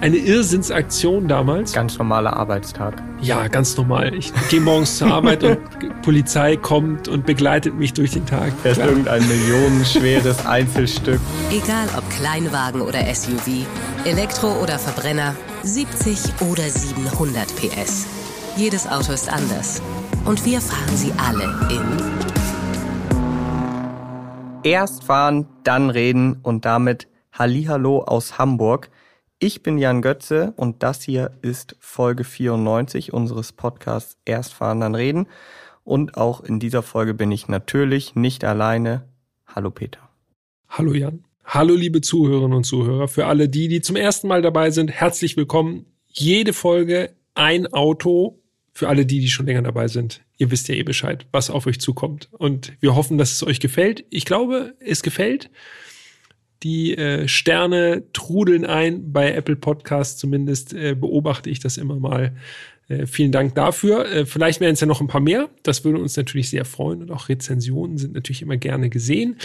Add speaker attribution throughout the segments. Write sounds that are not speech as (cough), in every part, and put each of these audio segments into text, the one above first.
Speaker 1: eine Irrsinnsaktion damals.
Speaker 2: Ganz normaler Arbeitstag.
Speaker 1: Ja, ganz normal. Ich gehe morgens zur Arbeit und (laughs) Polizei kommt und begleitet mich durch den Tag.
Speaker 2: Das ist irgendein millionenschweres (laughs) Einzelstück.
Speaker 3: Egal ob Kleinwagen oder SUV, Elektro oder Verbrenner, 70 oder 700 PS. Jedes Auto ist anders. Und wir fahren sie alle in
Speaker 2: Erst fahren, dann reden und damit Hallihallo aus Hamburg. Ich bin Jan Götze und das hier ist Folge 94 unseres Podcasts Erst fahren, dann reden. Und auch in dieser Folge bin ich natürlich nicht alleine. Hallo Peter.
Speaker 1: Hallo Jan. Hallo liebe Zuhörerinnen und Zuhörer. Für alle die, die zum ersten Mal dabei sind, herzlich willkommen. Jede Folge ein Auto. Für alle die, die schon länger dabei sind, ihr wisst ja eh Bescheid, was auf euch zukommt. Und wir hoffen, dass es euch gefällt. Ich glaube, es gefällt. Die äh, Sterne trudeln ein bei Apple Podcasts, zumindest äh, beobachte ich das immer mal. Äh, vielen Dank dafür. Äh, vielleicht werden es ja noch ein paar mehr. Das würde uns natürlich sehr freuen. Und auch Rezensionen sind natürlich immer gerne gesehen.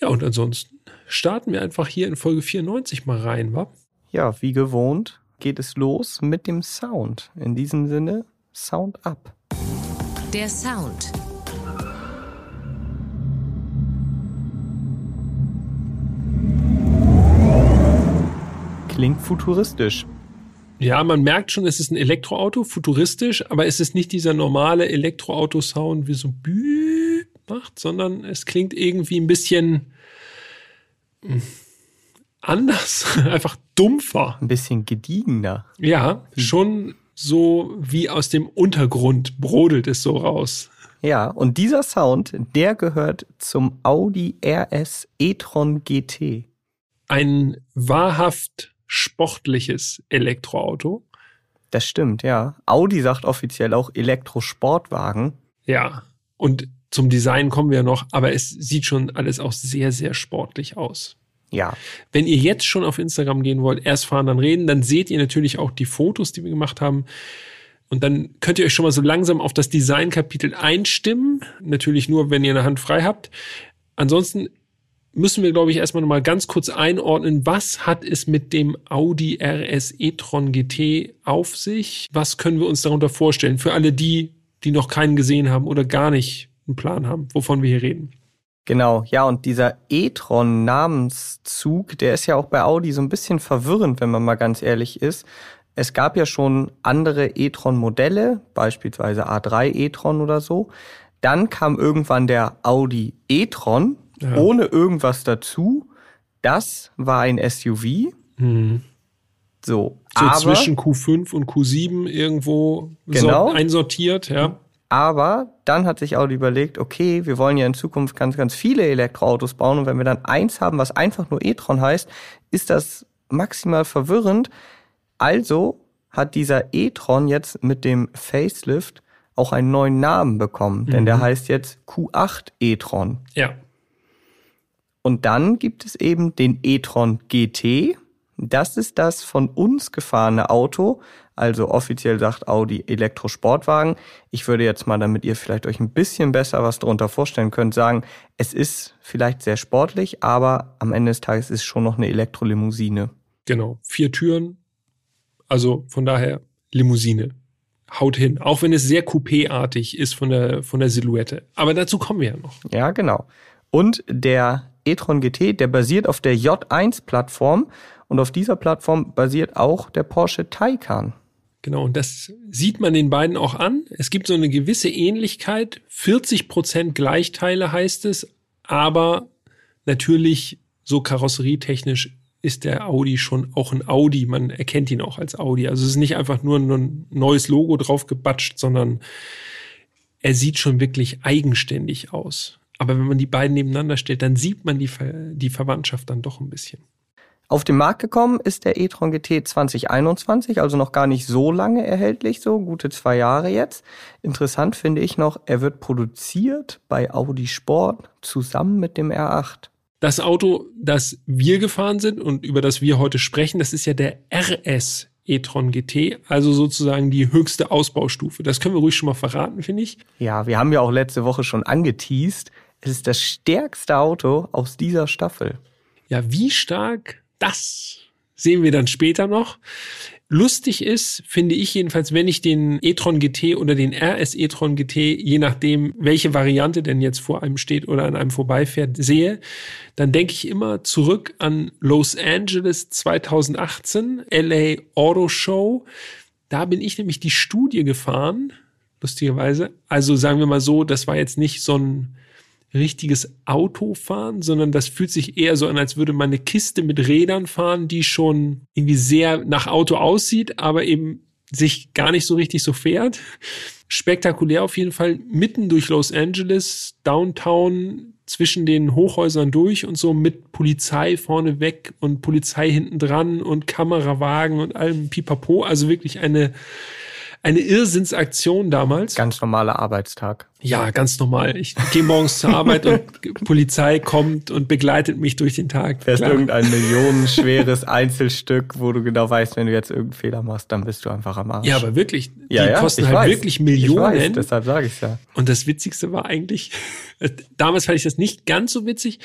Speaker 1: Ja, und ansonsten starten wir einfach hier in Folge 94 mal rein, wa?
Speaker 2: Ja, wie gewohnt geht es los mit dem Sound. In diesem Sinne, Sound ab.
Speaker 3: der Sound.
Speaker 2: Klingt futuristisch.
Speaker 1: Ja, man merkt schon, es ist ein Elektroauto, futuristisch, aber es ist nicht dieser normale Elektroauto-Sound, wie so Bü macht, sondern es klingt irgendwie ein bisschen hm, anders, (laughs) einfach dumpfer.
Speaker 2: Ein bisschen gediegener.
Speaker 1: Ja, schon so wie aus dem Untergrund brodelt es so raus.
Speaker 2: Ja, und dieser Sound, der gehört zum Audi RS e-tron GT.
Speaker 1: Ein wahrhaft sportliches Elektroauto.
Speaker 2: Das stimmt, ja. Audi sagt offiziell auch Elektrosportwagen.
Speaker 1: Ja, und zum Design kommen wir noch, aber es sieht schon alles auch sehr, sehr sportlich aus.
Speaker 2: Ja,
Speaker 1: Wenn ihr jetzt schon auf Instagram gehen wollt, erst fahren, dann reden, dann seht ihr natürlich auch die Fotos, die wir gemacht haben. Und dann könnt ihr euch schon mal so langsam auf das Designkapitel einstimmen. Natürlich nur, wenn ihr eine Hand frei habt. Ansonsten müssen wir, glaube ich, erstmal noch mal ganz kurz einordnen, was hat es mit dem Audi RS e-tron GT auf sich? Was können wir uns darunter vorstellen? Für alle die, die noch keinen gesehen haben oder gar nicht einen Plan haben, wovon wir hier reden.
Speaker 2: genau. Ja, und dieser e-tron-Namenszug, der ist ja auch bei Audi so ein bisschen verwirrend, wenn man mal ganz ehrlich ist. Es gab ja schon andere e-tron-Modelle, beispielsweise A3 e-tron oder so. Dann kam irgendwann der Audi e-tron,
Speaker 1: Ja.
Speaker 2: ohne irgendwas dazu. Das war ein SUV. So,
Speaker 1: So
Speaker 2: aber,
Speaker 1: zwischen Q5 und Q7 irgendwo
Speaker 2: Genau.
Speaker 1: sort- einsortiert, ja.
Speaker 2: aber dann hat sich Audi überlegt, okay, wir wollen ja in Zukunft ganz, ganz viele Elektroautos bauen und wenn wir dann eins haben, was einfach nur e-tron heißt, ist das maximal verwirrend. Also hat dieser e-tron jetzt mit dem Facelift auch einen neuen Namen bekommen, denn der heißt jetzt Q8 e-tron.
Speaker 1: Ja.
Speaker 2: Und dann gibt es eben den e-tron GT. Das ist das von uns gefahrene Auto. Also offiziell sagt Audi Elektrosportwagen. Ich würde jetzt mal, damit ihr vielleicht euch ein bisschen besser was darunter vorstellen könnt, sagen, es ist vielleicht sehr sportlich, aber am Ende des Tages ist es schon noch eine Elektrolimousine.
Speaker 1: Genau. Vier Türen. Also von daher Limousine. Haut hin. Auch wenn es sehr coupé-artig ist von der, von der Silhouette. Aber dazu kommen wir ja noch.
Speaker 2: Ja, genau. Und der e-tron GT, der basiert auf der J1-Plattform und auf dieser Plattform basiert auch der Porsche Taycan.
Speaker 1: Genau. Und das sieht man den beiden auch an. Es gibt so eine gewisse Ähnlichkeit. 40 Prozent Gleichteile heißt es. Aber natürlich so karosserietechnisch ist der Audi schon auch ein Audi. Man erkennt ihn auch als Audi. Also es ist nicht einfach nur ein neues Logo drauf gebatscht, sondern er sieht schon wirklich eigenständig aus. Aber wenn man die beiden nebeneinander stellt, dann sieht man die, Ver die Verwandtschaft dann doch ein bisschen.
Speaker 2: Auf den Markt gekommen ist der e-tron GT 2021, also noch gar nicht so lange erhältlich, so gute zwei Jahre jetzt. Interessant finde ich noch, er wird produziert bei Audi Sport zusammen mit dem R8.
Speaker 1: Das Auto, das wir gefahren sind und über das wir heute sprechen, das ist ja der RS e-tron GT, also sozusagen die höchste Ausbaustufe. Das können wir ruhig schon mal verraten, finde ich.
Speaker 2: Ja, wir haben ja auch letzte Woche schon angeteased. Es ist das stärkste Auto aus dieser Staffel.
Speaker 1: Ja, wie stark das sehen wir dann später noch. Lustig ist, finde ich jedenfalls, wenn ich den e-tron GT oder den RS e-tron GT, je nachdem, welche Variante denn jetzt vor einem steht oder an einem vorbeifährt, sehe, dann denke ich immer zurück an Los Angeles 2018, LA Auto Show. Da bin ich nämlich die Studie gefahren, lustigerweise. Also sagen wir mal so, das war jetzt nicht so ein richtiges Auto fahren, sondern das fühlt sich eher so an, als würde man eine Kiste mit Rädern fahren, die schon irgendwie sehr nach Auto aussieht, aber eben sich gar nicht so richtig so fährt. Spektakulär auf jeden Fall, mitten durch Los Angeles, Downtown, zwischen den Hochhäusern durch und so mit Polizei vorne weg und Polizei hinten dran und Kamerawagen und allem Pipapo. Also wirklich eine eine Irrsinnsaktion damals.
Speaker 2: Ganz normaler Arbeitstag.
Speaker 1: Ja, ganz normal. Ich gehe morgens zur Arbeit und (laughs) Polizei kommt und begleitet mich durch den Tag.
Speaker 2: Fährst irgendein (laughs) millionenschweres Einzelstück, wo du genau weißt, wenn du jetzt irgendeinen Fehler machst, dann bist du einfach am Arsch.
Speaker 1: Ja, aber wirklich, die
Speaker 2: ja, ja,
Speaker 1: kosten halt
Speaker 2: weiß.
Speaker 1: wirklich Millionen.
Speaker 2: Ich weiß, deshalb sage ich ja.
Speaker 1: Und das Witzigste war eigentlich, (laughs) damals fand ich das nicht ganz so witzig.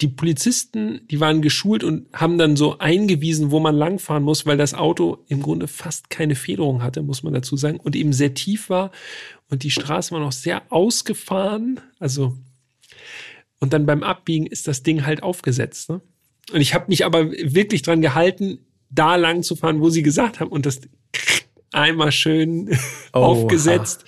Speaker 1: Die Polizisten, die waren geschult und haben dann so eingewiesen, wo man langfahren muss, weil das Auto im Grunde fast keine Federung hatte, muss man dazu sagen, und eben sehr tief war. Und die Straße war noch sehr ausgefahren. Also, und dann beim Abbiegen ist das Ding halt aufgesetzt. Ne? Und ich habe mich aber wirklich dran gehalten, da lang zu fahren, wo sie gesagt haben. Und das einmal schön (laughs) aufgesetzt.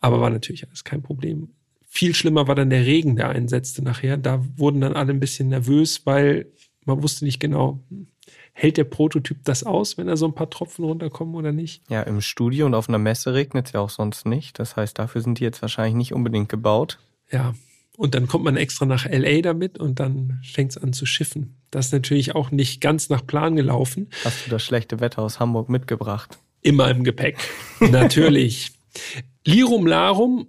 Speaker 1: Aber war natürlich alles kein Problem. Viel schlimmer war dann der Regen, der einsetzte nachher. Da wurden dann alle ein bisschen nervös, weil man wusste nicht genau, hält der Prototyp das aus, wenn da so ein paar Tropfen runterkommen oder nicht.
Speaker 2: Ja, im Studio und auf einer Messe regnet es ja auch sonst nicht. Das heißt, dafür sind die jetzt wahrscheinlich nicht unbedingt gebaut.
Speaker 1: Ja. Und dann kommt man extra nach LA damit und dann fängt es an zu schiffen. Das ist natürlich auch nicht ganz nach Plan gelaufen.
Speaker 2: Hast du das schlechte Wetter aus Hamburg mitgebracht?
Speaker 1: Immer im Gepäck. (laughs) Natürlich. Lirum Larum,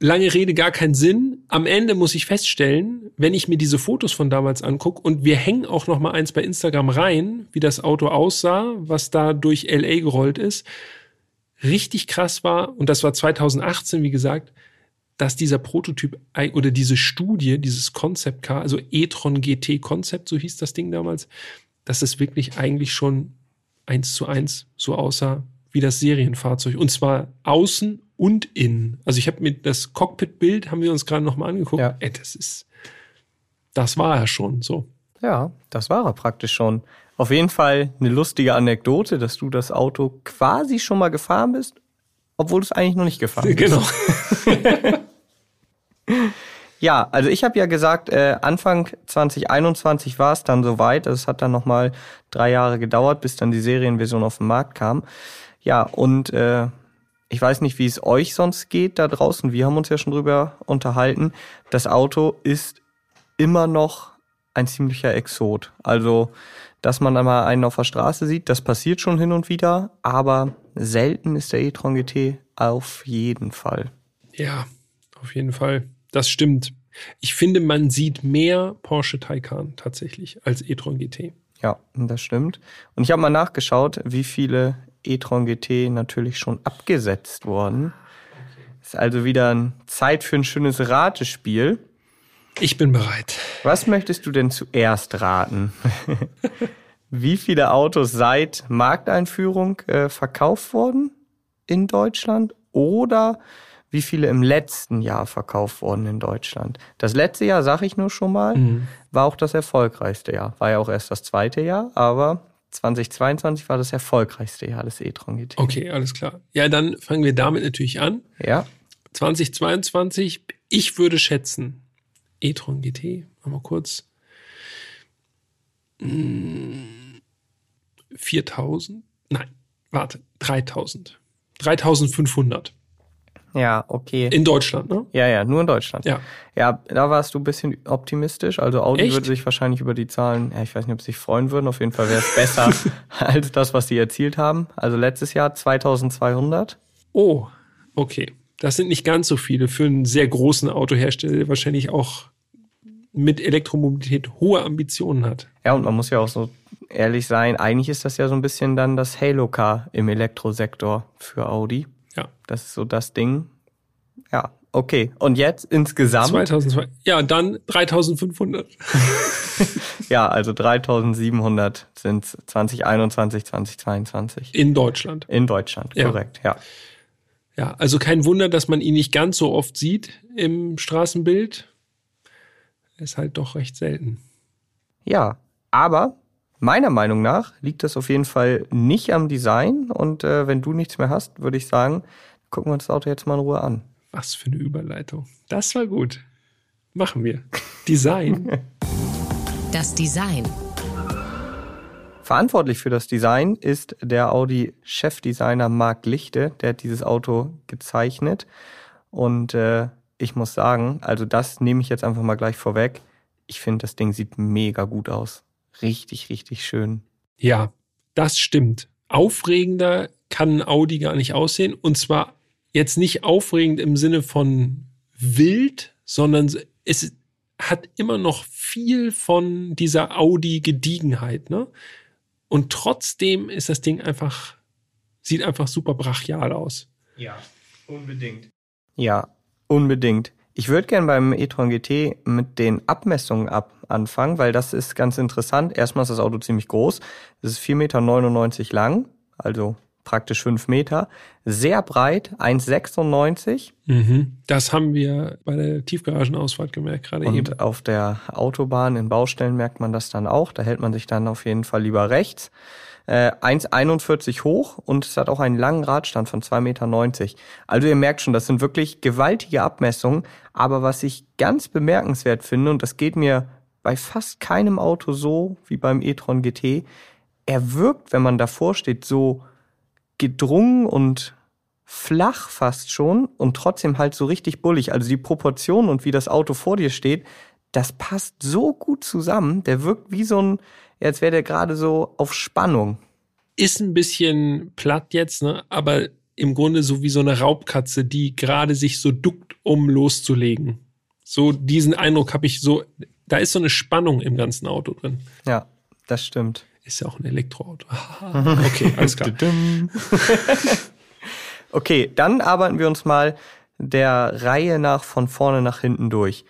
Speaker 1: lange Rede, gar keinen Sinn. Am Ende muss ich feststellen, wenn ich mir diese Fotos von damals angucke und wir hängen auch noch mal eins bei Instagram rein, wie das Auto aussah, was da durch LA gerollt ist, richtig krass war und das war 2018, wie gesagt, dass dieser Prototyp oder diese Studie, dieses Concept Car, also e-tron GT Concept, so hieß das Ding damals, dass es wirklich eigentlich schon eins zu eins so aussah wie das Serienfahrzeug. Und zwar außen und innen. Also ich habe mir das Cockpit-Bild, haben wir uns gerade nochmal angeguckt.
Speaker 2: Ja.
Speaker 1: Ey, das ist, das war er schon so.
Speaker 2: Ja, das war er praktisch schon. Auf jeden Fall eine lustige Anekdote, dass du das Auto quasi schon mal gefahren bist, obwohl du es eigentlich noch nicht gefahren bist.
Speaker 1: Genau. (laughs)
Speaker 2: Ja, also ich habe ja gesagt, äh, Anfang 2021 war es dann soweit. Also es hat dann nochmal drei Jahre gedauert, bis dann die Serienversion auf den Markt kam. Ja, und äh, ich weiß nicht, wie es euch sonst geht da draußen. Wir haben uns ja schon drüber unterhalten. Das Auto ist immer noch ein ziemlicher Exot. Also, dass man da mal einen auf der Straße sieht, das passiert schon hin und wieder, aber selten ist der e-tron GT auf jeden Fall.
Speaker 1: Ja, auf jeden Fall. Das stimmt. Ich finde, man sieht mehr Porsche Taycan tatsächlich als e-tron GT.
Speaker 2: Ja, das stimmt. Und ich habe mal nachgeschaut, wie viele e-tron GT natürlich schon abgesetzt wurden. Ist also wieder ein Zeit für ein schönes Ratespiel.
Speaker 1: Ich bin bereit.
Speaker 2: Was möchtest du denn zuerst raten? (laughs) wie viele Autos seit Markteinführung äh, verkauft wurden in Deutschland oder wie viele im letzten Jahr verkauft wurden in Deutschland? Das letzte Jahr, sag ich nur schon mal, war auch das erfolgreichste Jahr. War ja auch erst das zweite Jahr, aber 2022 war das erfolgreichste Jahr des e-tron GT.
Speaker 1: Okay, alles klar. Ja, dann fangen wir damit natürlich an.
Speaker 2: Ja,
Speaker 1: 2022, ich würde schätzen, e-tron GT, mal kurz, mm, 4000, nein, warte, 3000. 3500
Speaker 2: ja, okay.
Speaker 1: in Deutschland, ne?
Speaker 2: Ja, ja, nur in Deutschland.
Speaker 1: Ja.
Speaker 2: Ja, da warst du ein bisschen optimistisch. Also Audi
Speaker 1: Echt?
Speaker 2: würde sich wahrscheinlich über die Zahlen, ja, ich weiß nicht, ob sie sich freuen würden. Auf jeden Fall wäre es besser (laughs) als das, was sie erzielt haben. Also letztes Jahr 2200.
Speaker 1: Oh, okay. Das sind nicht ganz so viele für einen sehr großen Autohersteller, der wahrscheinlich auch mit Elektromobilität hohe Ambitionen hat.
Speaker 2: Ja, und man muss ja auch so ehrlich sein, eigentlich ist das ja so ein bisschen dann das Halo-Car im Elektrosektor für Audi.
Speaker 1: Ja.
Speaker 2: Das ist so das Ding. Ja, okay. Und jetzt insgesamt?
Speaker 1: 2002. Ja, dann 3500. (laughs)
Speaker 2: ja, also 3700 sind 2021, 2022.
Speaker 1: In Deutschland.
Speaker 2: In Deutschland,
Speaker 1: Ja.
Speaker 2: korrekt, ja.
Speaker 1: Ja, also kein Wunder, dass man ihn nicht ganz so oft sieht im Straßenbild. Ist halt doch recht selten.
Speaker 2: Ja, aber meiner Meinung nach liegt das auf jeden Fall nicht am Design. Und äh, wenn du nichts mehr hast, würde ich sagen, gucken wir uns das Auto jetzt mal in Ruhe an.
Speaker 1: Was für eine Überleitung. Das war gut. Machen wir. Design. (laughs)
Speaker 3: Das Design.
Speaker 2: Verantwortlich für das Design ist der Audi-Chefdesigner Marc Lichte, der hat dieses Auto gezeichnet. Und äh, ich muss sagen, also das nehme ich jetzt einfach mal gleich vorweg. Ich finde, das Ding sieht mega gut aus. Richtig, richtig schön.
Speaker 1: ja, das stimmt. Aufregender kann ein Audi gar nicht aussehen. Und zwar jetzt nicht aufregend im Sinne von wild, sondern es hat immer noch viel von dieser Audi-Gediegenheit. Ne? Und trotzdem ist das Ding einfach, sieht einfach super brachial aus.
Speaker 2: Ja, unbedingt. Ja, unbedingt. Ich würde gern beim e-tron GT mit den Abmessungen ab anfangen, weil das ist ganz interessant. Erstmal ist das Auto ziemlich groß. Es ist 4,99 Meter lang, also praktisch 5 Meter. Sehr breit, 1,96
Speaker 1: Mhm. Das haben wir bei der Tiefgaragenausfahrt gemerkt, gerade eben.
Speaker 2: Und auf der Autobahn in Baustellen merkt man das dann auch. Da hält man sich dann auf jeden Fall lieber rechts. Äh, 1,41 hoch und es hat auch einen langen Radstand von 2,90 Meter. Also ihr merkt schon, das sind wirklich gewaltige Abmessungen. Aber was ich ganz bemerkenswert finde, und das geht mir bei fast keinem Auto so wie beim e-tron GT, er wirkt, wenn man davor steht, so gedrungen und flach fast schon und trotzdem halt so richtig bullig. Also die Proportion und wie das Auto vor dir steht, das passt so gut zusammen. Der wirkt wie so ein, als wäre der gerade so auf Spannung.
Speaker 1: Ist ein bisschen platt jetzt, ne? aber im Grunde so wie so eine Raubkatze, die gerade sich so duckt, um loszulegen. So diesen Eindruck habe ich so, da ist so eine Spannung im ganzen Auto drin.
Speaker 2: Ja, das stimmt.
Speaker 1: Ist ja auch ein Elektroauto. (laughs) okay, alles klar. (laughs)
Speaker 2: Okay, dann arbeiten wir uns mal der Reihe nach von vorne nach hinten durch.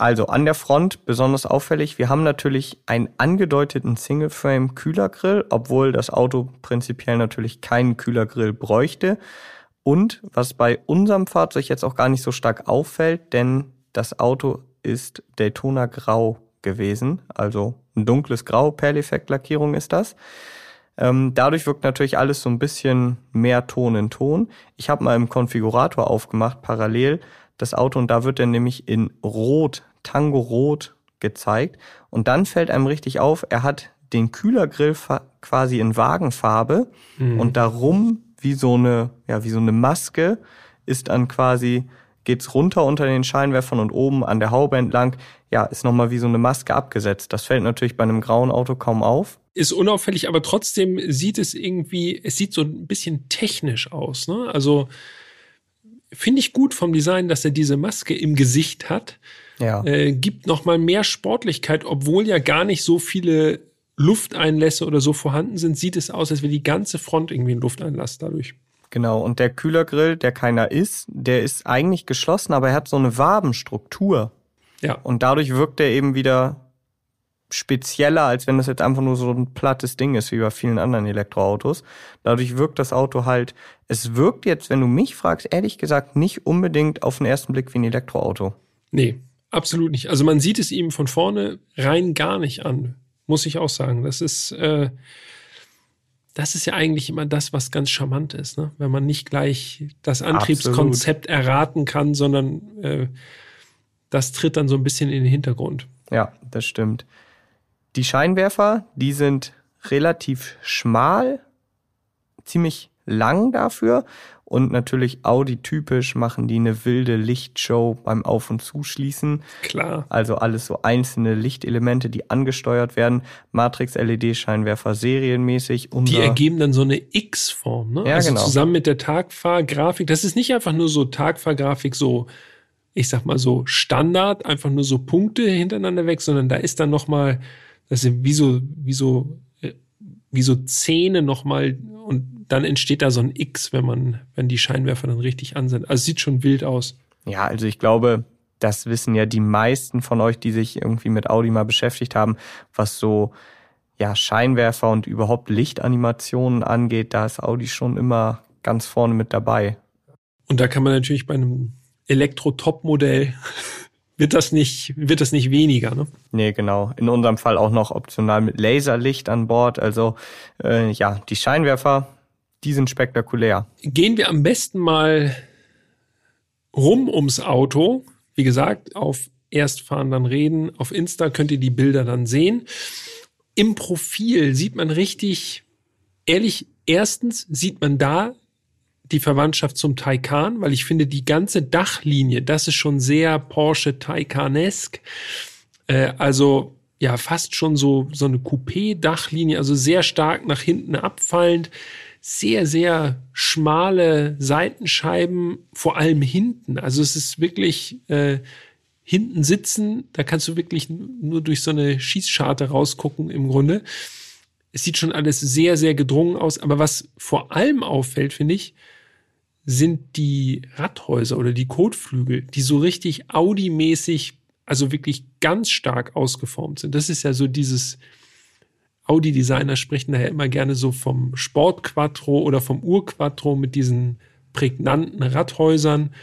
Speaker 2: Also an der Front besonders auffällig, wir haben natürlich einen angedeuteten Single-Frame-Kühlergrill, obwohl das Auto prinzipiell natürlich keinen Kühlergrill bräuchte. Und was bei unserem Fahrzeug jetzt auch gar nicht so stark auffällt, denn das Auto ist Daytona Grau gewesen, also ein dunkles Grau, Perleffekt-Lackierung ist das. Ähm, dadurch wirkt natürlich alles so ein bisschen mehr Ton in Ton. Ich habe mal im Konfigurator aufgemacht, parallel das Auto, und da wird dann nämlich in Rot, Tango Rot gezeigt. Und dann fällt einem richtig auf, er hat den Kühlergrill quasi in Wagenfarbe und darum wie so eine, ja, wie so eine Maske ist dann quasi, geht's runter unter den Scheinwerfern und oben an der Haube entlang, ja, ist nochmal wie so eine Maske abgesetzt. Das fällt natürlich bei einem grauen Auto kaum auf.
Speaker 1: Ist unauffällig, aber trotzdem sieht es irgendwie, es sieht so ein bisschen technisch aus. Ne? Also finde ich gut vom Design, dass er diese Maske im Gesicht hat.
Speaker 2: Ja.
Speaker 1: Äh, gibt noch mal mehr Sportlichkeit, obwohl ja gar nicht so viele Lufteinlässe oder so vorhanden sind, sieht es aus, als wäre die ganze Front irgendwie ein Lufteinlass dadurch.
Speaker 2: Genau, und der Kühlergrill, der keiner ist, der ist eigentlich geschlossen, aber er hat so eine Wabenstruktur.
Speaker 1: Ja,
Speaker 2: Und dadurch wirkt er eben wieder spezieller, als wenn das jetzt einfach nur so ein plattes Ding ist, wie bei vielen anderen Elektroautos. Dadurch wirkt das Auto halt, es wirkt jetzt, wenn du mich fragst, ehrlich gesagt, nicht unbedingt auf den ersten Blick wie ein Elektroauto.
Speaker 1: nee, absolut nicht. Also man sieht es ihm von vorne rein gar nicht an, muss ich auch sagen. Das ist, äh, das ist ja eigentlich immer das, was ganz charmant ist, ne? wenn man nicht gleich das Antriebskonzept erraten kann, sondern äh, das tritt dann so ein bisschen in den Hintergrund.
Speaker 2: Ja, das stimmt. Die Scheinwerfer, die sind relativ schmal, ziemlich lang dafür und natürlich Audi-typisch machen die eine wilde Lichtshow beim Auf- und Zuschließen.
Speaker 1: Klar.
Speaker 2: Also alles so einzelne Lichtelemente, die angesteuert werden. Matrix-LED-Scheinwerfer serienmäßig.
Speaker 1: Die
Speaker 2: Unser,
Speaker 1: ergeben dann so eine X-Form, ne?
Speaker 2: Ja,
Speaker 1: also
Speaker 2: genau.
Speaker 1: zusammen mit der Tagfahrgrafik. Das ist nicht einfach nur so Tagfahrgrafik, so, ich sag mal so Standard, einfach nur so Punkte hintereinander weg, sondern da ist dann nochmal, das sind wie so, wie so, äh, wie so Zähne nochmal und dann entsteht da so ein X, wenn man, wenn die Scheinwerfer dann richtig an sind. Also sieht schon wild aus.
Speaker 2: Ja, also ich glaube, das wissen ja die meisten von euch, die sich irgendwie mit Audi mal beschäftigt haben, was so ja, Scheinwerfer und überhaupt Lichtanimationen angeht, da ist Audi schon immer ganz vorne mit dabei.
Speaker 1: Und da kann man natürlich bei einem Elektro-Top-Modell (laughs) wird das nicht, wird das nicht weniger, ne?
Speaker 2: Nee, genau. In unserem Fall auch noch optional mit Laserlicht an Bord. Also äh, ja, die Scheinwerfer, die sind spektakulär.
Speaker 1: Gehen wir am besten mal rum ums Auto. Wie gesagt, auf Erstfahren dann reden. Auf Insta könnt ihr die Bilder dann sehen. Im Profil sieht man richtig, ehrlich, erstens sieht man da die Verwandtschaft zum Taycan, weil ich finde, die ganze Dachlinie, das ist schon sehr Porsche Taycanesk. Äh, also ja, fast schon so, so eine Coupé-Dachlinie, also sehr stark nach hinten abfallend sehr, sehr schmale Seitenscheiben, vor allem hinten. Also es ist wirklich äh, hinten sitzen, da kannst du wirklich nur durch so eine Schießscharte rausgucken im Grunde. Es sieht schon alles sehr, sehr gedrungen aus, aber was vor allem auffällt, finde ich, sind die Radhäuser oder die Kotflügel, die so richtig Audi-mäßig, also wirklich ganz stark ausgeformt sind. Das ist ja so dieses, Audi-Designer sprechen daher immer gerne so vom Sport-Quattro oder vom Ur-Quattro mit diesen prägnanten Radhäusern.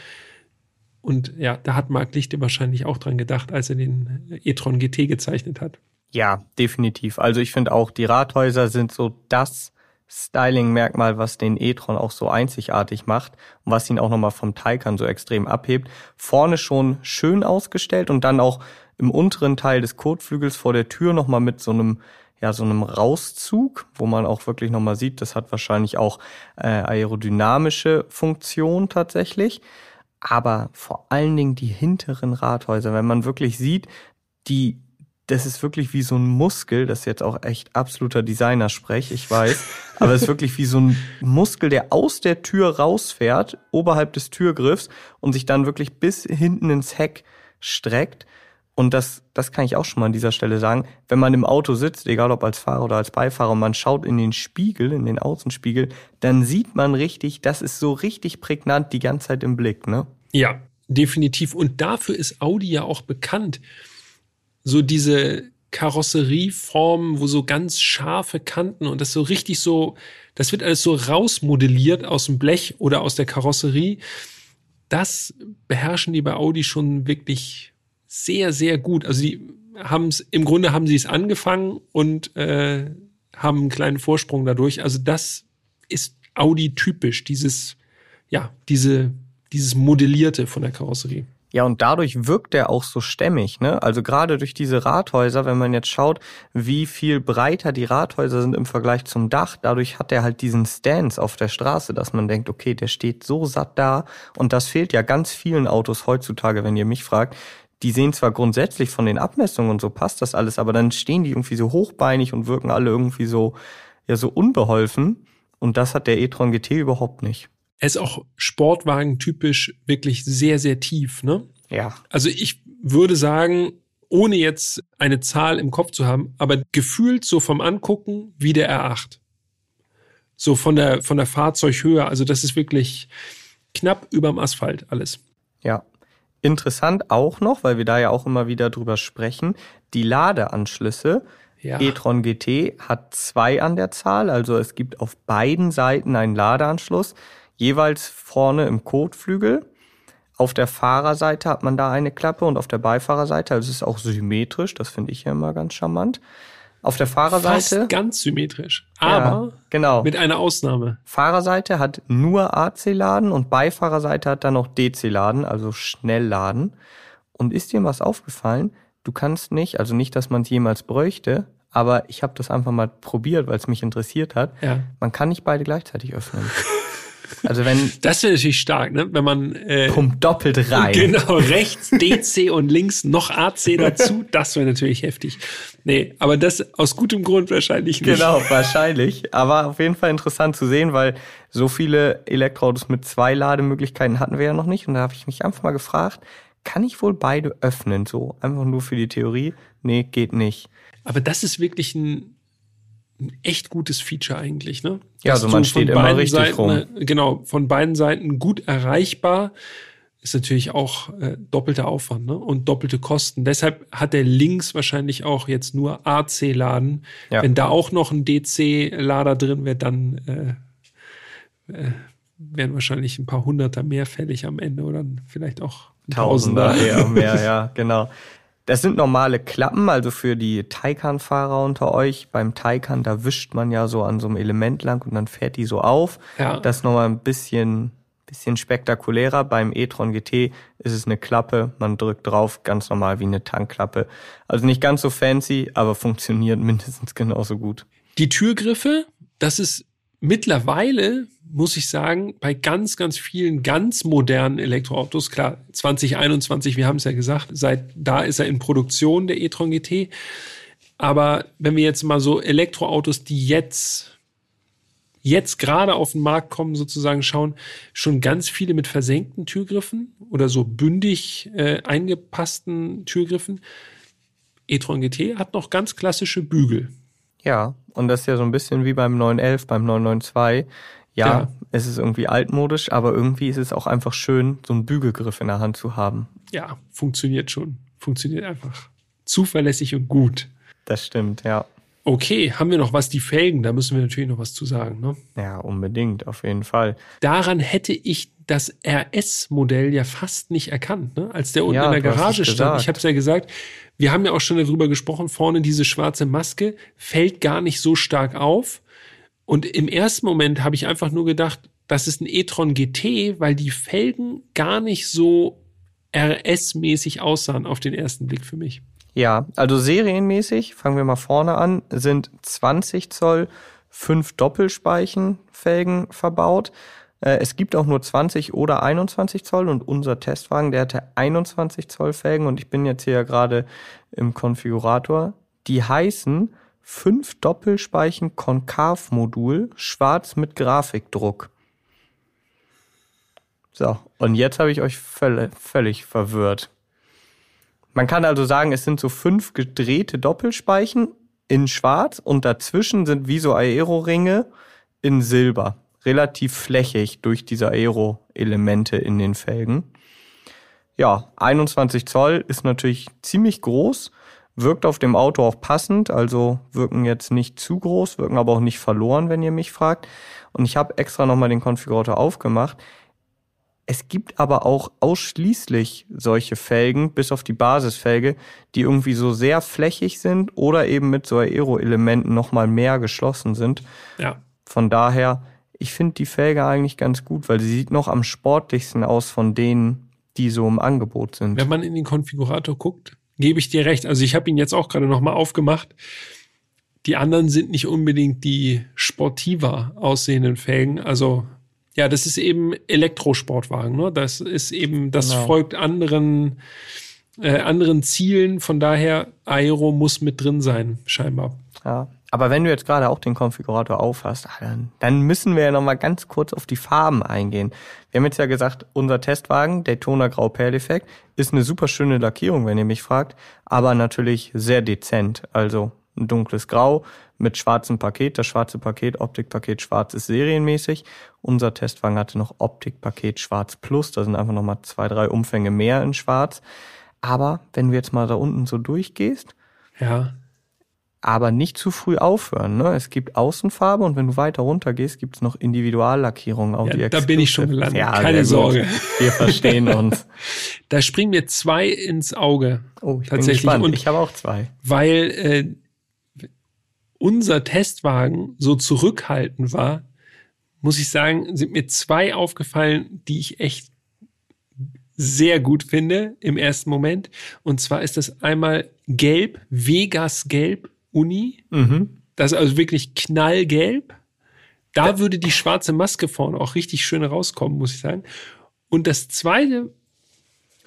Speaker 1: Und ja, da hat Marc Lichte wahrscheinlich auch dran gedacht, als er den e-tron GT gezeichnet hat.
Speaker 2: Ja, definitiv. Also ich finde auch, die Radhäuser sind so das Styling-Merkmal, was den e-tron auch so einzigartig macht und was ihn auch nochmal vom Taycan so extrem abhebt. Vorne schon schön ausgestellt und dann auch im unteren Teil des Kotflügels vor der Tür nochmal mit so einem ja so einem Rauszug, wo man auch wirklich nochmal sieht, das hat wahrscheinlich auch äh, aerodynamische Funktion tatsächlich. Aber vor allen Dingen die hinteren Rathäuser, wenn man wirklich sieht, die, das ist wirklich wie so ein Muskel, das ist jetzt auch echt absoluter Designer-Sprech, ich weiß, (laughs) aber es ist wirklich wie so ein Muskel, der aus der Tür rausfährt, oberhalb des Türgriffs und sich dann wirklich bis hinten ins Heck streckt. Und das, das kann ich auch schon mal an dieser Stelle sagen. Wenn man im Auto sitzt, egal ob als Fahrer oder als Beifahrer, und man schaut in den Spiegel, in den Außenspiegel, dann sieht man richtig, das ist so richtig prägnant die ganze Zeit im Blick, ne?
Speaker 1: Ja, definitiv. Und dafür ist Audi ja auch bekannt. So diese Karosserieformen, wo so ganz scharfe Kanten und das so richtig so, das wird alles so rausmodelliert aus dem Blech oder aus der Karosserie. Das beherrschen die bei Audi schon wirklich sehr, sehr gut. Also die haben es, im Grunde haben sie es angefangen und äh, haben einen kleinen Vorsprung dadurch. Also das ist Audi typisch, dieses, ja, diese, dieses Modellierte von der Karosserie.
Speaker 2: Ja, und dadurch wirkt er auch so stämmig, ne? Also gerade durch diese Rathäuser, wenn man jetzt schaut, wie viel breiter die Rathäuser sind im Vergleich zum Dach, dadurch hat er halt diesen Stance auf der Straße, dass man denkt, okay, der steht so satt da. Und das fehlt ja ganz vielen Autos heutzutage, wenn ihr mich fragt die sehen zwar grundsätzlich von den Abmessungen und so passt das alles, aber dann stehen die irgendwie so hochbeinig und wirken alle irgendwie so, ja, so unbeholfen. Und das hat der e-tron GT überhaupt nicht.
Speaker 1: Er ist auch Sportwagen-typisch wirklich sehr, sehr tief, ne?
Speaker 2: Ja.
Speaker 1: Also ich würde sagen, ohne jetzt eine Zahl im Kopf zu haben, aber gefühlt so vom Angucken wie der R8. So von der, von der Fahrzeughöhe. Also das ist wirklich knapp überm Asphalt alles.
Speaker 2: Ja, Interessant auch noch, weil wir da ja auch immer wieder drüber sprechen, die Ladeanschlüsse. Ja. e-tron GT hat zwei an der Zahl, also es gibt auf beiden Seiten einen Ladeanschluss, jeweils vorne im Kotflügel. Auf der Fahrerseite hat man da eine Klappe und auf der Beifahrerseite, also es ist auch symmetrisch, das finde ich ja immer ganz charmant. Auf der Fahrerseite.
Speaker 1: Fast ganz symmetrisch. Aber
Speaker 2: ja, genau.
Speaker 1: mit einer Ausnahme.
Speaker 2: Fahrerseite hat nur AC-Laden und Beifahrerseite hat dann noch DC-Laden, also Schnellladen. Und ist dir was aufgefallen? Du kannst nicht, also nicht, dass man es jemals bräuchte, aber ich habe das einfach mal probiert, weil es mich interessiert hat.
Speaker 1: Ja.
Speaker 2: Man kann nicht beide gleichzeitig öffnen. (laughs) Also wenn
Speaker 1: das wäre natürlich stark, ne? Wenn man
Speaker 2: äh, pumpt doppelt rein.
Speaker 1: Genau, rechts DC und links noch AC dazu, das wäre natürlich heftig. Nee, aber das aus gutem Grund wahrscheinlich nicht.
Speaker 2: Genau, wahrscheinlich. Aber auf jeden Fall interessant zu sehen, weil so viele Elektroautos mit zwei Lademöglichkeiten hatten wir ja noch nicht. Und da habe ich mich einfach mal gefragt, kann ich wohl beide öffnen? So, einfach nur für die Theorie? Nee, geht nicht.
Speaker 1: Aber das ist wirklich ein ein echt gutes Feature eigentlich, ne?
Speaker 2: Ja, also man steht immer richtig
Speaker 1: Seiten,
Speaker 2: rum.
Speaker 1: Genau, von beiden Seiten gut erreichbar. ist natürlich auch äh, doppelter Aufwand ne? und doppelte Kosten. Deshalb hat der links wahrscheinlich auch jetzt nur AC-Laden. Ja. Wenn da auch noch ein DC-Lader drin wäre, dann äh, äh, wären wahrscheinlich ein paar Hunderter mehr fällig am Ende oder vielleicht auch
Speaker 2: Tausender, Tausender eher mehr, (laughs) ja, genau. Das sind normale Klappen, also für die Taycan-Fahrer unter euch. Beim Taycan, da wischt man ja so an so einem Element lang und dann fährt die so auf. Ja. Das ist nochmal ein bisschen, bisschen spektakulärer. Beim e-tron GT ist es eine Klappe, man drückt drauf, ganz normal wie eine Tankklappe. Also nicht ganz so fancy, aber funktioniert (laughs) mindestens genauso gut.
Speaker 1: Die Türgriffe, das ist mittlerweile muss ich sagen, bei ganz, ganz vielen ganz modernen Elektroautos, klar, 2021, wir haben es ja gesagt, seit da ist er in Produktion, der e-tron GT. Aber wenn wir jetzt mal so Elektroautos, die jetzt, jetzt gerade auf den Markt kommen, sozusagen schauen, schon ganz viele mit versenkten Türgriffen oder so bündig äh, eingepassten Türgriffen. e-tron GT hat noch ganz klassische Bügel.
Speaker 2: Ja, und das ist ja so ein bisschen wie beim 911, beim 992 ja, ja, es ist irgendwie altmodisch, aber irgendwie ist es auch einfach schön, so einen Bügelgriff in der Hand zu haben.
Speaker 1: Ja, funktioniert schon. Funktioniert einfach zuverlässig und gut.
Speaker 2: Das stimmt, ja.
Speaker 1: Okay, haben wir noch was? Die Felgen, da müssen wir natürlich noch was zu sagen, ne?
Speaker 2: Ja, unbedingt, auf jeden Fall.
Speaker 1: Daran hätte ich das RS-Modell ja fast nicht erkannt, ne? als der unten ja, in der Garage stand. Ich habe es ja gesagt, wir haben ja auch schon darüber gesprochen, vorne diese schwarze Maske fällt gar nicht so stark auf. Und im ersten Moment habe ich einfach nur gedacht, das ist ein e-tron GT, weil die Felgen gar nicht so RS-mäßig aussahen auf den ersten Blick für mich.
Speaker 2: Ja, also serienmäßig, fangen wir mal vorne an, sind 20 Zoll fünf Doppelspeichenfelgen verbaut. Äh, es gibt auch nur 20 oder 21 Zoll und unser Testwagen, der hatte 21 Zoll Felgen und ich bin jetzt hier gerade im Konfigurator. Die heißen fünf Doppelspeichen Konkavmodul, schwarz mit Grafikdruck. So, und jetzt habe ich euch völlig, völlig verwirrt. Man kann also sagen, es sind so fünf gedrehte Doppelspeichen in schwarz und dazwischen sind wie so Aero-Ringe in Silber. Relativ flächig durch diese Aero-Elemente in den Felgen. Ja, 21 Zoll ist natürlich ziemlich groß Wirkt auf dem Auto auch passend, also wirken jetzt nicht zu groß, wirken aber auch nicht verloren, wenn ihr mich fragt. Und ich habe extra nochmal den Konfigurator aufgemacht. Es gibt aber auch ausschließlich solche Felgen, bis auf die Basisfelge, die irgendwie so sehr flächig sind oder eben mit so Aero-Elementen nochmal mehr geschlossen sind. Ja. Von daher, ich finde die Felge eigentlich ganz gut, weil sie sieht noch am sportlichsten aus von denen, die so im Angebot sind.
Speaker 1: Wenn man in den Konfigurator guckt, gebe ich dir recht. Also ich habe ihn jetzt auch gerade nochmal aufgemacht. Die anderen sind nicht unbedingt die sportiver aussehenden Felgen. Also ja, das ist eben Elektrosportwagen. Ne? Das ist eben, das genau. folgt anderen, äh, anderen Zielen. Von daher, Aero muss mit drin sein, scheinbar.
Speaker 2: Ja. Aber wenn du jetzt gerade auch den Konfigurator aufhast, ah, dann, dann müssen wir ja nochmal ganz kurz auf die Farben eingehen. Wir haben jetzt ja gesagt, unser Testwagen, Daytona Grau Perleffekt, ist eine super schöne Lackierung, wenn ihr mich fragt, aber natürlich sehr dezent. Also ein dunkles Grau mit schwarzem Paket. Das schwarze Paket, Optikpaket schwarz ist serienmäßig. Unser Testwagen hatte noch Optikpaket schwarz plus. Da sind einfach nochmal zwei, drei Umfänge mehr in schwarz. Aber wenn du jetzt mal da unten so durchgehst,
Speaker 1: ja
Speaker 2: aber nicht zu früh aufhören. Ne? Es gibt Außenfarbe und wenn du weiter runter gehst, gibt es noch Individuallackierungen auf
Speaker 1: ja, die Da bin ich schon gelandet, ja, keine Sorge.
Speaker 2: Wir verstehen (laughs) uns.
Speaker 1: Da springen mir zwei ins Auge.
Speaker 2: Oh, ich tatsächlich. bin gespannt. Und ich habe auch zwei.
Speaker 1: Weil äh, unser Testwagen so zurückhaltend war, muss ich sagen, sind mir zwei aufgefallen, die ich echt sehr gut finde im ersten Moment. Und zwar ist das einmal Gelb, Vegas Gelb Uni. Mhm. Das ist also wirklich knallgelb. Da würde die schwarze Maske vorne auch richtig schön rauskommen, muss ich sagen. Und das zweite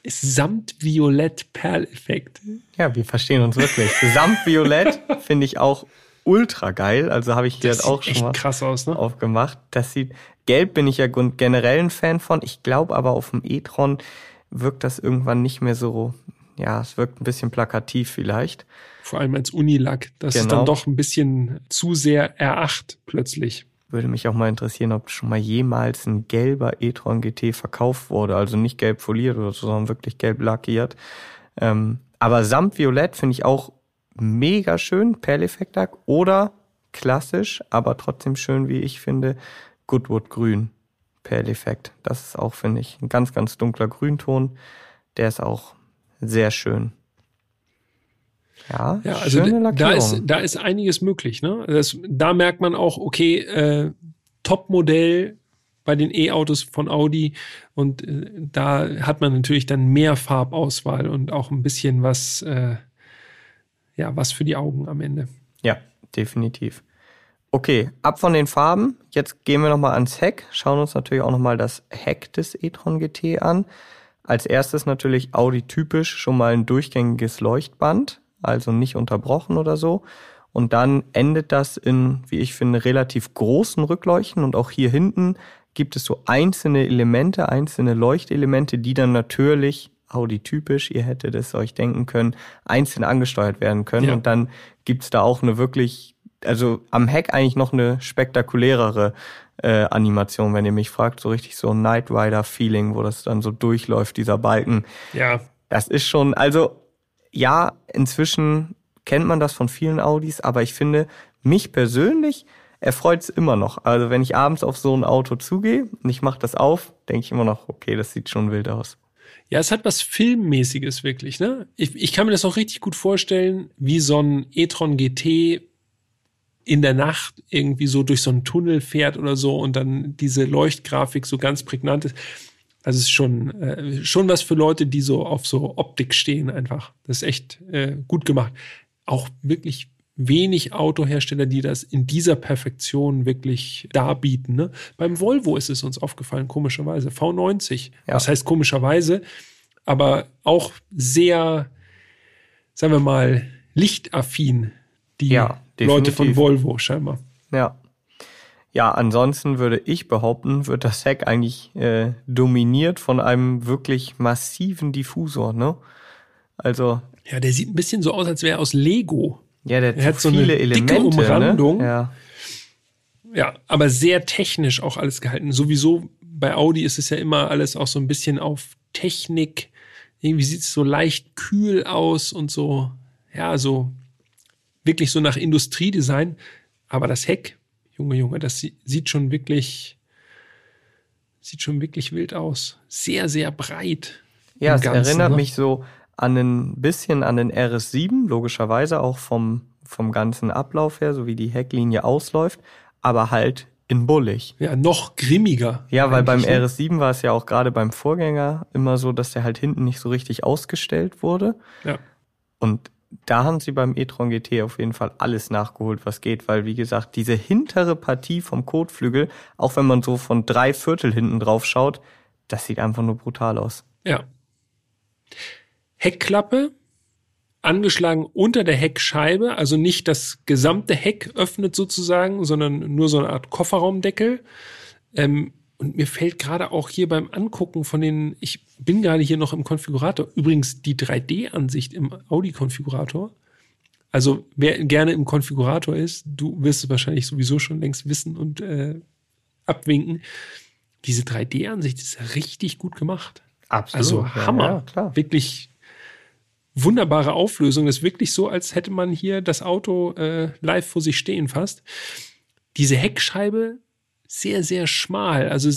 Speaker 1: ist Samtviolett-Perleffekt.
Speaker 2: Ja, wir verstehen uns wirklich. Samtviolett (laughs) finde ich auch ultra geil. Also habe ich hier das auch schon mal
Speaker 1: krass aus, ne?
Speaker 2: aufgemacht. Das sieht gelb bin ich ja generell ein Fan von. Ich glaube aber auf dem e-tron wirkt das irgendwann nicht mehr so ja, es wirkt ein bisschen plakativ vielleicht.
Speaker 1: Vor allem als Unilack. Das genau. ist dann doch ein bisschen zu sehr R8 plötzlich.
Speaker 2: Würde mich auch mal interessieren, ob schon mal jemals ein gelber e-tron GT verkauft wurde. Also nicht gelb foliert oder so, sondern wirklich gelb lackiert. Ähm, aber Samtviolett finde ich auch mega schön, Perleffektlack. Oder klassisch, aber trotzdem schön, wie ich finde, Goodwood Grün, Perleffekt. Das ist auch, finde ich, ein ganz, ganz dunkler Grünton. Der ist auch sehr schön.
Speaker 1: Ja, ja also da ist, da ist einiges möglich. Ne? Das, da merkt man auch, okay, äh, Top-Modell bei den E-Autos von Audi und äh, da hat man natürlich dann mehr Farbauswahl und auch ein bisschen was, äh, ja, was für die Augen am Ende.
Speaker 2: Ja, definitiv. Okay, ab von den Farben. Jetzt gehen wir nochmal ans Heck, schauen uns natürlich auch nochmal das Heck des e-tron GT an. Als erstes natürlich Audi typisch schon mal ein durchgängiges Leuchtband also nicht unterbrochen oder so. Und dann endet das in, wie ich finde, relativ großen Rückleuchten. Und auch hier hinten gibt es so einzelne Elemente, einzelne Leuchtelemente, die dann natürlich Audi-typisch, ihr hättet es euch denken können, einzeln angesteuert werden können. Ja. Und dann gibt's da auch eine wirklich, also am Heck eigentlich noch eine spektakulärere äh, Animation, wenn ihr mich fragt, so richtig so ein Knight Rider-Feeling, wo das dann so durchläuft, dieser Balken.
Speaker 1: Ja.
Speaker 2: Das ist schon, also ja, inzwischen kennt man das von vielen Audis, aber ich finde, mich persönlich erfreut es immer noch. Also wenn ich abends auf so ein Auto zugehe und ich mache das auf, denke ich immer noch, okay, das sieht schon wild aus.
Speaker 1: Ja, es hat was Filmmäßiges wirklich, ne? Ich, ich kann mir das auch richtig gut vorstellen, wie so ein e-tron GT in der Nacht irgendwie so durch so einen Tunnel fährt oder so und dann diese Leuchtgrafik so ganz prägnant ist. Also es ist schon, äh, schon was für Leute, die so auf so Optik stehen einfach. Das ist echt äh, gut gemacht. Auch wirklich wenig Autohersteller, die das in dieser Perfektion wirklich darbieten. Ne? Beim Volvo ist es uns aufgefallen, komischerweise. V90. Ja. Das heißt komischerweise, aber auch sehr, sagen wir mal, lichtaffin, die ja, Leute von Volvo scheinbar.
Speaker 2: Ja. Ja, ansonsten würde ich behaupten, wird das Heck eigentlich äh, dominiert von einem wirklich massiven Diffusor, ne? Also.
Speaker 1: Ja, der sieht ein bisschen so aus, als wäre er aus Lego.
Speaker 2: Ja, der hat so viele Elemente, dicke
Speaker 1: ne? Umrandung.
Speaker 2: Ne? Ja.
Speaker 1: ja, aber sehr technisch auch alles gehalten. Sowieso bei Audi ist es ja immer alles auch so ein bisschen auf Technik. Irgendwie sieht es so leicht kühl aus und so, ja, so wirklich so nach Industriedesign. Aber das Heck Junge, Junge, das sieht schon wirklich, sieht schon wirklich wild aus. Sehr, sehr breit.
Speaker 2: Ja, es Ganzen, erinnert ne? mich so an ein bisschen an den RS7, logischerweise auch vom, vom ganzen Ablauf her, so wie die Hecklinie ausläuft, aber halt in bullig.
Speaker 1: Ja, noch grimmiger.
Speaker 2: Ja, weil beim ne? RS7 war es ja auch gerade beim Vorgänger immer so, dass der halt hinten nicht so richtig ausgestellt wurde.
Speaker 1: Ja.
Speaker 2: Und da haben sie beim e-tron GT auf jeden Fall alles nachgeholt, was geht, weil wie gesagt, diese hintere Partie vom Kotflügel, auch wenn man so von drei Viertel hinten drauf schaut, das sieht einfach nur brutal aus.
Speaker 1: Ja. Heckklappe angeschlagen unter der Heckscheibe, also nicht das gesamte Heck öffnet sozusagen, sondern nur so eine Art Kofferraumdeckel. Ähm, und mir fällt gerade auch hier beim Angucken von den, ich bin gerade hier noch im Konfigurator, übrigens die 3D-Ansicht im Audi-Konfigurator. Also wer gerne im Konfigurator ist, du wirst es wahrscheinlich sowieso schon längst wissen und äh, abwinken. Diese 3D-Ansicht ist ja richtig gut gemacht.
Speaker 2: Absolut.
Speaker 1: Also Hammer. Ja, klar. Wirklich wunderbare Auflösung. Das ist wirklich so, als hätte man hier das Auto äh, live vor sich stehen fast. Diese Heckscheibe sehr, sehr schmal. Also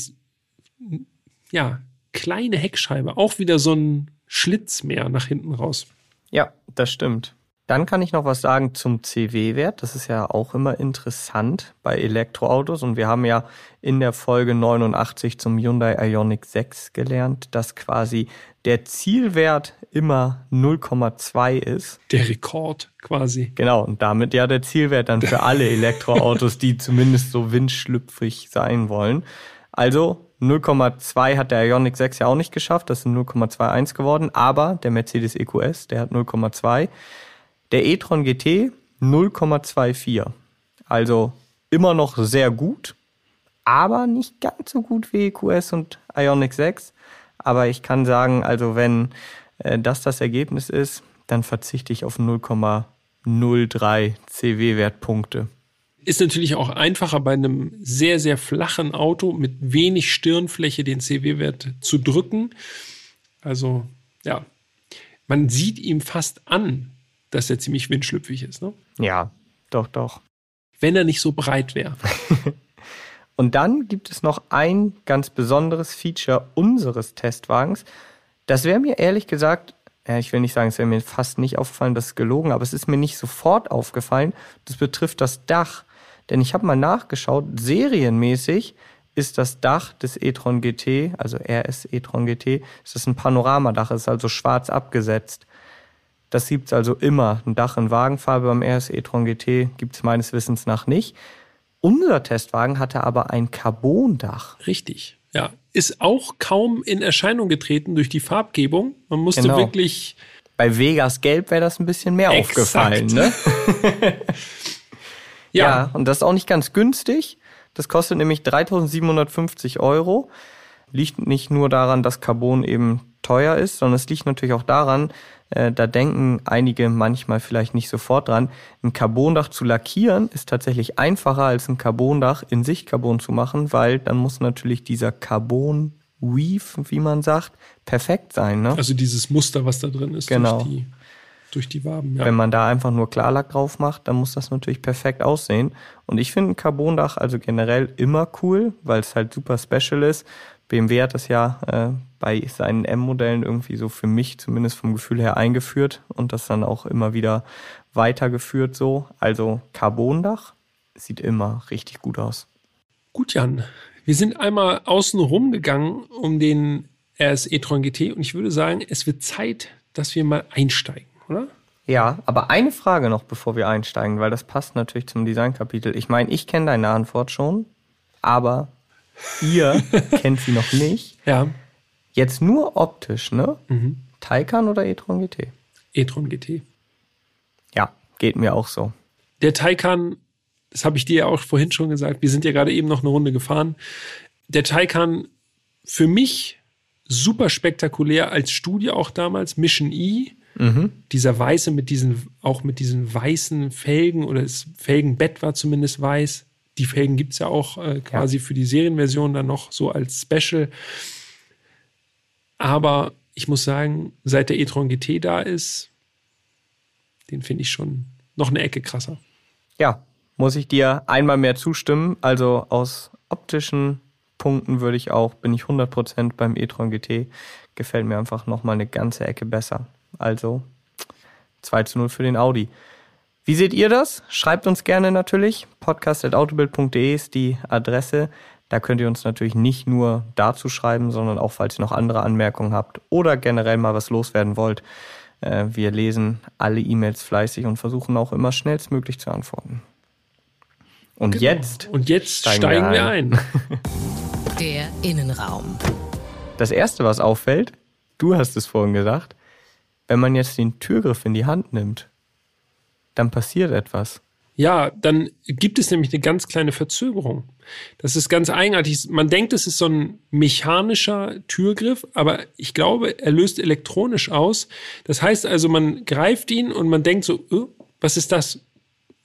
Speaker 1: ja, kleine Heckscheibe. Auch wieder so ein Schlitz mehr nach hinten raus.
Speaker 2: Ja, das stimmt. Dann kann ich noch was sagen zum CW-Wert. Das ist ja auch immer interessant bei Elektroautos. Und wir haben ja in der Folge 89 zum Hyundai Ioniq 6 gelernt, dass quasi der Zielwert immer 0,2 ist.
Speaker 1: Der Rekord quasi.
Speaker 2: Genau, und damit ja der Zielwert dann für alle (laughs) Elektroautos, die zumindest so windschlüpfrig sein wollen. Also 0,2 hat der Ioniq 6 ja auch nicht geschafft, das sind 0,21 geworden, aber der Mercedes EQS, der hat 0,2. Der e-tron GT 0,24. Also immer noch sehr gut, aber nicht ganz so gut wie EQS und Ioniq 6. Aber ich kann sagen, also wenn äh, das das Ergebnis ist, dann verzichte ich auf 0,03 CW-Wertpunkte.
Speaker 1: Ist natürlich auch einfacher bei einem sehr, sehr flachen Auto mit wenig Stirnfläche den CW-Wert zu drücken. Also, ja, man sieht ihm fast an, dass er ziemlich windschlüpfig ist. Ne?
Speaker 2: Ja, doch, doch.
Speaker 1: Wenn er nicht so breit wäre. (laughs)
Speaker 2: Und dann gibt es noch ein ganz besonderes Feature unseres Testwagens. Das wäre mir ehrlich gesagt, ja, ich will nicht sagen, es wäre mir fast nicht aufgefallen, das ist gelogen, aber es ist mir nicht sofort aufgefallen. Das betrifft das Dach. Denn ich habe mal nachgeschaut, serienmäßig ist das Dach des e-tron GT, also RS e-tron GT, ist das ein Panoramadach, ist also schwarz abgesetzt. Das gibt es also immer. Ein Dach in Wagenfarbe beim RS e-tron GT gibt es meines Wissens nach nicht. Unser Testwagen hatte aber ein Carbondach.
Speaker 1: Richtig. Ja, ist auch kaum in Erscheinung getreten durch die Farbgebung. Man musste genau. wirklich.
Speaker 2: Bei Vegas Gelb wäre das ein bisschen mehr Exakt. aufgefallen, ne? (laughs) ja. ja, und das ist auch nicht ganz günstig. Das kostet nämlich 3750 Euro. Liegt nicht nur daran, dass Carbon eben teuer ist, sondern es liegt natürlich auch daran, äh, da denken einige manchmal vielleicht nicht sofort dran. Ein Carbondach zu lackieren ist tatsächlich einfacher als ein Carbondach in Sichtcarbon zu machen, weil dann muss natürlich dieser Carbon Weave, wie man sagt, perfekt sein. Ne?
Speaker 1: Also dieses Muster, was da drin ist
Speaker 2: genau.
Speaker 1: die, durch die Waben.
Speaker 2: Ja. Wenn man da einfach nur Klarlack drauf macht, dann muss das natürlich perfekt aussehen. Und ich finde ein Carbondach also generell immer cool, weil es halt super special ist. BMW hat das ja äh, bei seinen M-Modellen irgendwie so für mich zumindest vom Gefühl her eingeführt und das dann auch immer wieder weitergeführt so. Also Carbondach sieht immer richtig gut aus.
Speaker 1: Gut, Jan. Wir sind einmal außen rum gegangen um den RS e-tron GT und ich würde sagen, es wird Zeit, dass wir mal einsteigen, oder?
Speaker 2: Ja, aber eine Frage noch, bevor wir einsteigen, weil das passt natürlich zum Designkapitel. Ich meine, ich kenne deine Antwort schon, aber Ihr (laughs) kennt sie noch nicht.
Speaker 1: Ja.
Speaker 2: Jetzt nur optisch, ne? Mhm. Taycan oder e-tron GT?
Speaker 1: e-tron GT.
Speaker 2: Ja, geht mir auch so.
Speaker 1: Der Taycan, das habe ich dir ja auch vorhin schon gesagt, wir sind ja gerade eben noch eine Runde gefahren. Der Taycan für mich super spektakulär als Studie auch damals, Mission E. Mhm. Dieser weiße mit diesen, auch mit diesen weißen Felgen oder das Felgenbett war zumindest weiß. Die Felgen gibt es ja auch äh, quasi ja. für die Serienversion dann noch so als Special. Aber ich muss sagen, seit der e-tron GT da ist, den finde ich schon noch eine Ecke krasser.
Speaker 2: Ja, muss ich dir einmal mehr zustimmen. Also aus optischen Punkten würde ich auch, bin ich 100% beim e-tron GT. Gefällt mir einfach nochmal eine ganze Ecke besser. Also 2 zu 0 für den Audi. Wie seht ihr das? Schreibt uns gerne natürlich. podcast.autobild.de ist die Adresse. Da könnt ihr uns natürlich nicht nur dazu schreiben, sondern auch, falls ihr noch andere Anmerkungen habt oder generell mal was loswerden wollt. Äh, wir lesen alle E-Mails fleißig und versuchen auch immer schnellstmöglich zu antworten. Und genau. jetzt?
Speaker 1: Und jetzt steigen, steigen wir ein. Wir
Speaker 3: ein. Der Innenraum.
Speaker 2: Das erste, was auffällt, du hast es vorhin gesagt, wenn man jetzt den Türgriff in die Hand nimmt, dann passiert etwas.
Speaker 1: Ja, dann gibt es nämlich eine ganz kleine Verzögerung. Das ist ganz eigenartig. Man denkt, es ist so ein mechanischer Türgriff, aber ich glaube, er löst elektronisch aus. Das heißt also, man greift ihn und man denkt so, oh, was ist das?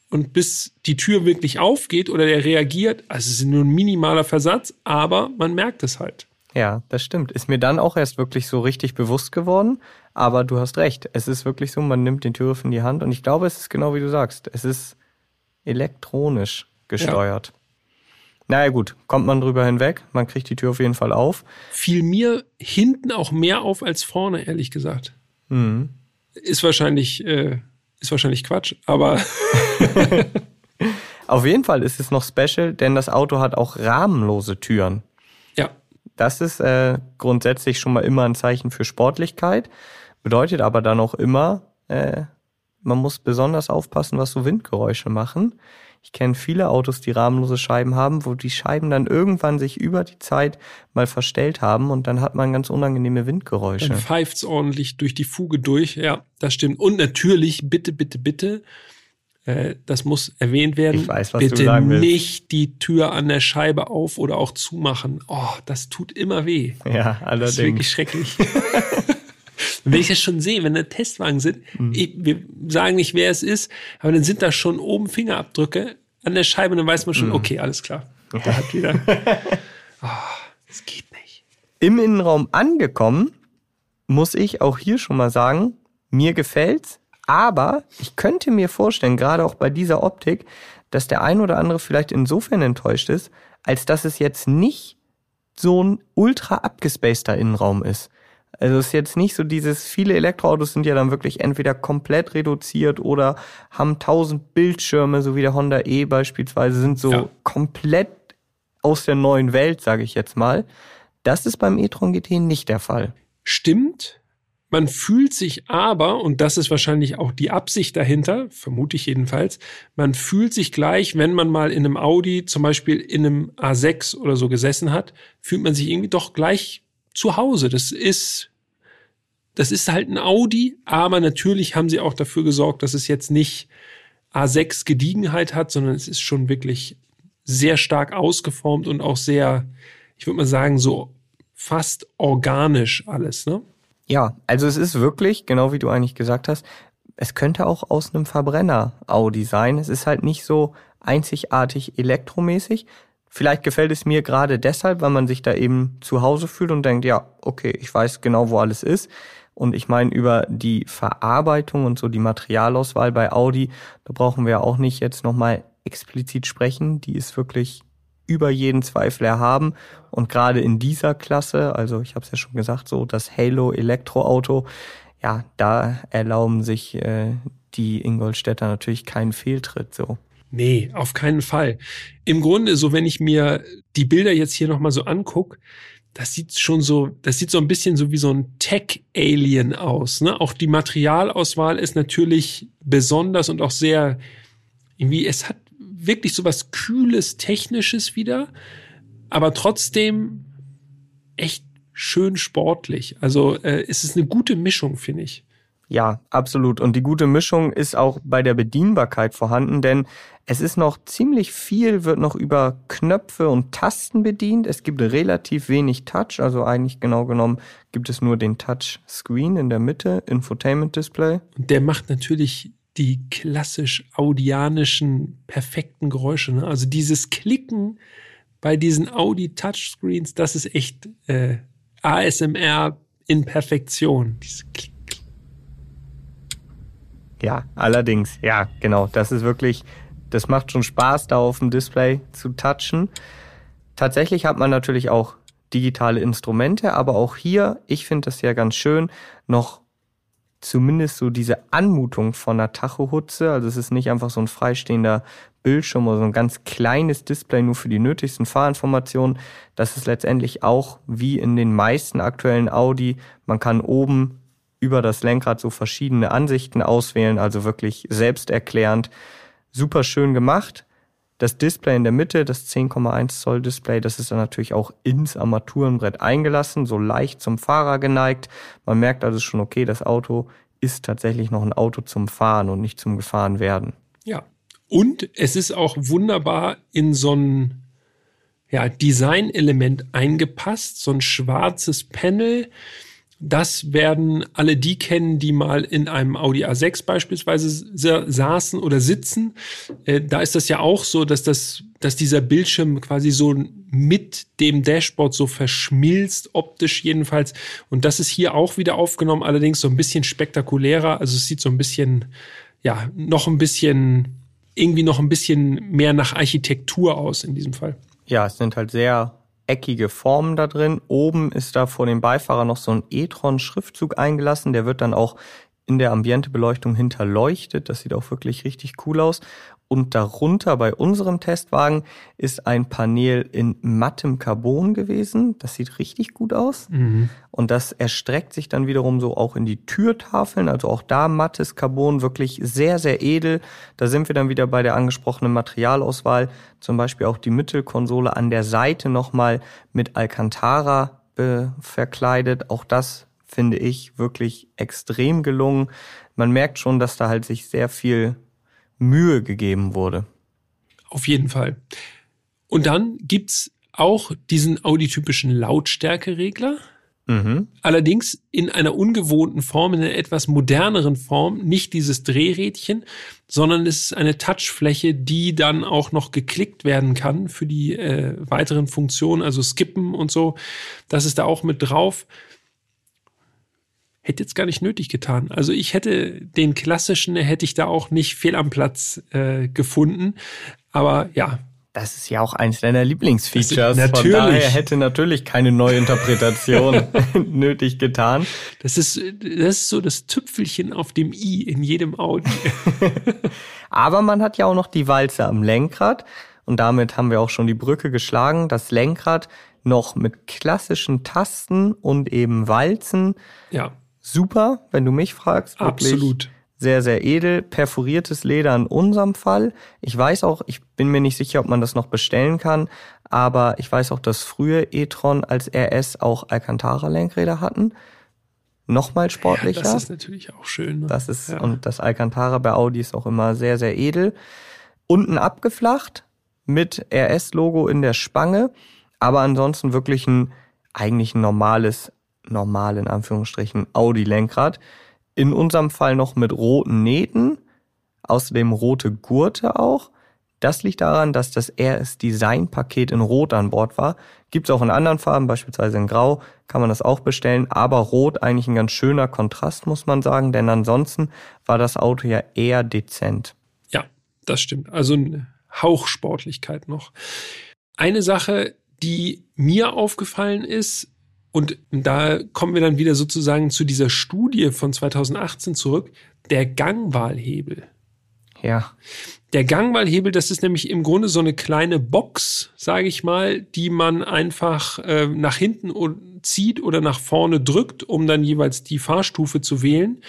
Speaker 1: Und bis die Tür wirklich aufgeht oder der reagiert, also es ist nur ein minimaler Versatz, aber man merkt es halt.
Speaker 2: Ja, das stimmt. Ist mir dann auch erst wirklich so richtig bewusst geworden. Aber du hast recht. Es ist wirklich so, man nimmt den Türgriff in die Hand und ich glaube, es ist genau wie du sagst. Es ist elektronisch gesteuert. Ja. Naja gut, kommt man drüber hinweg, man kriegt die Tür auf jeden Fall auf.
Speaker 1: Fiel mir hinten auch mehr auf als vorne, ehrlich gesagt. Mhm. Ist wahrscheinlich, äh, ist wahrscheinlich Quatsch, aber. (laughs)
Speaker 2: auf jeden Fall ist es noch special, denn das Auto hat auch rahmenlose Türen. Das ist äh, grundsätzlich schon mal immer ein Zeichen für Sportlichkeit. Bedeutet aber dann auch immer, äh, man muss besonders aufpassen, was so Windgeräusche machen. Ich kenne viele Autos, die rahmenlose Scheiben haben, wo die Scheiben dann irgendwann sich über die Zeit mal verstellt haben und dann hat man ganz unangenehme Windgeräusche. Dann
Speaker 1: pfeift's ordentlich durch die Fuge durch. Ja, das stimmt. Und natürlich, bitte, bitte, bitte, äh, das muss erwähnt werden.
Speaker 2: Ich weiß, was
Speaker 1: bitte
Speaker 2: du sagen willst.
Speaker 1: nicht die Tür an der Scheibe auf oder auch zumachen. Oh, das tut immer weh.
Speaker 2: Ja, allerdings. Das ist
Speaker 1: wirklich schrecklich. (laughs) wenn ich das schon sehe, wenn da Testwagen sind, mhm. ich, wir sagen nicht, wer es ist, aber dann sind da schon oben Fingerabdrücke. an der Scheibe, dann weiß man schon, okay, alles klar. Der hat wieder. (laughs) Oh, das geht nicht.
Speaker 2: Im Innenraum angekommen, muss ich auch hier schon mal sagen, mir gefällt's, aber ich könnte mir vorstellen, gerade auch bei dieser Optik, dass der ein oder andere vielleicht insofern enttäuscht ist, als dass es jetzt nicht so ein ultra abgespaceter Innenraum ist. Also es ist jetzt nicht so dieses, viele Elektroautos sind ja dann wirklich entweder komplett reduziert oder haben tausend Bildschirme, so wie der Honda E beispielsweise, sind so
Speaker 1: Ja.
Speaker 2: komplett aus der neuen Welt, sage ich jetzt mal. Das ist beim e-tron GT nicht der Fall.
Speaker 1: Stimmt. Man fühlt sich aber, und das ist wahrscheinlich auch die Absicht dahinter, vermute ich jedenfalls, man fühlt sich gleich, wenn man mal in einem Audi, zum Beispiel in einem A6 oder so gesessen hat, fühlt man sich irgendwie doch gleich zu Hause. Das ist, das ist halt ein Audi, aber natürlich haben sie auch dafür gesorgt, dass es jetzt nicht A6 Gediegenheit hat, sondern es ist schon wirklich sehr stark ausgeformt und auch sehr, ich würde mal sagen, so fast organisch alles, ne?
Speaker 2: Ja, also es ist wirklich, genau wie du eigentlich gesagt hast, es könnte auch aus einem Verbrenner Audi sein. Es ist halt nicht so einzigartig elektromäßig. Vielleicht gefällt es mir gerade deshalb, weil man sich da eben zu Hause fühlt und denkt, ja, okay, ich weiß genau, wo alles ist. Und ich meine, über die Verarbeitung und so die Materialauswahl bei Audi, da brauchen wir auch nicht jetzt nochmal explizit sprechen. Die ist wirklich über jeden Zweifel erhaben. Und gerade in dieser Klasse, also ich habe es ja schon gesagt, so das Halo Elektroauto, ja, da erlauben sich äh, die Ingolstädter natürlich keinen Fehltritt. So.
Speaker 1: Nee, auf keinen Fall. Im Grunde, so wenn ich mir die Bilder jetzt hier nochmal so anguck, das sieht schon so, das sieht so ein bisschen so wie so ein Tech-Alien aus. Ne? Auch die Materialauswahl ist natürlich besonders und auch sehr, irgendwie, es hat wirklich so was Kühles, Technisches wieder, aber trotzdem echt schön sportlich. Also äh, es ist eine gute Mischung, finde ich.
Speaker 2: Ja, absolut. Und die gute Mischung ist auch bei der Bedienbarkeit vorhanden, denn es ist noch ziemlich viel, wird noch über Knöpfe und Tasten bedient. Es gibt relativ wenig Touch, also eigentlich genau genommen gibt es nur den Touchscreen in der Mitte, Infotainment Display.
Speaker 1: Und der macht natürlich die klassisch audianischen perfekten Geräusche. Ne? Also dieses Klicken bei diesen Audi Touchscreens, das ist echt äh, ASMR in Perfektion. Diese Klick, Klick.
Speaker 2: Ja, allerdings, ja, genau. Das ist wirklich, das macht schon Spaß, da auf dem Display zu touchen. Tatsächlich hat man natürlich auch digitale Instrumente, aber auch hier, ich finde das ja ganz schön, noch zumindest so diese Anmutung von einer Tachohutze. Also es ist nicht einfach so ein freistehender Bildschirm oder so ein ganz kleines Display nur für die nötigsten Fahrinformationen. Das ist letztendlich auch wie in den meisten aktuellen Audi. Man kann oben über das Lenkrad so verschiedene Ansichten auswählen, also wirklich selbsterklärend. Super schön gemacht. Das Display in der Mitte, das 10,1 Zoll Display, das ist dann natürlich auch ins Armaturenbrett eingelassen, so leicht zum Fahrer geneigt. Man merkt also schon, okay, das Auto ist tatsächlich noch ein Auto zum Fahren und nicht zum Gefahren werden.
Speaker 1: Ja. Und es ist auch wunderbar in so ein ja, Designelement eingepasst, so ein schwarzes Panel. Das werden alle die kennen, die mal in einem Audi A6 beispielsweise sa- saßen oder sitzen. Äh, da ist das ja auch so, dass das, dass dieser Bildschirm quasi so mit dem Dashboard so verschmilzt, optisch jedenfalls. Und das ist hier auch wieder aufgenommen, allerdings so ein bisschen spektakulärer. Also es sieht so ein bisschen, ja, noch ein bisschen, irgendwie noch ein bisschen mehr nach Architektur aus in diesem Fall.
Speaker 2: Ja, es sind halt sehr eckige Formen da drin. Oben ist da vor dem Beifahrer noch so ein e-tron-Schriftzug eingelassen. Der wird dann auch in der Ambientebeleuchtung hinterleuchtet. Das sieht auch wirklich richtig cool aus. Und darunter bei unserem Testwagen ist ein Panel in mattem Carbon gewesen. Das sieht richtig gut aus. Und das erstreckt sich dann wiederum so auch in die Türtafeln. Also auch da mattes Carbon, wirklich sehr, sehr edel. Da sind wir dann wieder bei der angesprochenen Materialauswahl. Zum Beispiel auch die Mittelkonsole an der Seite nochmal mit Alcantara äh, verkleidet. Auch das finde ich wirklich extrem gelungen. Man merkt schon, dass da halt sich sehr viel Mühe gegeben wurde.
Speaker 1: Auf jeden Fall. Und dann gibt's auch diesen Audi-typischen Lautstärkeregler.
Speaker 2: Mhm.
Speaker 1: Allerdings in einer ungewohnten Form, in einer etwas moderneren Form, nicht dieses Drehrädchen, sondern es ist eine Touchfläche, die dann auch noch geklickt werden kann für die äh, weiteren Funktionen, also Skippen und so. Das ist da auch mit drauf. Hätte jetzt gar nicht nötig getan. Also ich hätte den klassischen, hätte ich da auch nicht fehl am Platz äh, gefunden. Aber ja,
Speaker 2: das ist ja auch eins deiner Lieblingsfeatures.
Speaker 1: Natürlich. Von daher
Speaker 2: hätte natürlich keine Neuinterpretation (laughs) (laughs) nötig getan.
Speaker 1: Das ist, das ist so das Tüpfelchen auf dem i in jedem Audi. (laughs)
Speaker 2: Aber man hat ja auch noch die Walze am Lenkrad. Und damit haben wir auch schon die Brücke geschlagen. Das Lenkrad noch mit klassischen Tasten und eben Walzen.
Speaker 1: Ja.
Speaker 2: Super, wenn du mich fragst.
Speaker 1: Wirklich. Absolut
Speaker 2: sehr, sehr edel, perforiertes Leder in unserem Fall. Ich weiß auch, ich bin mir nicht sicher, ob man das noch bestellen kann, aber ich weiß auch, dass frühe e-tron als RS auch Alcantara-Lenkräder hatten. Nochmal sportlicher. Ja,
Speaker 1: das ist natürlich auch schön. Ne?
Speaker 2: Das ist, ja. und das Alcantara bei Audi ist auch immer sehr, sehr edel. Unten abgeflacht mit RS-Logo in der Spange, aber ansonsten wirklich ein, eigentlich ein normales, normal in Anführungsstrichen Audi-Lenkrad in unserem Fall noch mit roten Nähten, außerdem rote Gurte auch. Das liegt daran, dass das RS Design Paket in Rot an Bord war. Gibt es auch in anderen Farben, beispielsweise in Grau, kann man das auch bestellen. Aber Rot eigentlich ein ganz schöner Kontrast, muss man sagen, denn ansonsten war das Auto ja eher dezent.
Speaker 1: Ja, das stimmt. Also eine Hauchsportlichkeit noch. Eine Sache, die mir aufgefallen ist, und da kommen wir dann wieder sozusagen zu dieser Studie von 2018 zurück, der Gangwahlhebel.
Speaker 2: Ja.
Speaker 1: Der Gangwahlhebel, das ist nämlich im Grunde so eine kleine Box, sage ich mal, die man einfach äh, nach hinten zieht oder nach vorne drückt, um dann jeweils die Fahrstufe zu wählen.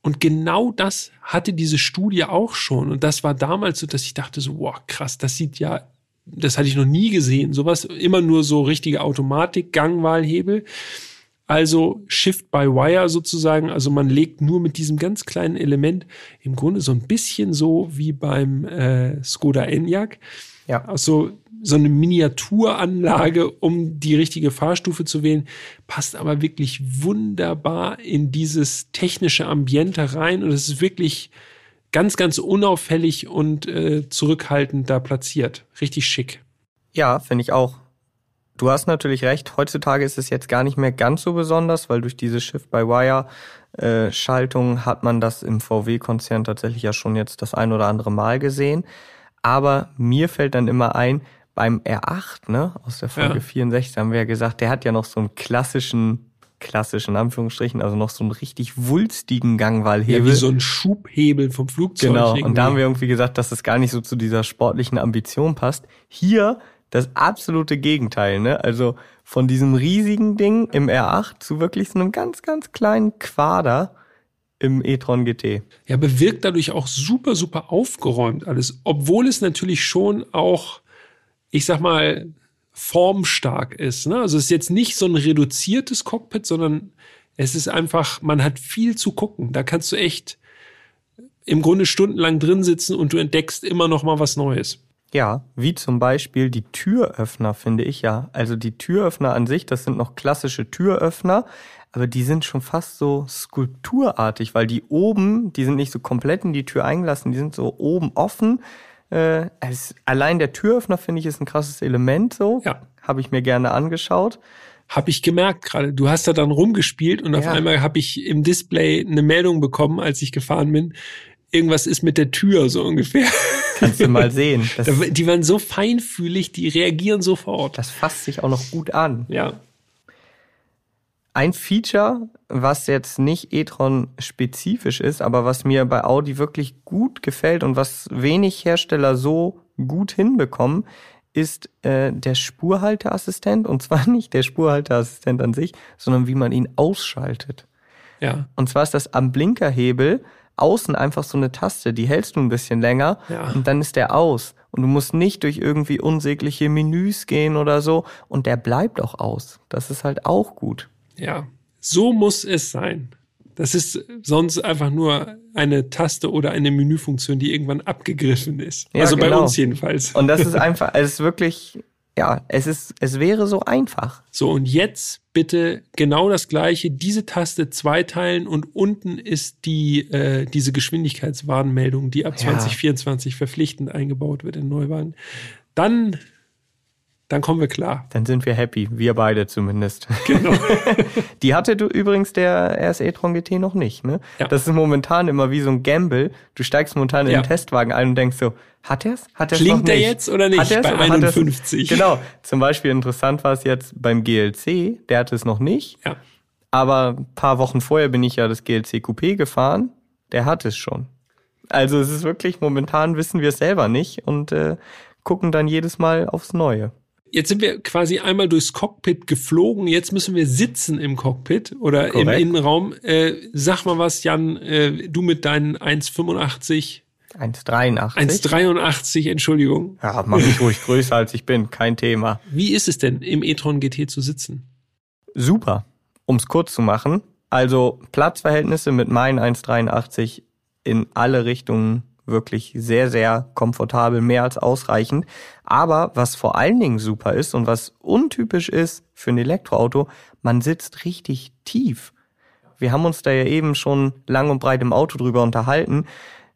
Speaker 1: Und genau das hatte diese Studie auch schon. Und das war damals so, dass ich dachte so, wow, krass, das sieht ja das hatte ich noch nie gesehen. Sowas immer nur so richtige Automatik, Gangwahlhebel. Also Shift by Wire sozusagen. Also man legt nur mit diesem ganz kleinen Element im Grunde so ein bisschen so wie beim äh, Skoda Enyaq.
Speaker 2: Ja.
Speaker 1: Also so eine Miniaturanlage, um die richtige Fahrstufe zu wählen, passt aber wirklich wunderbar in dieses technische Ambiente rein und es ist wirklich ganz, ganz unauffällig und äh, zurückhaltend da platziert. Richtig schick.
Speaker 2: Ja, finde ich auch. Du hast natürlich recht, heutzutage ist es jetzt gar nicht mehr ganz so besonders, weil durch diese Shift-by-Wire-Schaltung äh, hat man das im VW-Konzern tatsächlich ja schon jetzt das ein oder andere Mal gesehen. Aber mir fällt dann immer ein, beim R8, ne, aus der Folge ja. 64 haben wir ja gesagt, der hat ja noch so einen klassischen klassisch in Anführungsstrichen, also noch so einen richtig wulstigen Gangwahlhebel.
Speaker 1: Ja, wie so ein Schubhebel vom Flugzeug.
Speaker 2: Genau, irgendwie. und da haben wir irgendwie gesagt, dass das gar nicht so zu dieser sportlichen Ambition passt. Hier das absolute Gegenteil, ne? Also von diesem riesigen Ding im R8 zu wirklich so einem ganz, ganz kleinen Quader im e-tron GT.
Speaker 1: Ja, bewirkt dadurch auch super, super aufgeräumt alles, obwohl es natürlich schon auch, ich sag mal, formstark ist. Ne? Also es ist jetzt nicht so ein reduziertes Cockpit, sondern es ist einfach, man hat viel zu gucken. Da kannst du echt im Grunde stundenlang drin sitzen und du entdeckst immer noch mal was Neues.
Speaker 2: Ja, wie zum Beispiel die Türöffner, finde ich ja. Also die Türöffner an sich, das sind noch klassische Türöffner, aber die sind schon fast so skulpturartig, weil die oben, die sind nicht so komplett in die Tür eingelassen, die sind so oben offen äh, es, allein der Türöffner finde ich ist ein krasses Element so.
Speaker 1: Ja.
Speaker 2: Habe ich mir gerne angeschaut.
Speaker 1: Habe ich gemerkt gerade. Du hast da dann rumgespielt und ja. auf einmal habe ich im Display eine Meldung bekommen, als ich gefahren bin. Irgendwas ist mit der Tür so ungefähr.
Speaker 2: Kannst du mal sehen. (laughs)
Speaker 1: Die waren so feinfühlig, die reagieren sofort.
Speaker 2: Das fasst sich auch noch gut an.
Speaker 1: Ja.
Speaker 2: Ein Feature, was jetzt nicht e-tron spezifisch ist, aber was mir bei Audi wirklich gut gefällt und was wenig Hersteller so gut hinbekommen, ist äh, der Spurhalteassistent. Und zwar (laughs) nicht der Spurhalteassistent an sich, sondern wie man ihn ausschaltet.
Speaker 1: Ja.
Speaker 2: Und zwar ist das am Blinkerhebel außen einfach so eine Taste, die hältst du ein bisschen länger
Speaker 1: ja.
Speaker 2: und dann ist der aus. Und du musst nicht durch irgendwie unsägliche Menüs gehen oder so. Und der bleibt auch aus. Das ist halt auch gut.
Speaker 1: Ja, so muss es sein. Das ist sonst einfach nur eine Taste oder eine Menüfunktion, die irgendwann abgegriffen ist. Ja, also genau. bei uns jedenfalls.
Speaker 2: Und das ist (laughs) einfach, es ist wirklich ja, es ist, es wäre so einfach.
Speaker 1: So, und jetzt bitte genau das gleiche, diese Taste zweiteilen und unten ist die, äh, diese Geschwindigkeitswarnmeldung, die ab
Speaker 2: Ja.
Speaker 1: 2024 verpflichtend eingebaut wird in Neuwagen. Dann, dann kommen wir klar.
Speaker 2: Dann sind wir happy, wir beide zumindest.
Speaker 1: Genau. (laughs)
Speaker 2: Die hatte du übrigens der RS e-tron GT noch nicht, ne?
Speaker 1: Ja.
Speaker 2: Das ist momentan immer wie so ein Gamble. Du steigst momentan in
Speaker 1: Ja.
Speaker 2: den Testwagen ein und denkst so, hat er's? Hat er's
Speaker 1: Klingt der jetzt oder nicht
Speaker 2: Hat er's
Speaker 1: bei
Speaker 2: oder hat er's-
Speaker 1: 51?
Speaker 2: Genau. Zum Beispiel interessant war es jetzt beim GLC, der hatte es noch nicht.
Speaker 1: Ja.
Speaker 2: Aber ein paar Wochen vorher bin ich ja das GLC Coupé gefahren. Der hat es schon. Also es ist wirklich, momentan wissen wir es selber nicht und äh, gucken dann jedes Mal aufs Neue.
Speaker 1: Jetzt sind wir quasi einmal durchs Cockpit geflogen. Jetzt müssen wir sitzen im Cockpit oder im
Speaker 2: Korrekt.
Speaker 1: Innenraum. Äh, sag mal was, Jan, äh, du mit deinen 1,85,
Speaker 2: 1,83.
Speaker 1: 1,83, Entschuldigung.
Speaker 2: Ja, mach mich ruhig größer als ich bin, kein Thema.
Speaker 1: Wie ist es denn, im e-tron GT zu sitzen?
Speaker 2: Super. Um es kurz zu machen. Also Platzverhältnisse mit meinen 1,83 in alle Richtungen wirklich sehr, sehr komfortabel, mehr als ausreichend. Aber was vor allen Dingen super ist und was untypisch ist für ein Elektroauto, man sitzt richtig tief. Wir haben uns da ja eben schon lang und breit im Auto drüber unterhalten.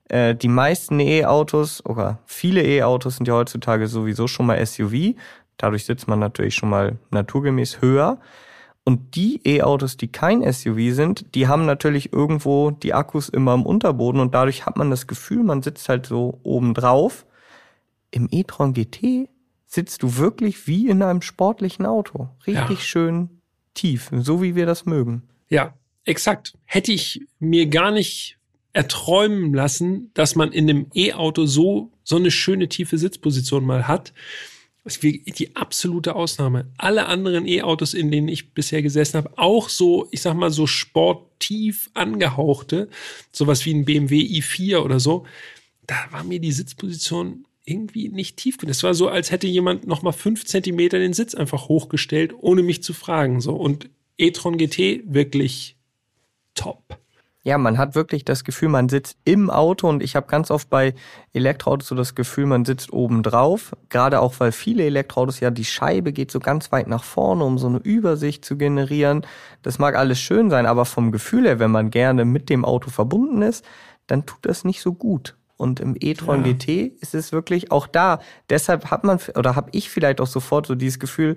Speaker 2: Äh, die meisten E-Autos oder viele E-Autos sind ja heutzutage sowieso schon mal SUV. Dadurch sitzt man natürlich schon mal naturgemäß höher. Und die E-Autos, die kein SUV sind, die haben natürlich irgendwo die Akkus immer im Unterboden und dadurch hat man das Gefühl, man sitzt halt so oben drauf. Im e-tron GT sitzt du wirklich wie in einem sportlichen Auto. Richtig
Speaker 1: Ja.
Speaker 2: schön tief, so wie wir das mögen.
Speaker 1: Ja, exakt. Hätte ich mir gar nicht erträumen lassen, dass man in einem E-Auto so, so eine schöne tiefe Sitzposition mal hat. Ist die absolute Ausnahme. Alle anderen E-Autos, in denen ich bisher gesessen habe, auch so, ich sag mal, so sportiv angehauchte, sowas wie ein BMW i4 oder so, da war mir die Sitzposition irgendwie nicht tief genug. Es war so, als hätte jemand noch mal fünf Zentimeter den Sitz einfach hochgestellt, ohne mich zu fragen. So und e-tron GT wirklich top.
Speaker 2: Ja, man hat wirklich das Gefühl, man sitzt im Auto und ich habe ganz oft bei Elektroautos so das Gefühl, man sitzt oben drauf. Gerade auch, weil viele Elektroautos ja die Scheibe geht so ganz weit nach vorne, um so eine Übersicht zu generieren. Das mag alles schön sein, aber vom Gefühl her, wenn man gerne mit dem Auto verbunden ist, dann tut das nicht so gut. Und im e-tron
Speaker 1: Ja.
Speaker 2: GT ist es wirklich auch da. Deshalb hat man oder habe ich vielleicht auch sofort so dieses Gefühl,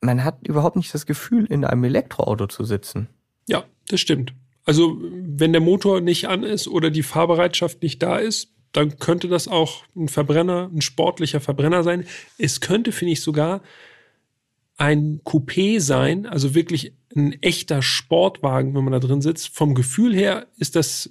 Speaker 2: man hat überhaupt nicht das Gefühl, in einem Elektroauto zu sitzen.
Speaker 1: Ja, das stimmt. Also, wenn der Motor nicht an ist oder die Fahrbereitschaft nicht da ist, dann könnte das auch ein Verbrenner, ein sportlicher Verbrenner sein. Es könnte, finde ich, sogar ein Coupé sein, also wirklich ein echter Sportwagen, wenn man da drin sitzt. Vom Gefühl her ist das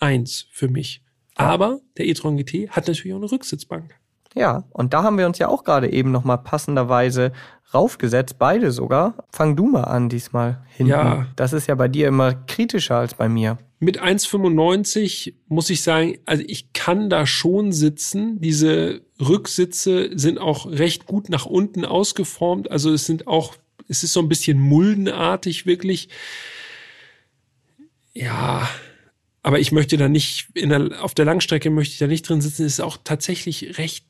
Speaker 1: eins für mich. Aber der e-tron GT hat natürlich auch eine Rücksitzbank.
Speaker 2: Ja, und da haben wir uns ja auch gerade eben nochmal passenderweise raufgesetzt, beide sogar. Fang du mal an diesmal hinten.
Speaker 1: Ja.
Speaker 2: Das ist ja bei dir immer kritischer als bei mir.
Speaker 1: Mit 1,95 muss ich sagen, also ich kann da schon sitzen. Diese Rücksitze sind auch recht gut nach unten ausgeformt. Also es sind auch, es ist so ein bisschen muldenartig wirklich. Ja, aber ich möchte da nicht, in der, auf der Langstrecke möchte ich da nicht drin sitzen. Es ist auch tatsächlich recht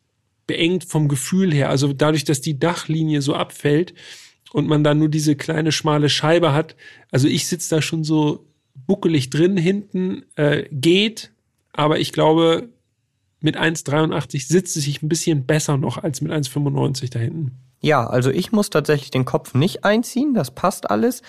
Speaker 1: beengt vom Gefühl her. Also dadurch, dass die Dachlinie so abfällt und man da nur diese kleine schmale Scheibe hat. Also ich sitze da schon so buckelig drin hinten, äh, geht, aber ich glaube, mit 1,83 sitzt es sich ein bisschen besser noch als mit 1,95 da hinten.
Speaker 2: Ja, also ich muss tatsächlich den Kopf nicht einziehen, das passt alles.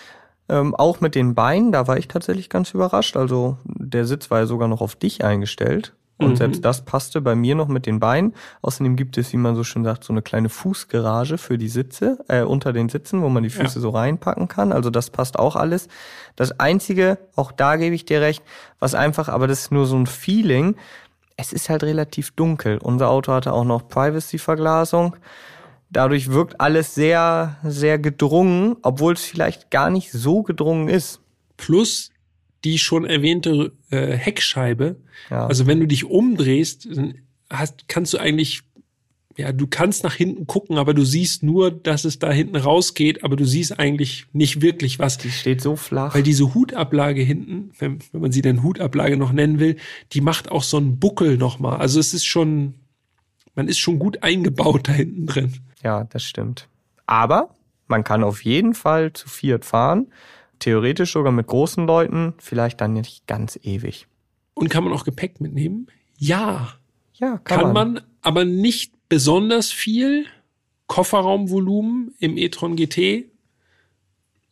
Speaker 2: Ähm, auch mit den Beinen, da war ich tatsächlich ganz überrascht. Also der Sitz war ja sogar noch auf dich eingestellt. Und
Speaker 1: Mhm.
Speaker 2: selbst das passte bei mir noch mit den Beinen. Außerdem gibt es, wie man so schön sagt, so eine kleine Fußgarage für die Sitze, äh, unter den Sitzen, wo man die Füße
Speaker 1: Ja.
Speaker 2: so reinpacken kann. Also das passt auch alles. Das Einzige, auch da gebe ich dir recht, was einfach, aber das ist nur so ein Feeling, es ist halt relativ dunkel. Unser Auto hatte auch noch Privacy-Verglasung. Dadurch wirkt alles sehr, sehr gedrungen, obwohl es vielleicht gar nicht so gedrungen ist.
Speaker 1: Plus die schon erwähnte äh, Heckscheibe.
Speaker 2: Ja.
Speaker 1: Also wenn du dich umdrehst, dann hast, kannst du eigentlich, ja, du kannst nach hinten gucken, aber du siehst nur, dass es da hinten rausgeht, aber du siehst eigentlich nicht wirklich was.
Speaker 2: die steht so flach.
Speaker 1: Weil diese Hutablage hinten, wenn, wenn man sie denn Hutablage noch nennen will, die macht auch so einen Buckel nochmal. Also es ist schon man ist schon gut eingebaut da hinten drin.
Speaker 2: Ja, das stimmt. Aber man kann auf jeden Fall zu viert fahren. Theoretisch sogar mit großen Leuten, vielleicht dann nicht ganz ewig.
Speaker 1: Und kann man auch Gepäck mitnehmen? Ja.
Speaker 2: Ja, kann,
Speaker 1: Kann man, aber nicht besonders viel. Kofferraumvolumen im e-tron GT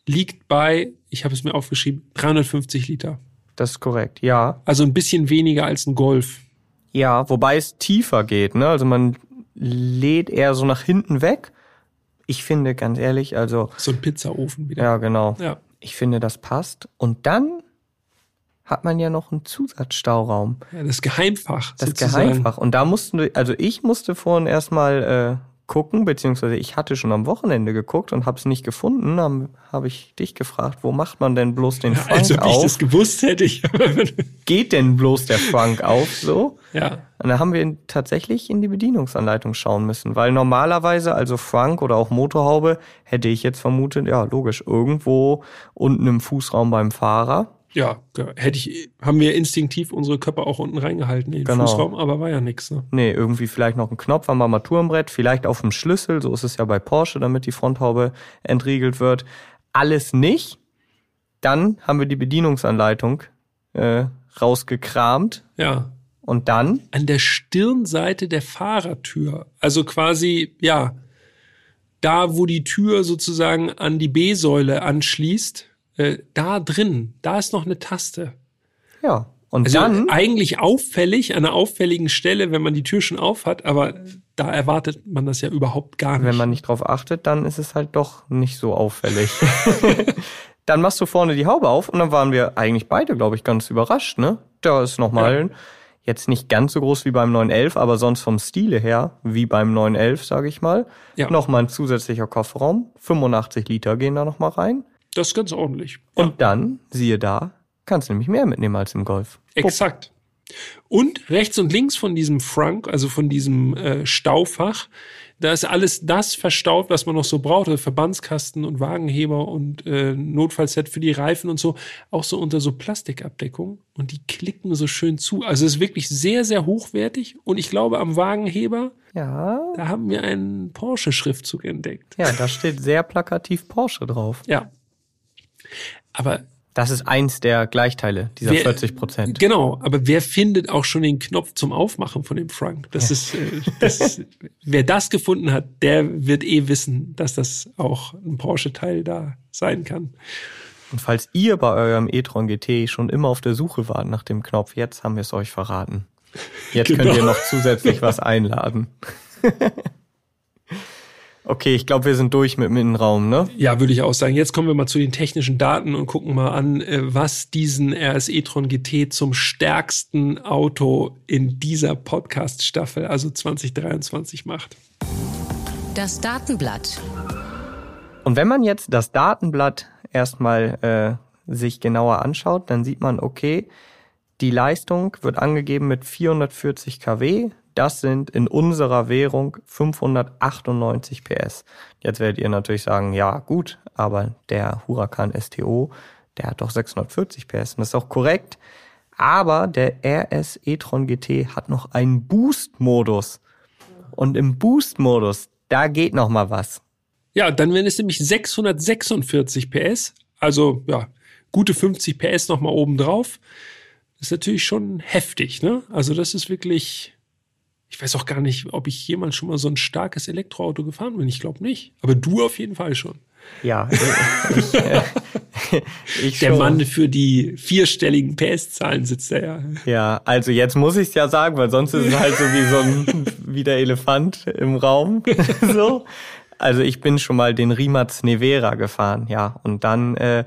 Speaker 1: liegt bei, ich habe es mir aufgeschrieben, 350 Liter.
Speaker 2: Das ist korrekt, ja.
Speaker 1: Also ein bisschen weniger als ein Golf.
Speaker 2: Ja, wobei es tiefer geht, ne? Also man lädt eher so nach hinten weg. Ich finde, ganz ehrlich, also,
Speaker 1: So ein Pizzaofen wieder.
Speaker 2: ja, genau.
Speaker 1: Ja.
Speaker 2: Ich finde, das passt. Und dann hat man ja noch einen Zusatzstauraum.
Speaker 1: Ja, das Geheimfach.
Speaker 2: Das
Speaker 1: sozusagen.
Speaker 2: Geheimfach. Und da mussten wir, also ich musste vorhin erstmal äh, gucken, beziehungsweise ich hatte schon am Wochenende geguckt und habe es nicht gefunden. Dann habe ich dich gefragt, wo macht man denn bloß den Frank
Speaker 1: als ob ich
Speaker 2: auf?
Speaker 1: das gewusst hätte. Ich,
Speaker 2: Geht denn bloß der Frank auf so?
Speaker 1: ja.
Speaker 2: Und da haben wir tatsächlich in die Bedienungsanleitung schauen müssen, weil normalerweise, also Frank oder auch Motorhaube, hätte ich jetzt vermutet, ja, logisch, irgendwo unten im Fußraum beim Fahrer.
Speaker 1: Ja, hätte ich, haben wir instinktiv unsere Köpfe auch unten reingehalten in den
Speaker 2: Genau.
Speaker 1: Fußraum, aber war ja nix. Ne?
Speaker 2: Nee, irgendwie vielleicht noch ein Knopf am Armaturenbrett, vielleicht auf dem Schlüssel, so ist es ja bei Porsche, damit die Fronthaube entriegelt wird. Alles nicht. Dann haben wir die Bedienungsanleitung äh, rausgekramt
Speaker 1: Ja.
Speaker 2: und dann,
Speaker 1: An der Stirnseite der Fahrertür, also quasi, ja, da wo die Tür sozusagen an die B-Säule anschließt, äh, da drin, da ist noch eine Taste.
Speaker 2: ja, und
Speaker 1: Also
Speaker 2: dann,
Speaker 1: eigentlich auffällig, an einer auffälligen Stelle, wenn man die Tür schon auf hat, aber da erwartet man das ja überhaupt gar nicht.
Speaker 2: wenn man nicht drauf achtet, dann ist es halt doch nicht so auffällig. (laughs) dann machst du vorne die Haube auf und dann waren wir eigentlich beide, glaube ich, ganz überrascht, ne? Da ist nochmal jetzt nicht ganz so groß wie beim 911, aber sonst vom Stile her wie beim 911, sage ich mal.
Speaker 1: Ja.
Speaker 2: Nochmal ein zusätzlicher Kofferraum, 85 Liter gehen da nochmal rein.
Speaker 1: Das ist ganz ordentlich.
Speaker 2: Und dann, siehe da, kannst du nämlich mehr mitnehmen als im Golf.
Speaker 1: Exakt. Und rechts und links von diesem Frunk, also von diesem äh, Staufach, da ist alles das verstaut, was man noch so braucht. Also Verbandskasten und Wagenheber und äh, Notfallset für die Reifen und so. Auch so unter so Plastikabdeckung. Und die klicken so schön zu. Also es ist wirklich sehr, sehr hochwertig. Und ich glaube, am Wagenheber,
Speaker 2: Ja,
Speaker 1: da haben wir einen Porsche-Schriftzug entdeckt.
Speaker 2: ja, da steht sehr plakativ Porsche drauf.
Speaker 1: Ja. Aber
Speaker 2: Das ist eins der Gleichteile, dieser
Speaker 1: Wer-
Speaker 2: 40 Prozent.
Speaker 1: Genau, aber wer findet auch schon den Knopf zum Aufmachen von dem Frank? Das ist, äh, das ist, wer das gefunden hat, der wird eh wissen, dass das auch ein Porsche-Teil da sein kann.
Speaker 2: Und falls ihr bei eurem e-tron GT schon immer auf der Suche wart nach dem Knopf, jetzt haben wir es euch verraten. Jetzt
Speaker 1: Genau.
Speaker 2: könnt ihr noch zusätzlich was einladen. (laughs) okay, ich glaube, wir sind durch mit dem Innenraum, ne?
Speaker 1: Ja, würde ich auch sagen. Jetzt kommen wir mal zu den technischen Daten und gucken mal an, äh, was diesen RS e-tron GT zum stärksten Auto in dieser Podcast-Staffel, also 2023 macht.
Speaker 3: Das Datenblatt.
Speaker 2: Und wenn man jetzt das Datenblatt erstmal äh, sich genauer anschaut, dann sieht man, okay, die Leistung wird angegeben mit 440 kW. Das sind in unserer Währung 598 PS. Jetzt werdet ihr natürlich sagen, ja gut, aber der Huracan STO, der hat doch 640 PS. Und das ist auch korrekt. Aber der RS e-tron GT hat noch einen Boost-Modus. Und im Boost-Modus, da geht noch mal was.
Speaker 1: Ja, dann wären es nämlich 646 PS, also ja, gute 50 PS nochmal oben drauf. Ist natürlich schon heftig, ne? Also das ist wirklich, ich weiß auch gar nicht, ob ich jemals schon mal so ein starkes Elektroauto gefahren bin. Ich glaube nicht. Aber du auf jeden Fall schon.
Speaker 2: Ja, (laughs) ich, äh, ich
Speaker 1: Der
Speaker 2: schon.
Speaker 1: Mann für die vierstelligen PS-Zahlen sitzt da ja.
Speaker 2: Ja, also jetzt muss ich es ja sagen, weil sonst ist es halt so wie so ein (laughs) wie der Elefant im Raum. (laughs) so. Also ich bin schon mal den Rimac Nevera gefahren, ja, und dann äh,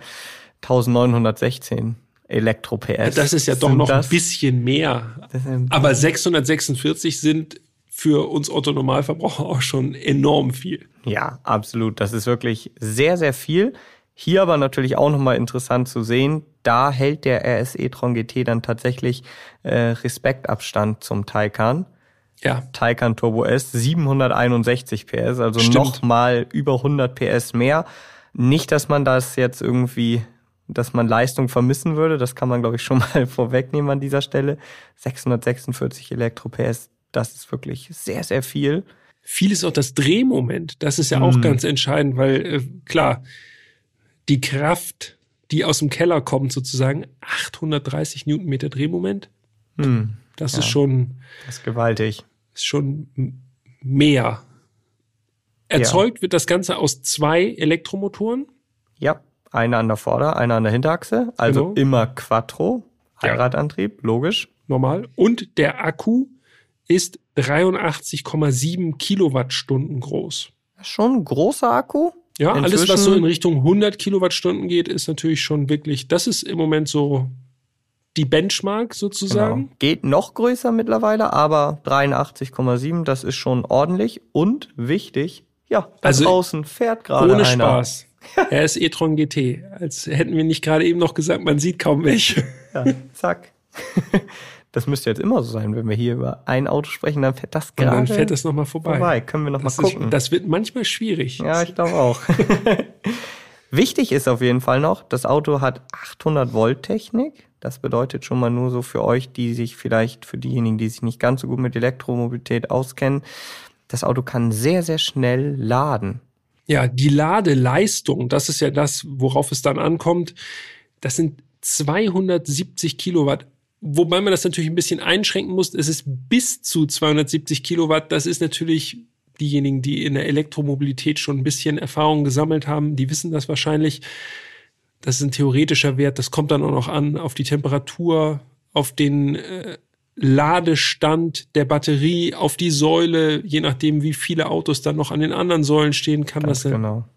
Speaker 2: 1916 Elektro PS.
Speaker 1: Das ist ja doch
Speaker 2: Sind
Speaker 1: noch
Speaker 2: das,
Speaker 1: ein bisschen mehr. Aber 646 sind für uns Otto-Normalverbraucher auch schon enorm viel.
Speaker 2: Ja, absolut. Das ist wirklich sehr, sehr viel. Hier aber natürlich auch nochmal interessant zu sehen, da hält der RS e-tron GT dann tatsächlich äh, Respektabstand zum Taycan.
Speaker 1: Ja,
Speaker 2: Taycan Turbo S 761 PS, also nochmal über 100 PS mehr. Nicht, dass man das jetzt irgendwie, dass man Leistung vermissen würde, das kann man glaube ich schon (laughs) mal vorwegnehmen an dieser Stelle. 646 Elektro PS, Das ist wirklich sehr, sehr viel.
Speaker 1: Viel ist auch das Drehmoment. Das ist ja auch
Speaker 2: Mhm.
Speaker 1: ganz entscheidend, weil äh, klar, die Kraft, die aus dem Keller kommt, sozusagen 830 Newtonmeter Drehmoment,
Speaker 2: Hm,
Speaker 1: das
Speaker 2: Ja.
Speaker 1: ist schon,
Speaker 2: das ist gewaltig.
Speaker 1: ist schon mehr. Erzeugt wird das Ganze aus zwei Elektromotoren.
Speaker 2: Ja, einer an der Vorder-, einer an der Hinterachse. Also
Speaker 1: Genau.
Speaker 2: immer Quattro.
Speaker 1: Ja.
Speaker 2: Allradantrieb, logisch.
Speaker 1: normal. Und der Akku ist 83,7 Kilowattstunden groß.
Speaker 2: Schon ein großer Akku.
Speaker 1: Ja, alles, was so in Richtung 100 Kilowattstunden geht, ist natürlich schon wirklich, das ist im Moment so die Benchmark sozusagen.
Speaker 2: Genau. Geht noch größer mittlerweile, aber 83,7, das ist schon ordentlich. Und wichtig, ja, da
Speaker 1: Also,
Speaker 2: draußen fährt gerade
Speaker 1: Ohne
Speaker 2: einer.
Speaker 1: Spaß. (laughs) Er ist e-tron GT. Als hätten wir nicht gerade eben noch gesagt, man sieht kaum welche.
Speaker 2: Ja, zack. Das müsste jetzt immer so sein, wenn wir hier über ein Auto sprechen, dann fährt das
Speaker 1: Und dann
Speaker 2: gerade
Speaker 1: fährt das nochmal vorbei.
Speaker 2: vorbei. Können wir noch
Speaker 1: Das,
Speaker 2: mal gucken.
Speaker 1: ist, das wird manchmal schwierig.
Speaker 2: Ja, ich glaube auch. (laughs) Wichtig ist auf jeden Fall noch, das Auto hat 800 Volt Technik. Das bedeutet schon mal nur so für euch, die sich vielleicht, für diejenigen, die sich nicht ganz so gut mit Elektromobilität auskennen, das Auto kann sehr, sehr schnell laden.
Speaker 1: Ja, die Ladeleistung, das ist ja das, worauf es dann ankommt. Das sind 270 Kilowatt. Wobei man das natürlich ein bisschen einschränken muss. Es ist bis zu 270 Kilowatt. Das ist natürlich diejenigen, die in der Elektromobilität schon ein bisschen Erfahrung gesammelt haben, die wissen das wahrscheinlich. Das ist ein theoretischer Wert. Das kommt dann auch noch an auf die Temperatur, auf den äh, Ladestand der Batterie, auf die Säule, je nachdem, wie viele Autos dann noch an den anderen Säulen stehen, kann
Speaker 2: Ganz
Speaker 1: das
Speaker 2: genau.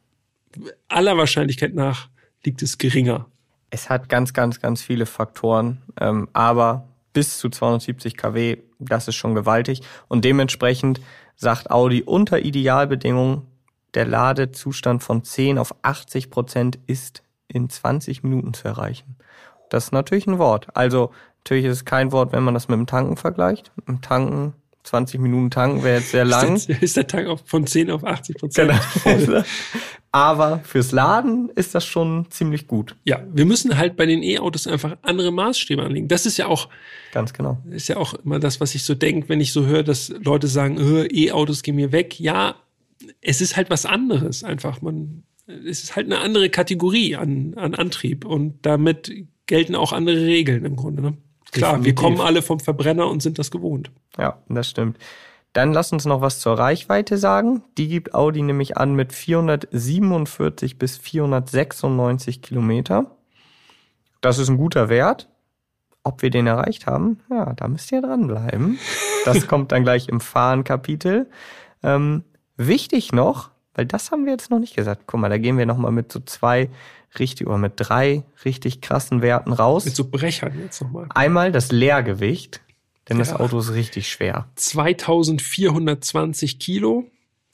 Speaker 1: aller Wahrscheinlichkeit nach liegt es geringer.
Speaker 2: Es hat ganz, ganz, ganz viele Faktoren, ähm, aber bis zu 270 kW, das ist schon gewaltig. Und dementsprechend sagt Audi unter Idealbedingungen, der Ladezustand von 10 auf 80 Prozent ist in 20 Minuten zu erreichen. Das ist natürlich ein Wort. Also natürlich ist es kein Wort, wenn man das mit dem Tanken vergleicht. Im Tanken, 20 Minuten tanken wäre jetzt sehr lang.
Speaker 1: Ist der, ist der Tank von 10 auf 80 Prozent
Speaker 2: Genau. (laughs) Aber fürs Laden ist das schon ziemlich gut.
Speaker 1: Ja, wir müssen halt bei den E-Autos einfach andere Maßstäbe anlegen. Das ist ja auch,
Speaker 2: Ganz genau.
Speaker 1: ist ja auch immer das, was ich so denke, wenn ich so höre, dass Leute sagen, "Äh, E-Autos gehen mir weg. Ja, es ist halt was anderes einfach. Man, es ist halt eine andere Kategorie an, an Antrieb und damit gelten auch andere Regeln im Grunde. Ne? Klar, wir
Speaker 2: Definitiv.
Speaker 1: kommen alle vom Verbrenner und sind das gewohnt.
Speaker 2: Ja, das stimmt. Dann lass uns noch was zur Reichweite sagen. Die gibt Audi nämlich an mit 447 bis 496 Kilometer. Das ist ein guter Wert. Ob wir den erreicht haben, ja, da müsst ihr dranbleiben. Das (laughs) kommt dann gleich im Fahren-Kapitel. Ähm, wichtig noch, weil das haben wir jetzt noch nicht gesagt. Guck mal, da gehen wir noch mal mit so zwei richtig oder mit drei richtig krassen Werten raus.
Speaker 1: Mit so Brechern jetzt nochmal.
Speaker 2: Einmal das Leergewicht, denn das
Speaker 1: Ja.
Speaker 2: Auto ist richtig schwer.
Speaker 1: 2420 Kilo.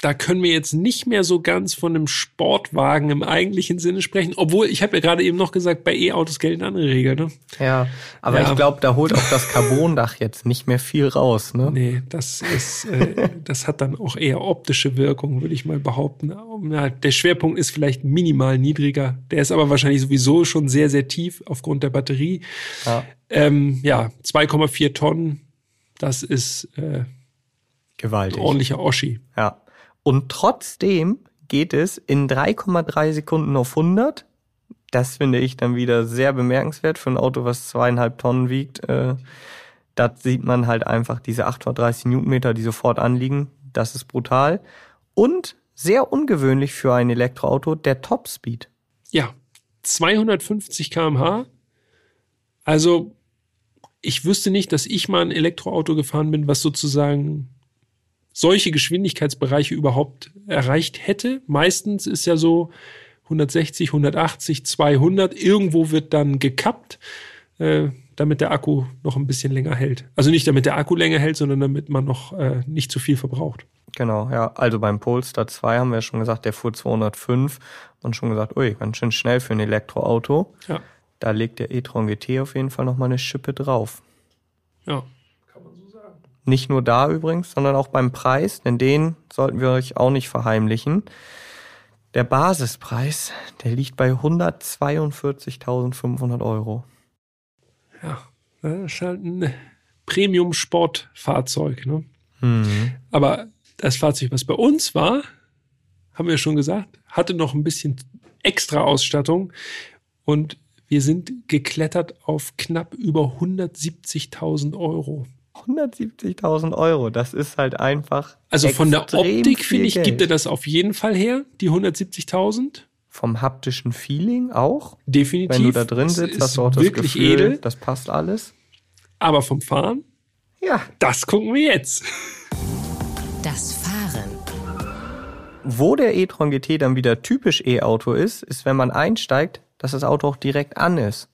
Speaker 1: Da können wir jetzt nicht mehr so ganz von einem Sportwagen im eigentlichen Sinne sprechen. Obwohl, ich habe ja gerade eben noch gesagt, bei E-Autos gelten andere Regeln. Ne?
Speaker 2: Ja, aber
Speaker 1: Ja.
Speaker 2: ich glaube, da holt auch das Carbondach jetzt nicht mehr viel raus, ne?
Speaker 1: Nee, das ist, äh, das hat dann auch eher optische Wirkung, würde ich mal behaupten. Ja, der Schwerpunkt ist vielleicht minimal niedriger. Der ist aber wahrscheinlich sowieso schon sehr, sehr tief aufgrund der Batterie.
Speaker 2: Ja,
Speaker 1: Ähm, ja, 2,4 Tonnen. Das ist äh, ein
Speaker 2: gewaltig.
Speaker 1: ordentlicher Oschi.
Speaker 2: Ja. Und trotzdem geht es in 3,3 Sekunden auf 100. Das finde ich dann wieder sehr bemerkenswert für ein Auto, was zweieinhalb Tonnen wiegt. Äh, da sieht man halt einfach diese 830 Newtonmeter, die sofort anliegen. Das ist brutal. Und sehr ungewöhnlich für ein Elektroauto, der Topspeed.
Speaker 1: Ja, 250 km/h. Also, ich wüsste nicht, dass ich mal ein Elektroauto gefahren bin, was sozusagen solche Geschwindigkeitsbereiche überhaupt erreicht hätte. Meistens ist ja so 160, 180, 200. Irgendwo wird dann gekappt, äh, damit der Akku noch ein bisschen länger hält. Also nicht damit der Akku länger hält, sondern damit man noch äh, nicht zu viel verbraucht.
Speaker 2: Genau, ja. Also beim Polestar 2 haben wir ja schon gesagt, der fuhr 205 und schon gesagt, ui, ganz schön schnell für ein Elektroauto.
Speaker 1: Ja,
Speaker 2: Da legt der e-tron GT auf jeden Fall nochmal eine Schippe drauf.
Speaker 1: ja.
Speaker 2: Nicht nur da übrigens, sondern auch beim Preis, denn den sollten wir euch auch nicht verheimlichen. Der Basispreis, der liegt bei 142.500 Euro.
Speaker 1: Ja, das ist halt ein Premium-Sportfahrzeug. Ne? Mhm. Aber das Fahrzeug, was bei uns war, haben wir schon gesagt, hatte noch ein bisschen extra Ausstattung und wir sind geklettert auf knapp über 170.000 Euro.
Speaker 2: 170.000 Euro, das ist halt einfach.
Speaker 1: Also von der Optik, finde ich, Geld. gibt er das auf jeden Fall her, die 170.000.
Speaker 2: Vom haptischen Feeling auch.
Speaker 1: Definitiv.
Speaker 2: Wenn du da drin sitzt, hast du auch das wirklich Gefühl, edel. das passt alles.
Speaker 1: Aber vom Fahren?
Speaker 2: Ja.
Speaker 1: Das gucken wir jetzt.
Speaker 3: Das Fahren.
Speaker 2: Wo der e-tron GT dann wieder typisch E-Auto ist, ist, wenn man einsteigt, dass das Auto auch direkt an ist.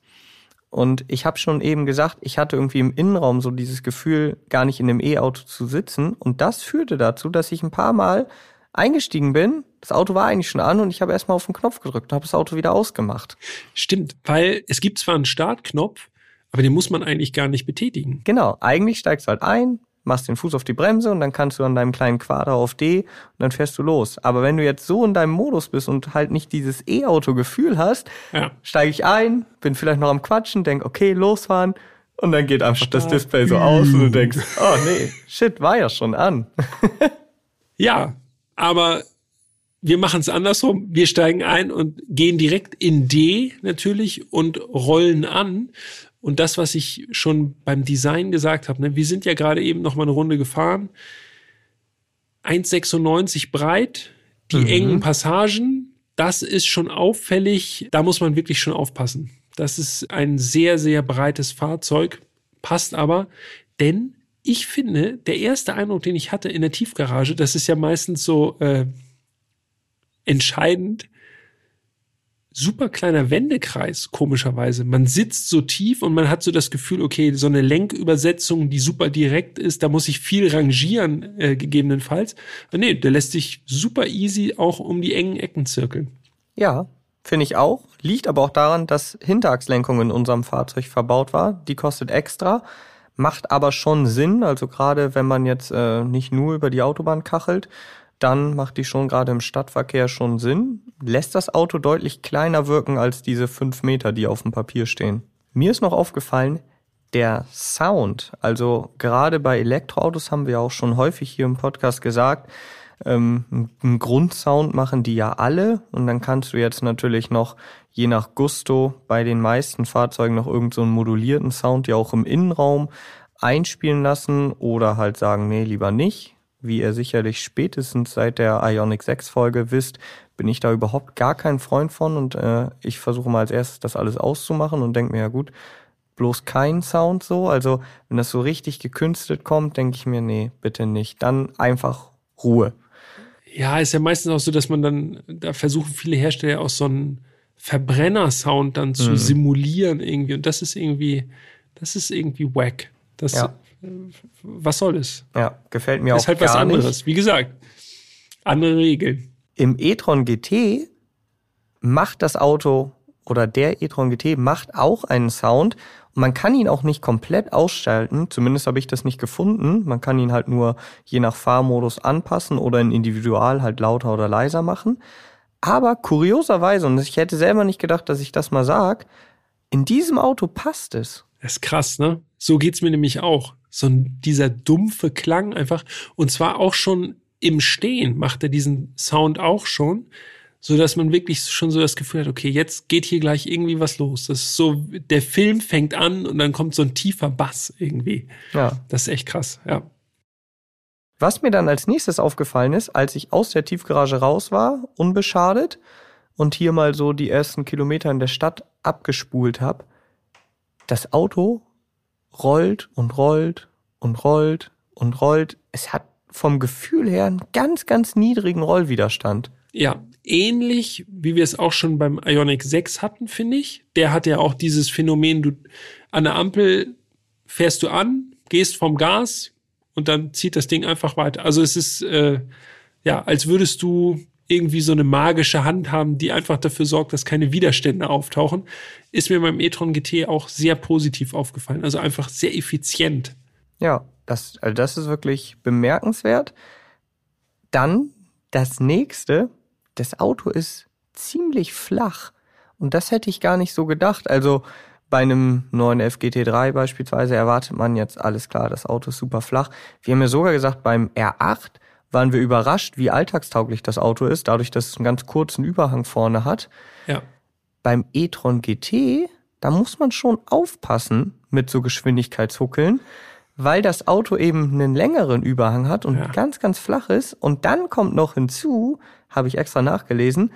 Speaker 2: Und ich habe schon eben gesagt, ich hatte irgendwie im Innenraum so dieses Gefühl, gar nicht in dem E-Auto zu sitzen. Und das führte dazu, dass ich ein paar Mal eingestiegen bin. Das Auto war eigentlich schon an und ich habe erstmal auf den Knopf gedrückt und habe das Auto wieder ausgemacht.
Speaker 1: Stimmt, weil es gibt zwar einen Startknopf, aber den muss man eigentlich gar nicht betätigen.
Speaker 2: Genau, eigentlich steigst du halt ein, machst den Fuß auf die Bremse und dann kannst du an deinem kleinen Quader auf D und dann fährst du los. Aber wenn du jetzt so in deinem Modus bist und halt nicht dieses E-Auto-Gefühl hast, ja. steige ich ein, bin vielleicht noch am Quatschen, denk, okay, losfahren und dann geht einfach Start. das Display so aus und du denkst, (laughs) oh nee, shit, war ja schon an. (laughs)
Speaker 1: ja, aber wir machen es andersrum. Wir steigen ein und gehen direkt in D natürlich und rollen an. Und das, was ich schon beim Design gesagt habe, ne, wir sind ja gerade eben noch mal eine Runde gefahren. 1,96 breit, die mhm. engen Passagen, das ist schon auffällig. Da muss man wirklich schon aufpassen. Das ist ein sehr, sehr breites Fahrzeug, passt aber, denn ich finde, der erste Eindruck, den ich hatte in der Tiefgarage, das ist ja meistens so äh, entscheidend, super kleiner Wendekreis, komischerweise. Man sitzt so tief und man hat so das Gefühl, okay, so eine Lenkübersetzung, die super direkt ist, da muss ich viel rangieren, äh, gegebenenfalls. Aber nee, der lässt sich super easy auch um die engen Ecken zirkeln.
Speaker 2: Ja, finde ich auch. Liegt aber auch daran, dass Hinterachslenkung in unserem Fahrzeug verbaut war. Die kostet extra, macht aber schon Sinn. Also gerade wenn man jetzt äh, nicht nur über die Autobahn kachelt, dann macht die schon gerade im Stadtverkehr schon Sinn. Lässt das Auto deutlich kleiner wirken als diese fünf Meter, die auf dem Papier stehen. Mir ist noch aufgefallen, der Sound, also gerade bei Elektroautos haben wir auch schon häufig hier im Podcast gesagt, ähm, einen Grundsound machen die ja alle und dann kannst du jetzt natürlich noch je nach Gusto bei den meisten Fahrzeugen noch irgendeinen so modulierten Sound ja auch im Innenraum einspielen lassen oder halt sagen, nee, lieber nicht wie ihr sicherlich spätestens seit der Ionic 6 Folge wisst, bin ich da überhaupt gar kein Freund von und äh, ich versuche mal als erstes das alles auszumachen und denke mir, ja gut, bloß kein Sound so. Also wenn das so richtig gekünstelt kommt, denke ich mir, nee, bitte nicht. Dann einfach Ruhe.
Speaker 1: Ja, ist ja meistens auch so, dass man dann, da versuchen viele Hersteller auch so einen Verbrenner-Sound dann zu mhm. simulieren irgendwie. Und das ist irgendwie, das ist irgendwie wack. Das, ja was soll es?
Speaker 2: Ja, gefällt mir auch.
Speaker 1: Ist halt was anderes. Nicht. Wie gesagt, andere Regeln.
Speaker 2: Im e-tron GT macht das Auto oder der e-tron GT macht auch einen Sound und man kann ihn auch nicht komplett ausschalten. Zumindest habe ich das nicht gefunden. Man kann ihn halt nur je nach Fahrmodus anpassen oder in Individual halt lauter oder leiser machen. Aber kurioserweise, und ich hätte selber nicht gedacht, dass ich das mal sag, in diesem Auto passt es.
Speaker 1: Das ist krass, ne? So geht's mir nämlich auch so ein, dieser dumpfe Klang einfach. Und zwar auch schon im Stehen macht er diesen Sound auch schon, so dass man wirklich schon so das Gefühl hat, okay, jetzt geht hier gleich irgendwie was los. Das ist so, der Film fängt an und dann kommt so ein tiefer Bass irgendwie. Ja. Das ist echt krass, ja.
Speaker 2: Was mir dann als nächstes aufgefallen ist, als ich aus der Tiefgarage raus war, unbeschadet, und hier mal so die ersten Kilometer in der Stadt abgespult habe, das Auto rollt und rollt und rollt und rollt. Es hat vom Gefühl her einen ganz, ganz niedrigen Rollwiderstand.
Speaker 1: Ja, ähnlich wie wir es auch schon beim Ionic 6 hatten, finde ich. Der hat ja auch dieses Phänomen, du an der Ampel fährst du an, gehst vom Gas und dann zieht das Ding einfach weiter. Also es ist äh, ja, als würdest du irgendwie so eine magische Hand haben, die einfach dafür sorgt, dass keine Widerstände auftauchen, ist mir beim e-tron GT auch sehr positiv aufgefallen. Also einfach sehr effizient.
Speaker 2: Ja, das, also das ist wirklich bemerkenswert. Dann das nächste, das Auto ist ziemlich flach. Und das hätte ich gar nicht so gedacht. Also Bei einem 911 GT3 beispielsweise erwartet man jetzt, alles klar, das Auto ist super flach. Wir haben ja sogar gesagt, beim R8 waren wir überrascht, wie alltagstauglich das Auto ist, dadurch, dass es einen ganz kurzen Überhang vorne hat.
Speaker 1: Ja.
Speaker 2: Beim e-tron GT, da muss man schon aufpassen mit so Geschwindigkeitshuckeln, weil das Auto eben einen längeren Überhang hat und
Speaker 1: Ja.
Speaker 2: ganz, ganz flach ist. Und dann kommt noch hinzu, habe ich extra nachgelesen,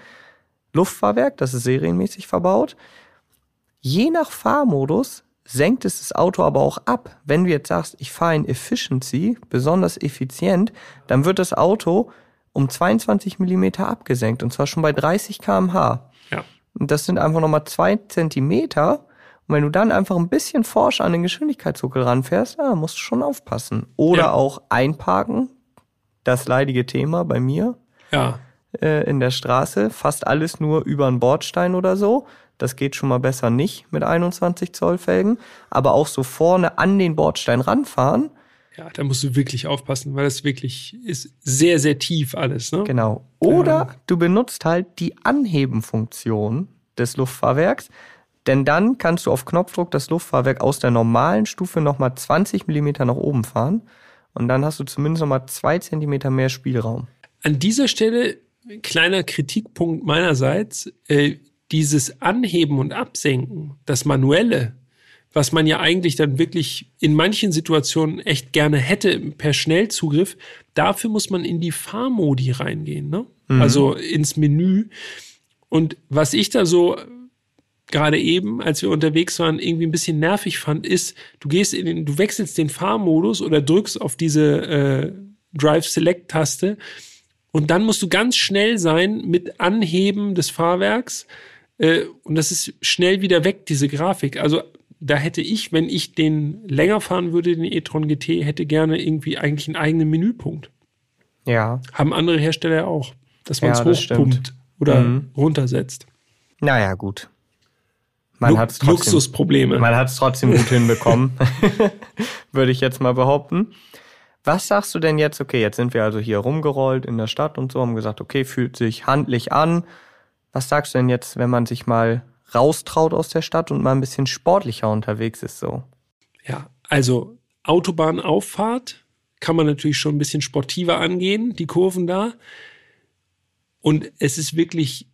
Speaker 2: Luftfahrwerk, das ist serienmäßig verbaut. Je nach Fahrmodus senkt es das Auto aber auch ab. Wenn du jetzt sagst, ich fahre in Efficiency, besonders effizient, dann wird das Auto um 22 Millimeter abgesenkt und zwar schon bei 30 kmh.
Speaker 1: Ja.
Speaker 2: Und das sind einfach nochmal zwei Zentimeter. Und wenn du dann einfach ein bisschen forsch an den Geschwindigkeitshuckel ranfährst, ja, musst du schon aufpassen. Oder
Speaker 1: Ja.
Speaker 2: auch einparken. Das leidige Thema bei mir
Speaker 1: Ja.
Speaker 2: äh, in der Straße. Fast alles nur über einen Bordstein oder so. Das geht schon mal besser nicht mit 21 Zoll Felgen. Aber auch so vorne an den Bordstein ranfahren.
Speaker 1: Ja, da musst du wirklich aufpassen, weil das wirklich ist sehr, sehr tief alles, ne?
Speaker 2: Genau. Oder du benutzt halt die Anhebenfunktion des Luftfahrwerks. Denn dann kannst du auf Knopfdruck das Luftfahrwerk aus der normalen Stufe nochmal 20 Millimeter nach oben fahren. Und dann hast du zumindest nochmal zwei Zentimeter mehr Spielraum.
Speaker 1: An dieser Stelle kleiner Kritikpunkt meinerseits, äh, dieses Anheben und Absenken, das Manuelle, was man ja eigentlich dann wirklich in manchen Situationen echt gerne hätte per Schnellzugriff, dafür muss man in die Fahrmodi reingehen, ne? Also ins Menü. Und was ich da so gerade eben, als wir unterwegs waren, irgendwie ein bisschen nervig fand, ist, du gehst in den, du wechselst den Fahrmodus oder drückst auf diese äh, Drive Select Taste und dann musst du ganz schnell sein mit Anheben des Fahrwerks äh, und das ist schnell wieder weg, diese Grafik. Also da hätte ich, wenn ich den länger fahren würde, den e-tron GT, hätte gerne irgendwie eigentlich einen eigenen Menüpunkt.
Speaker 2: Ja.
Speaker 1: Haben andere Hersteller ja auch, dass man es
Speaker 2: Ja,
Speaker 1: hochpumpt oder
Speaker 2: Mhm.
Speaker 1: runtersetzt.
Speaker 2: Naja, gut. Man
Speaker 1: Lu-
Speaker 2: hat es trotzdem,
Speaker 1: Luxusprobleme.
Speaker 2: man hat's trotzdem gut (laughs) hinbekommen. (laughs) Würde ich jetzt mal behaupten. Was sagst du denn jetzt? Okay, jetzt sind wir also hier rumgerollt in der Stadt und so, haben gesagt, okay, fühlt sich handlich an. Was sagst du denn jetzt, wenn man sich mal raustraut aus der Stadt und mal ein bisschen sportlicher unterwegs ist so?
Speaker 1: Ja, also Autobahnauffahrt kann man natürlich schon ein bisschen sportiver angehen, die Kurven da. Und es ist wirklich,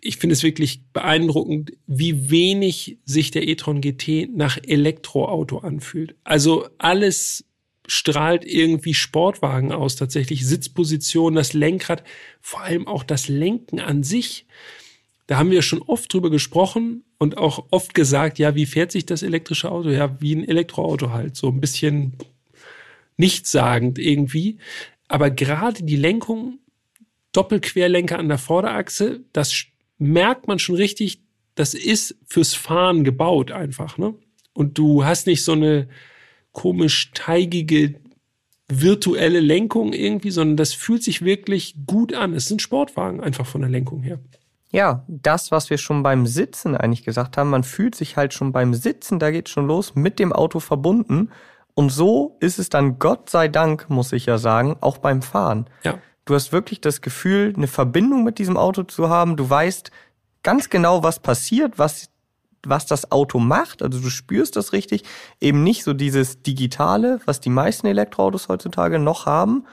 Speaker 1: ich finde es wirklich beeindruckend, wie wenig sich der e-tron GT nach Elektroauto anfühlt. Also alles strahlt irgendwie Sportwagen aus, tatsächlich Sitzposition, das Lenkrad, vor allem auch das Lenken an sich. Da haben wir schon oft drüber gesprochen und auch oft gesagt, ja, wie fährt sich das elektrische Auto? Ja, wie ein Elektroauto halt, so ein bisschen nichtssagend irgendwie. Aber gerade die Lenkung, Doppelquerlenker an der Vorderachse, das merkt man schon richtig, das ist fürs Fahren gebaut einfach, ne? Und du hast nicht so eine komisch teigige virtuelle Lenkung irgendwie, sondern das fühlt sich wirklich gut an. Es sind Sportwagen einfach von der Lenkung her.
Speaker 2: Ja, das, was wir schon beim Sitzen eigentlich gesagt haben, man fühlt sich halt schon beim Sitzen, da geht schon los, mit dem Auto verbunden. Und so ist es dann, Gott sei Dank, muss ich ja sagen, auch beim Fahren.
Speaker 1: Ja.
Speaker 2: Du hast wirklich das Gefühl, eine Verbindung mit diesem Auto zu haben. Du weißt ganz genau, was passiert, was, was das Auto macht. Also du spürst das richtig. Eben nicht so dieses Digitale, was die meisten Elektroautos heutzutage noch haben,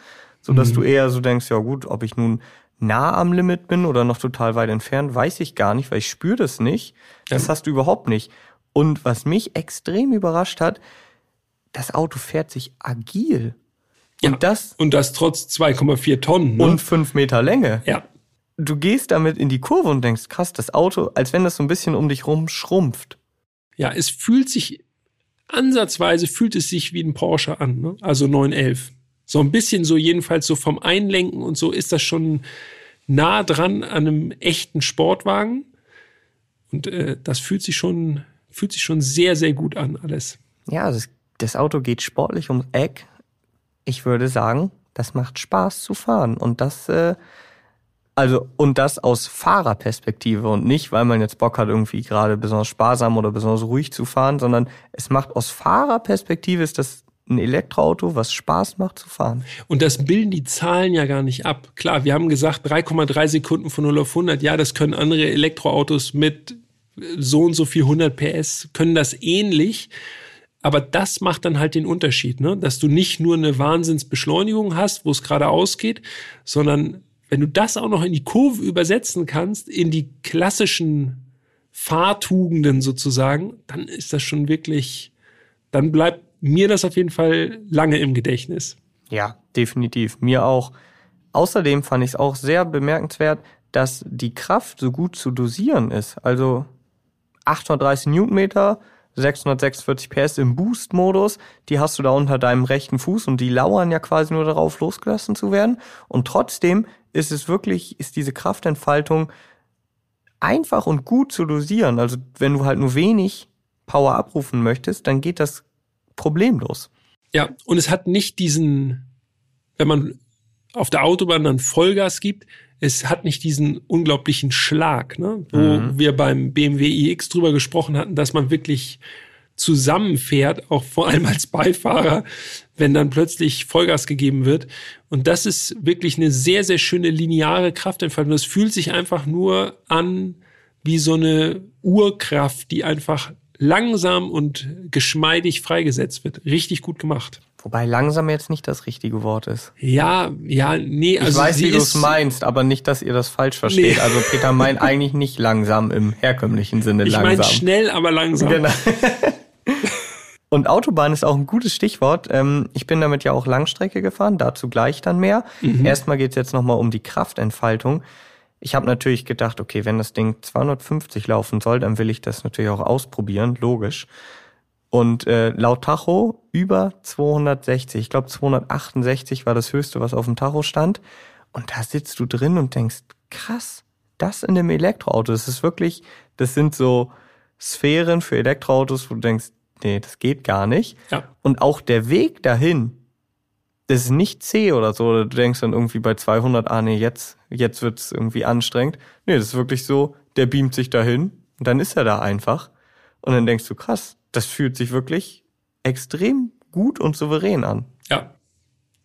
Speaker 2: so dass du eher so denkst, ja gut, ob ich nun nah am Limit bin oder noch total weit entfernt, weiß ich gar nicht, weil ich spüre das nicht. Das
Speaker 1: Ja.
Speaker 2: hast du überhaupt nicht. Und was mich extrem überrascht hat, das Auto fährt sich agil.
Speaker 1: Ja.
Speaker 2: Und das
Speaker 1: Und das trotz 2,4 Tonnen. Ne?
Speaker 2: und fünf Meter Länge.
Speaker 1: ja.
Speaker 2: Du gehst damit in die Kurve und denkst, krass, das Auto, als wenn das so ein bisschen um dich rum schrumpft.
Speaker 1: Ja, es fühlt sich, ansatzweise fühlt es sich wie ein Porsche an, ne? also 911. So ein bisschen so jedenfalls so vom Einlenken und so ist das schon nah dran an einem echten Sportwagen. Und äh, das fühlt sich schon, fühlt sich schon sehr, sehr gut an, alles.
Speaker 2: Ja, das, das Auto geht sportlich ums Eck. Ich würde sagen, das macht Spaß zu fahren. Und das, äh, also, und das aus Fahrerperspektive und nicht, weil man jetzt Bock hat, irgendwie gerade besonders sparsam oder besonders ruhig zu fahren, sondern es macht aus Fahrerperspektive ist das ein Elektroauto, was Spaß macht zu fahren.
Speaker 1: Und das bilden die Zahlen ja gar nicht ab. Klar, wir haben gesagt 3,3 Sekunden von 0 auf 100. Ja, das können andere Elektroautos mit so und so viel 100 PS können das ähnlich. Aber das macht dann halt den Unterschied, ne? dass du nicht nur eine Wahnsinnsbeschleunigung hast, wo es geradeaus geht, sondern wenn du das auch noch in die Kurve übersetzen kannst, in die klassischen Fahrtugenden sozusagen, dann ist das schon wirklich, dann bleibt mir das auf jeden Fall lange im Gedächtnis.
Speaker 2: Ja, definitiv. Mir auch. Außerdem fand ich es auch sehr bemerkenswert, dass die Kraft so gut zu dosieren ist. Also 830 Newtonmeter, 646 PS im Boost-Modus, die hast du da unter deinem rechten Fuß und die lauern ja quasi nur darauf, losgelassen zu werden. Und trotzdem ist es wirklich, ist diese Kraftentfaltung einfach und gut zu dosieren. Also wenn du halt nur wenig Power abrufen möchtest, dann geht das problemlos.
Speaker 1: Ja, und es hat nicht diesen, wenn man auf der Autobahn dann Vollgas gibt, es hat nicht diesen unglaublichen Schlag, ne? wo mhm. wir beim BMW iX drüber gesprochen hatten, dass man wirklich zusammenfährt, auch vor allem als Beifahrer, wenn dann plötzlich Vollgas gegeben wird. Und das ist wirklich eine sehr, sehr schöne lineare Kraftentfaltung. Das fühlt sich einfach nur an wie so eine Urkraft, die einfach langsam und geschmeidig freigesetzt wird. Richtig gut gemacht.
Speaker 2: Wobei langsam jetzt nicht das richtige Wort ist.
Speaker 1: Ja, ja, nee,
Speaker 2: also. Ich weiß, wie du es meinst, aber nicht, dass ihr das falsch versteht. Nee. Also Peter meint (laughs) eigentlich nicht langsam im herkömmlichen Sinne
Speaker 1: ich
Speaker 2: langsam. Ich
Speaker 1: meine schnell, aber langsam. Genau.
Speaker 2: Und Autobahn ist auch ein gutes Stichwort. Ähm, ich bin damit ja auch Langstrecke gefahren, dazu gleich dann mehr. Mhm. Erstmal geht's jetzt nochmal um die Kraftentfaltung. Ich habe natürlich gedacht, okay, wenn das Ding 250 laufen soll, dann will ich das natürlich auch ausprobieren, logisch. Und äh, laut Tacho über 260, ich glaube 268 war das höchste, was auf dem Tacho stand. Und da sitzt du drin und denkst, krass, das in einem Elektroauto, das ist wirklich, das sind so Sphären für Elektroautos, wo du denkst, nee, das geht gar nicht. Ja. Und auch der Weg dahin, das ist nicht zäh oder so, oder du denkst dann irgendwie bei 200, ah nee, jetzt, jetzt wird's irgendwie anstrengend. Nee, das ist wirklich so, der beamt sich dahin und dann ist er da einfach. Und dann denkst du, krass, das fühlt sich wirklich extrem gut und souverän an.
Speaker 1: Ja.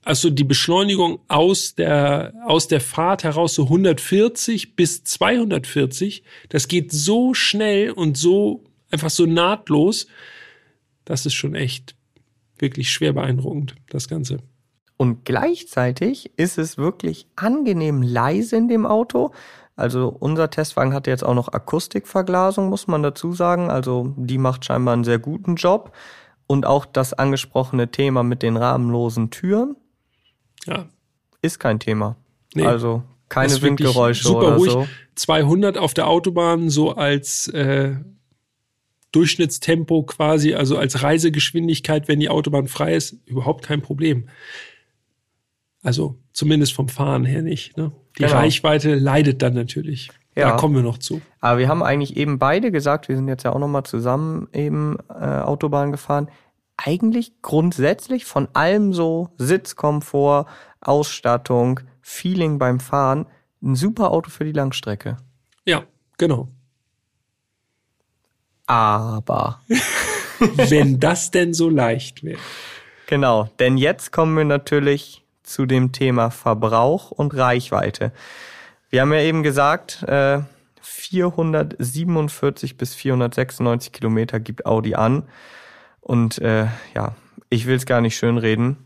Speaker 1: Also die Beschleunigung aus der, aus der Fahrt heraus so 140 bis 240, das geht so schnell und so einfach so nahtlos. Das ist schon echt wirklich schwer beeindruckend, das Ganze.
Speaker 2: Und gleichzeitig ist es wirklich angenehm leise in dem Auto. Also unser Testwagen hatte jetzt auch noch Akustikverglasung, muss man dazu sagen. Also die macht scheinbar einen sehr guten Job. Und auch das angesprochene Thema mit den rahmenlosen Türen
Speaker 1: ja.
Speaker 2: ist kein Thema. Nee, also keine Windgeräusche super oder ruhig. so.
Speaker 1: 200 auf der Autobahn so als äh, Durchschnittstempo quasi, also als Reisegeschwindigkeit, wenn die Autobahn frei ist, überhaupt kein Problem. Also zumindest vom Fahren her nicht. Ne? Die genau. Reichweite leidet dann natürlich. Ja. Da kommen wir noch zu.
Speaker 2: Aber wir haben eigentlich eben beide gesagt, wir sind jetzt ja auch nochmal zusammen eben äh, Autobahn gefahren. Eigentlich grundsätzlich von allem so Sitzkomfort, Ausstattung, Feeling beim Fahren, ein super Auto für die Langstrecke.
Speaker 1: Ja, genau.
Speaker 2: Aber. (laughs)
Speaker 1: Wenn das denn so leicht wäre.
Speaker 2: Genau, denn jetzt kommen wir natürlich zu dem Thema Verbrauch und Reichweite. Wir haben ja eben gesagt, äh, 447 bis 496 Kilometer gibt Audi an. Und äh, ja, ich will es gar nicht schönreden.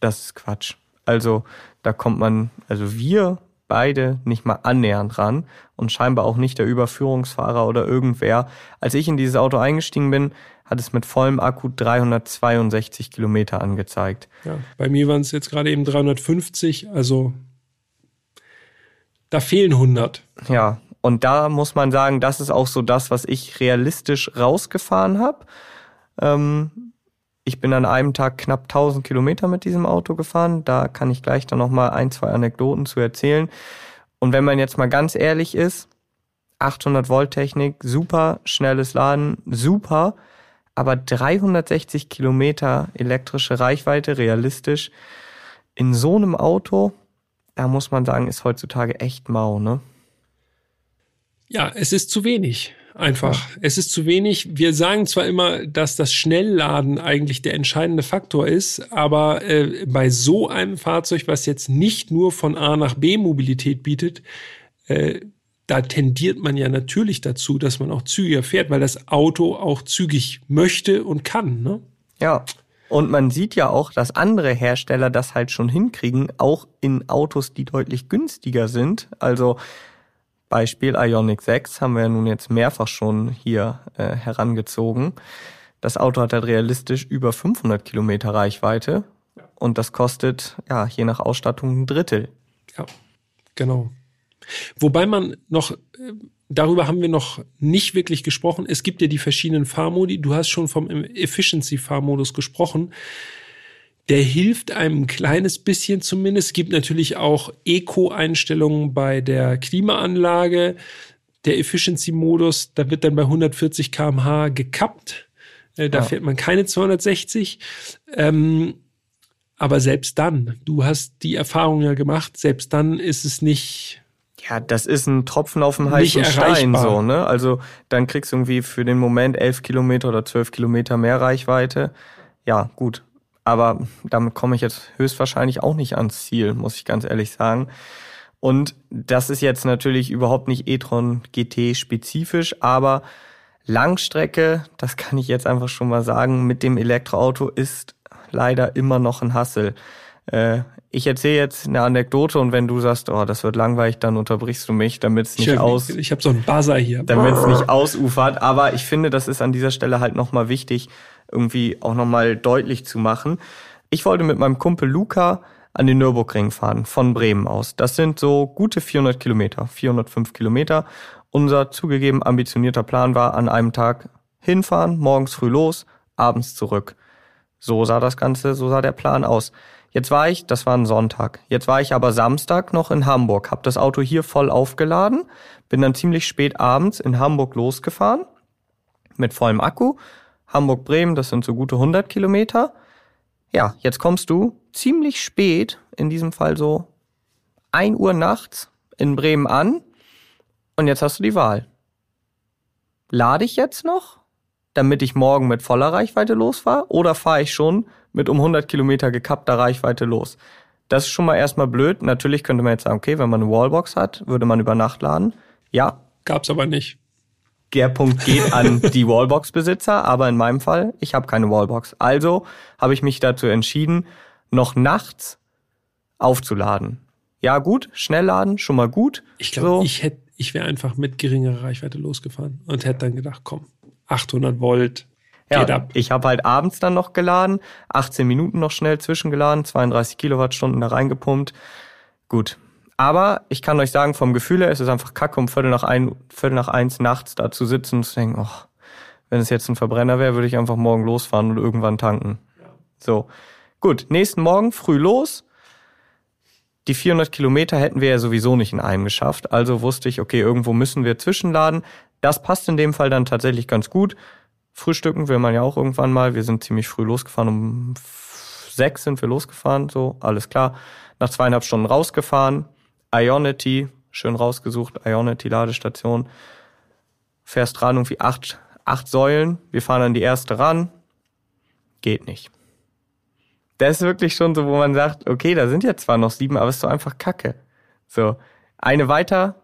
Speaker 2: Das ist Quatsch. Also da kommt man, also wir beide nicht mal annähernd ran und scheinbar auch nicht der Überführungsfahrer oder irgendwer. Als ich in dieses Auto eingestiegen bin, hat es mit vollem Akku 362 Kilometer angezeigt.
Speaker 1: Ja, bei mir waren es jetzt gerade eben 350, also da fehlen 100.
Speaker 2: Ja, und da muss man sagen, das ist auch so das, was ich realistisch rausgefahren habe. Ähm, ich bin an einem Tag knapp 1000 Kilometer mit diesem Auto gefahren. Da kann ich gleich dann noch mal ein, zwei Anekdoten zu erzählen. Und wenn man jetzt mal ganz ehrlich ist, 800 Volt Technik, super schnelles Laden, super aber 360 Kilometer elektrische Reichweite, realistisch, in so einem Auto, da muss man sagen, ist heutzutage echt mau, ne?
Speaker 1: Ja, es ist zu wenig. Einfach. Es ist zu wenig. Wir sagen zwar immer, dass das Schnellladen eigentlich der entscheidende Faktor ist, aber äh, bei so einem Fahrzeug, was jetzt nicht nur von A nach B Mobilität bietet, äh, da tendiert man ja natürlich dazu, dass man auch zügiger fährt, weil das Auto auch zügig möchte und kann. Ne?
Speaker 2: Ja. Und man sieht ja auch, dass andere Hersteller das halt schon hinkriegen, auch in Autos, die deutlich günstiger sind. Also Beispiel Ionic 6 haben wir ja nun jetzt mehrfach schon hier äh, herangezogen. Das Auto hat halt realistisch über 500 Kilometer Reichweite und das kostet ja je nach Ausstattung ein Drittel.
Speaker 1: Ja, genau. Wobei man noch, äh, darüber haben wir noch nicht wirklich gesprochen. Es gibt ja die verschiedenen Fahrmodi. Du hast schon vom Efficiency-Fahrmodus gesprochen. Der hilft einem ein kleines bisschen zumindest. Es gibt natürlich auch Eco-Einstellungen bei der Klimaanlage. Der Efficiency-Modus, da wird dann bei 140 kmh gekappt. Äh, da ja. fährt man keine 260. Ähm, aber selbst dann, du hast die Erfahrung ja gemacht, selbst dann ist es nicht
Speaker 2: ja, das ist ein Tropfen auf dem heißen Stein, so, ne? Also, dann kriegst du irgendwie für den Moment elf Kilometer oder zwölf Kilometer mehr Reichweite. Ja, gut. Aber damit komme ich jetzt höchstwahrscheinlich auch nicht ans Ziel, muss ich ganz ehrlich sagen. Und das ist jetzt natürlich überhaupt nicht e-tron GT spezifisch, aber Langstrecke, das kann ich jetzt einfach schon mal sagen, mit dem Elektroauto ist leider immer noch ein Hassel. Äh, ich erzähle jetzt eine Anekdote und wenn du sagst, oh, das wird langweilig, dann unterbrichst du mich, damit es nicht
Speaker 1: ich,
Speaker 2: aus.
Speaker 1: Ich habe so einen Buzzer hier.
Speaker 2: Damit es nicht ausufert. Aber ich finde, das ist an dieser Stelle halt nochmal wichtig, irgendwie auch nochmal deutlich zu machen. Ich wollte mit meinem Kumpel Luca an den Nürburgring fahren, von Bremen aus. Das sind so gute 400 Kilometer, 405 Kilometer. Unser zugegeben ambitionierter Plan war, an einem Tag hinfahren, morgens früh los, abends zurück. So sah das Ganze, so sah der Plan aus. Jetzt war ich, das war ein Sonntag. Jetzt war ich aber Samstag noch in Hamburg, habe das Auto hier voll aufgeladen, bin dann ziemlich spät abends in Hamburg losgefahren mit vollem Akku. Hamburg-Bremen, das sind so gute 100 Kilometer. Ja, jetzt kommst du ziemlich spät, in diesem Fall so 1 Uhr nachts in Bremen an und jetzt hast du die Wahl. Lade ich jetzt noch, damit ich morgen mit voller Reichweite losfahre oder fahre ich schon mit um 100 Kilometer gekappter Reichweite los. Das ist schon mal erstmal blöd. Natürlich könnte man jetzt sagen, okay, wenn man eine Wallbox hat, würde man über Nacht laden. Ja.
Speaker 1: Gab's aber nicht.
Speaker 2: Der Punkt geht an die Wallbox-Besitzer, aber in meinem Fall, ich habe keine Wallbox. Also habe ich mich dazu entschieden, noch nachts aufzuladen. Ja, gut, schnell laden, schon mal gut.
Speaker 1: Ich glaube, so. ich hätte, ich wäre einfach mit geringerer Reichweite losgefahren und hätte dann gedacht, komm, 800 Volt,
Speaker 2: ja, ab. ich habe halt abends dann noch geladen, 18 Minuten noch schnell zwischengeladen, 32 Kilowattstunden da reingepumpt. Gut. Aber ich kann euch sagen, vom Gefühl her ist es einfach kacke, um Viertel nach, ein, Viertel nach eins nachts da zu sitzen und zu denken, oh, wenn es jetzt ein Verbrenner wäre, würde ich einfach morgen losfahren und irgendwann tanken. So. Gut, nächsten Morgen früh los. Die 400 Kilometer hätten wir ja sowieso nicht in einem geschafft. Also wusste ich, okay, irgendwo müssen wir zwischenladen. Das passt in dem Fall dann tatsächlich ganz gut. Frühstücken will man ja auch irgendwann mal. Wir sind ziemlich früh losgefahren. Um sechs sind wir losgefahren, so, alles klar. Nach zweieinhalb Stunden rausgefahren. Ionity, schön rausgesucht, Ionity-Ladestation. Fährst dran, irgendwie acht, acht Säulen. Wir fahren an die erste ran. Geht nicht. Das ist wirklich schon so, wo man sagt, okay, da sind ja zwar noch sieben, aber es ist so einfach Kacke. So, eine weiter,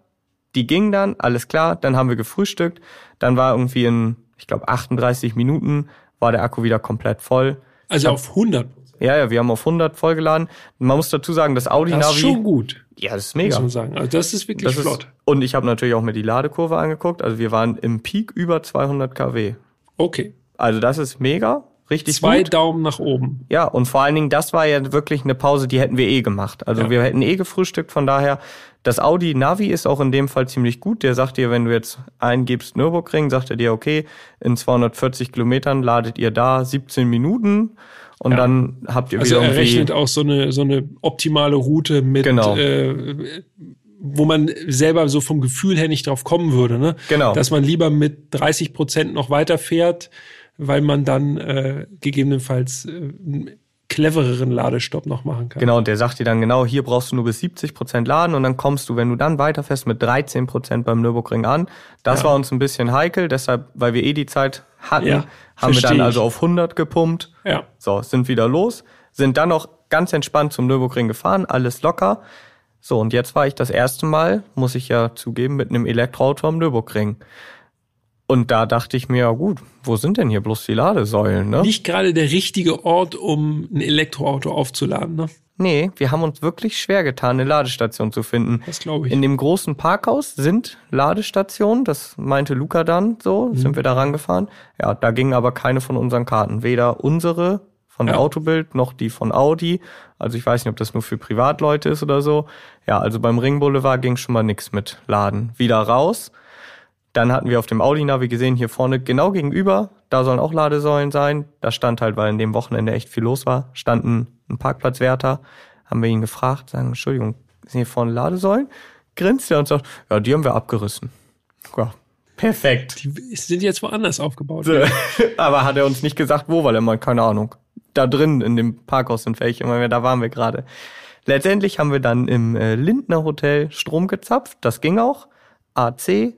Speaker 2: die ging dann, alles klar, dann haben wir gefrühstückt, dann war irgendwie ein ich glaube 38 Minuten war der Akku wieder komplett voll.
Speaker 1: Also hab, auf 100?
Speaker 2: Ja, ja, wir haben auf 100 vollgeladen. Man muss dazu sagen, das Audi Navi. Das ist
Speaker 1: schon gut.
Speaker 2: Ja, das ist mega.
Speaker 1: Muss man sagen. Also das ist wirklich das flott. Ist,
Speaker 2: und ich habe natürlich auch mir die Ladekurve angeguckt. Also wir waren im Peak über 200 kW.
Speaker 1: Okay.
Speaker 2: Also das ist mega. Richtig
Speaker 1: Zwei
Speaker 2: gut.
Speaker 1: Daumen nach oben.
Speaker 2: Ja, und vor allen Dingen, das war ja wirklich eine Pause, die hätten wir eh gemacht. Also ja. wir hätten eh gefrühstückt, von daher, das Audi Navi ist auch in dem Fall ziemlich gut. Der sagt dir, wenn du jetzt eingibst Nürburgring, sagt er dir, okay, in 240 Kilometern ladet ihr da 17 Minuten und ja. dann habt ihr
Speaker 1: also
Speaker 2: wieder
Speaker 1: irgendwie... Also er rechnet auch so eine, so eine optimale Route mit...
Speaker 2: Genau.
Speaker 1: Äh, wo man selber so vom Gefühl her nicht drauf kommen würde, ne?
Speaker 2: Genau.
Speaker 1: Dass man lieber mit 30 Prozent noch weiterfährt, weil man dann äh, gegebenenfalls äh, clevereren Ladestopp noch machen kann.
Speaker 2: Genau, und der sagt dir dann genau, hier brauchst du nur bis 70 Prozent laden und dann kommst du, wenn du dann weiterfährst, mit 13 Prozent beim Nürburgring an. Das ja. war uns ein bisschen heikel, deshalb, weil wir eh die Zeit hatten, ja, haben wir dann also auf 100 gepumpt.
Speaker 1: Ja.
Speaker 2: So, sind wieder los, sind dann noch ganz entspannt zum Nürburgring gefahren, alles locker. So, und jetzt war ich das erste Mal, muss ich ja zugeben, mit einem Elektroauto am Nürburgring. Und da dachte ich mir, ja gut, wo sind denn hier bloß die Ladesäulen, ne?
Speaker 1: Nicht gerade der richtige Ort, um ein Elektroauto aufzuladen, ne?
Speaker 2: Nee, wir haben uns wirklich schwer getan, eine Ladestation zu finden.
Speaker 1: Das glaube ich.
Speaker 2: In dem großen Parkhaus sind Ladestationen, das meinte Luca dann so,
Speaker 1: Mhm.
Speaker 2: sind wir da rangefahren. Ja, da gingen aber keine von unseren Karten. Weder unsere von der
Speaker 1: Ja.
Speaker 2: Autobild noch die von Audi. Also ich weiß nicht, ob das nur für Privatleute ist oder so. Ja, also beim Ring Boulevard ging schon mal nichts mit Laden. Wieder raus. Dann hatten wir auf dem Audi-Navi gesehen, hier vorne genau gegenüber, da sollen auch Ladesäulen sein. Da stand halt, weil in dem Wochenende echt viel los war, standen ein Parkplatzwärter. Haben wir ihn gefragt, sagen, Entschuldigung, sind hier vorne Ladesäulen? Grinst er und sagt, ja, die haben wir abgerissen. Ja, perfekt.
Speaker 1: Die sind jetzt woanders aufgebaut. (laughs)
Speaker 2: Aber hat er uns nicht gesagt, wo, weil er meint, keine Ahnung. Da drin in dem Parkhaus sind welche, und wir- da waren wir gerade. Letztendlich haben wir dann im äh, Lindner Hotel Strom gezapft, das ging auch. AC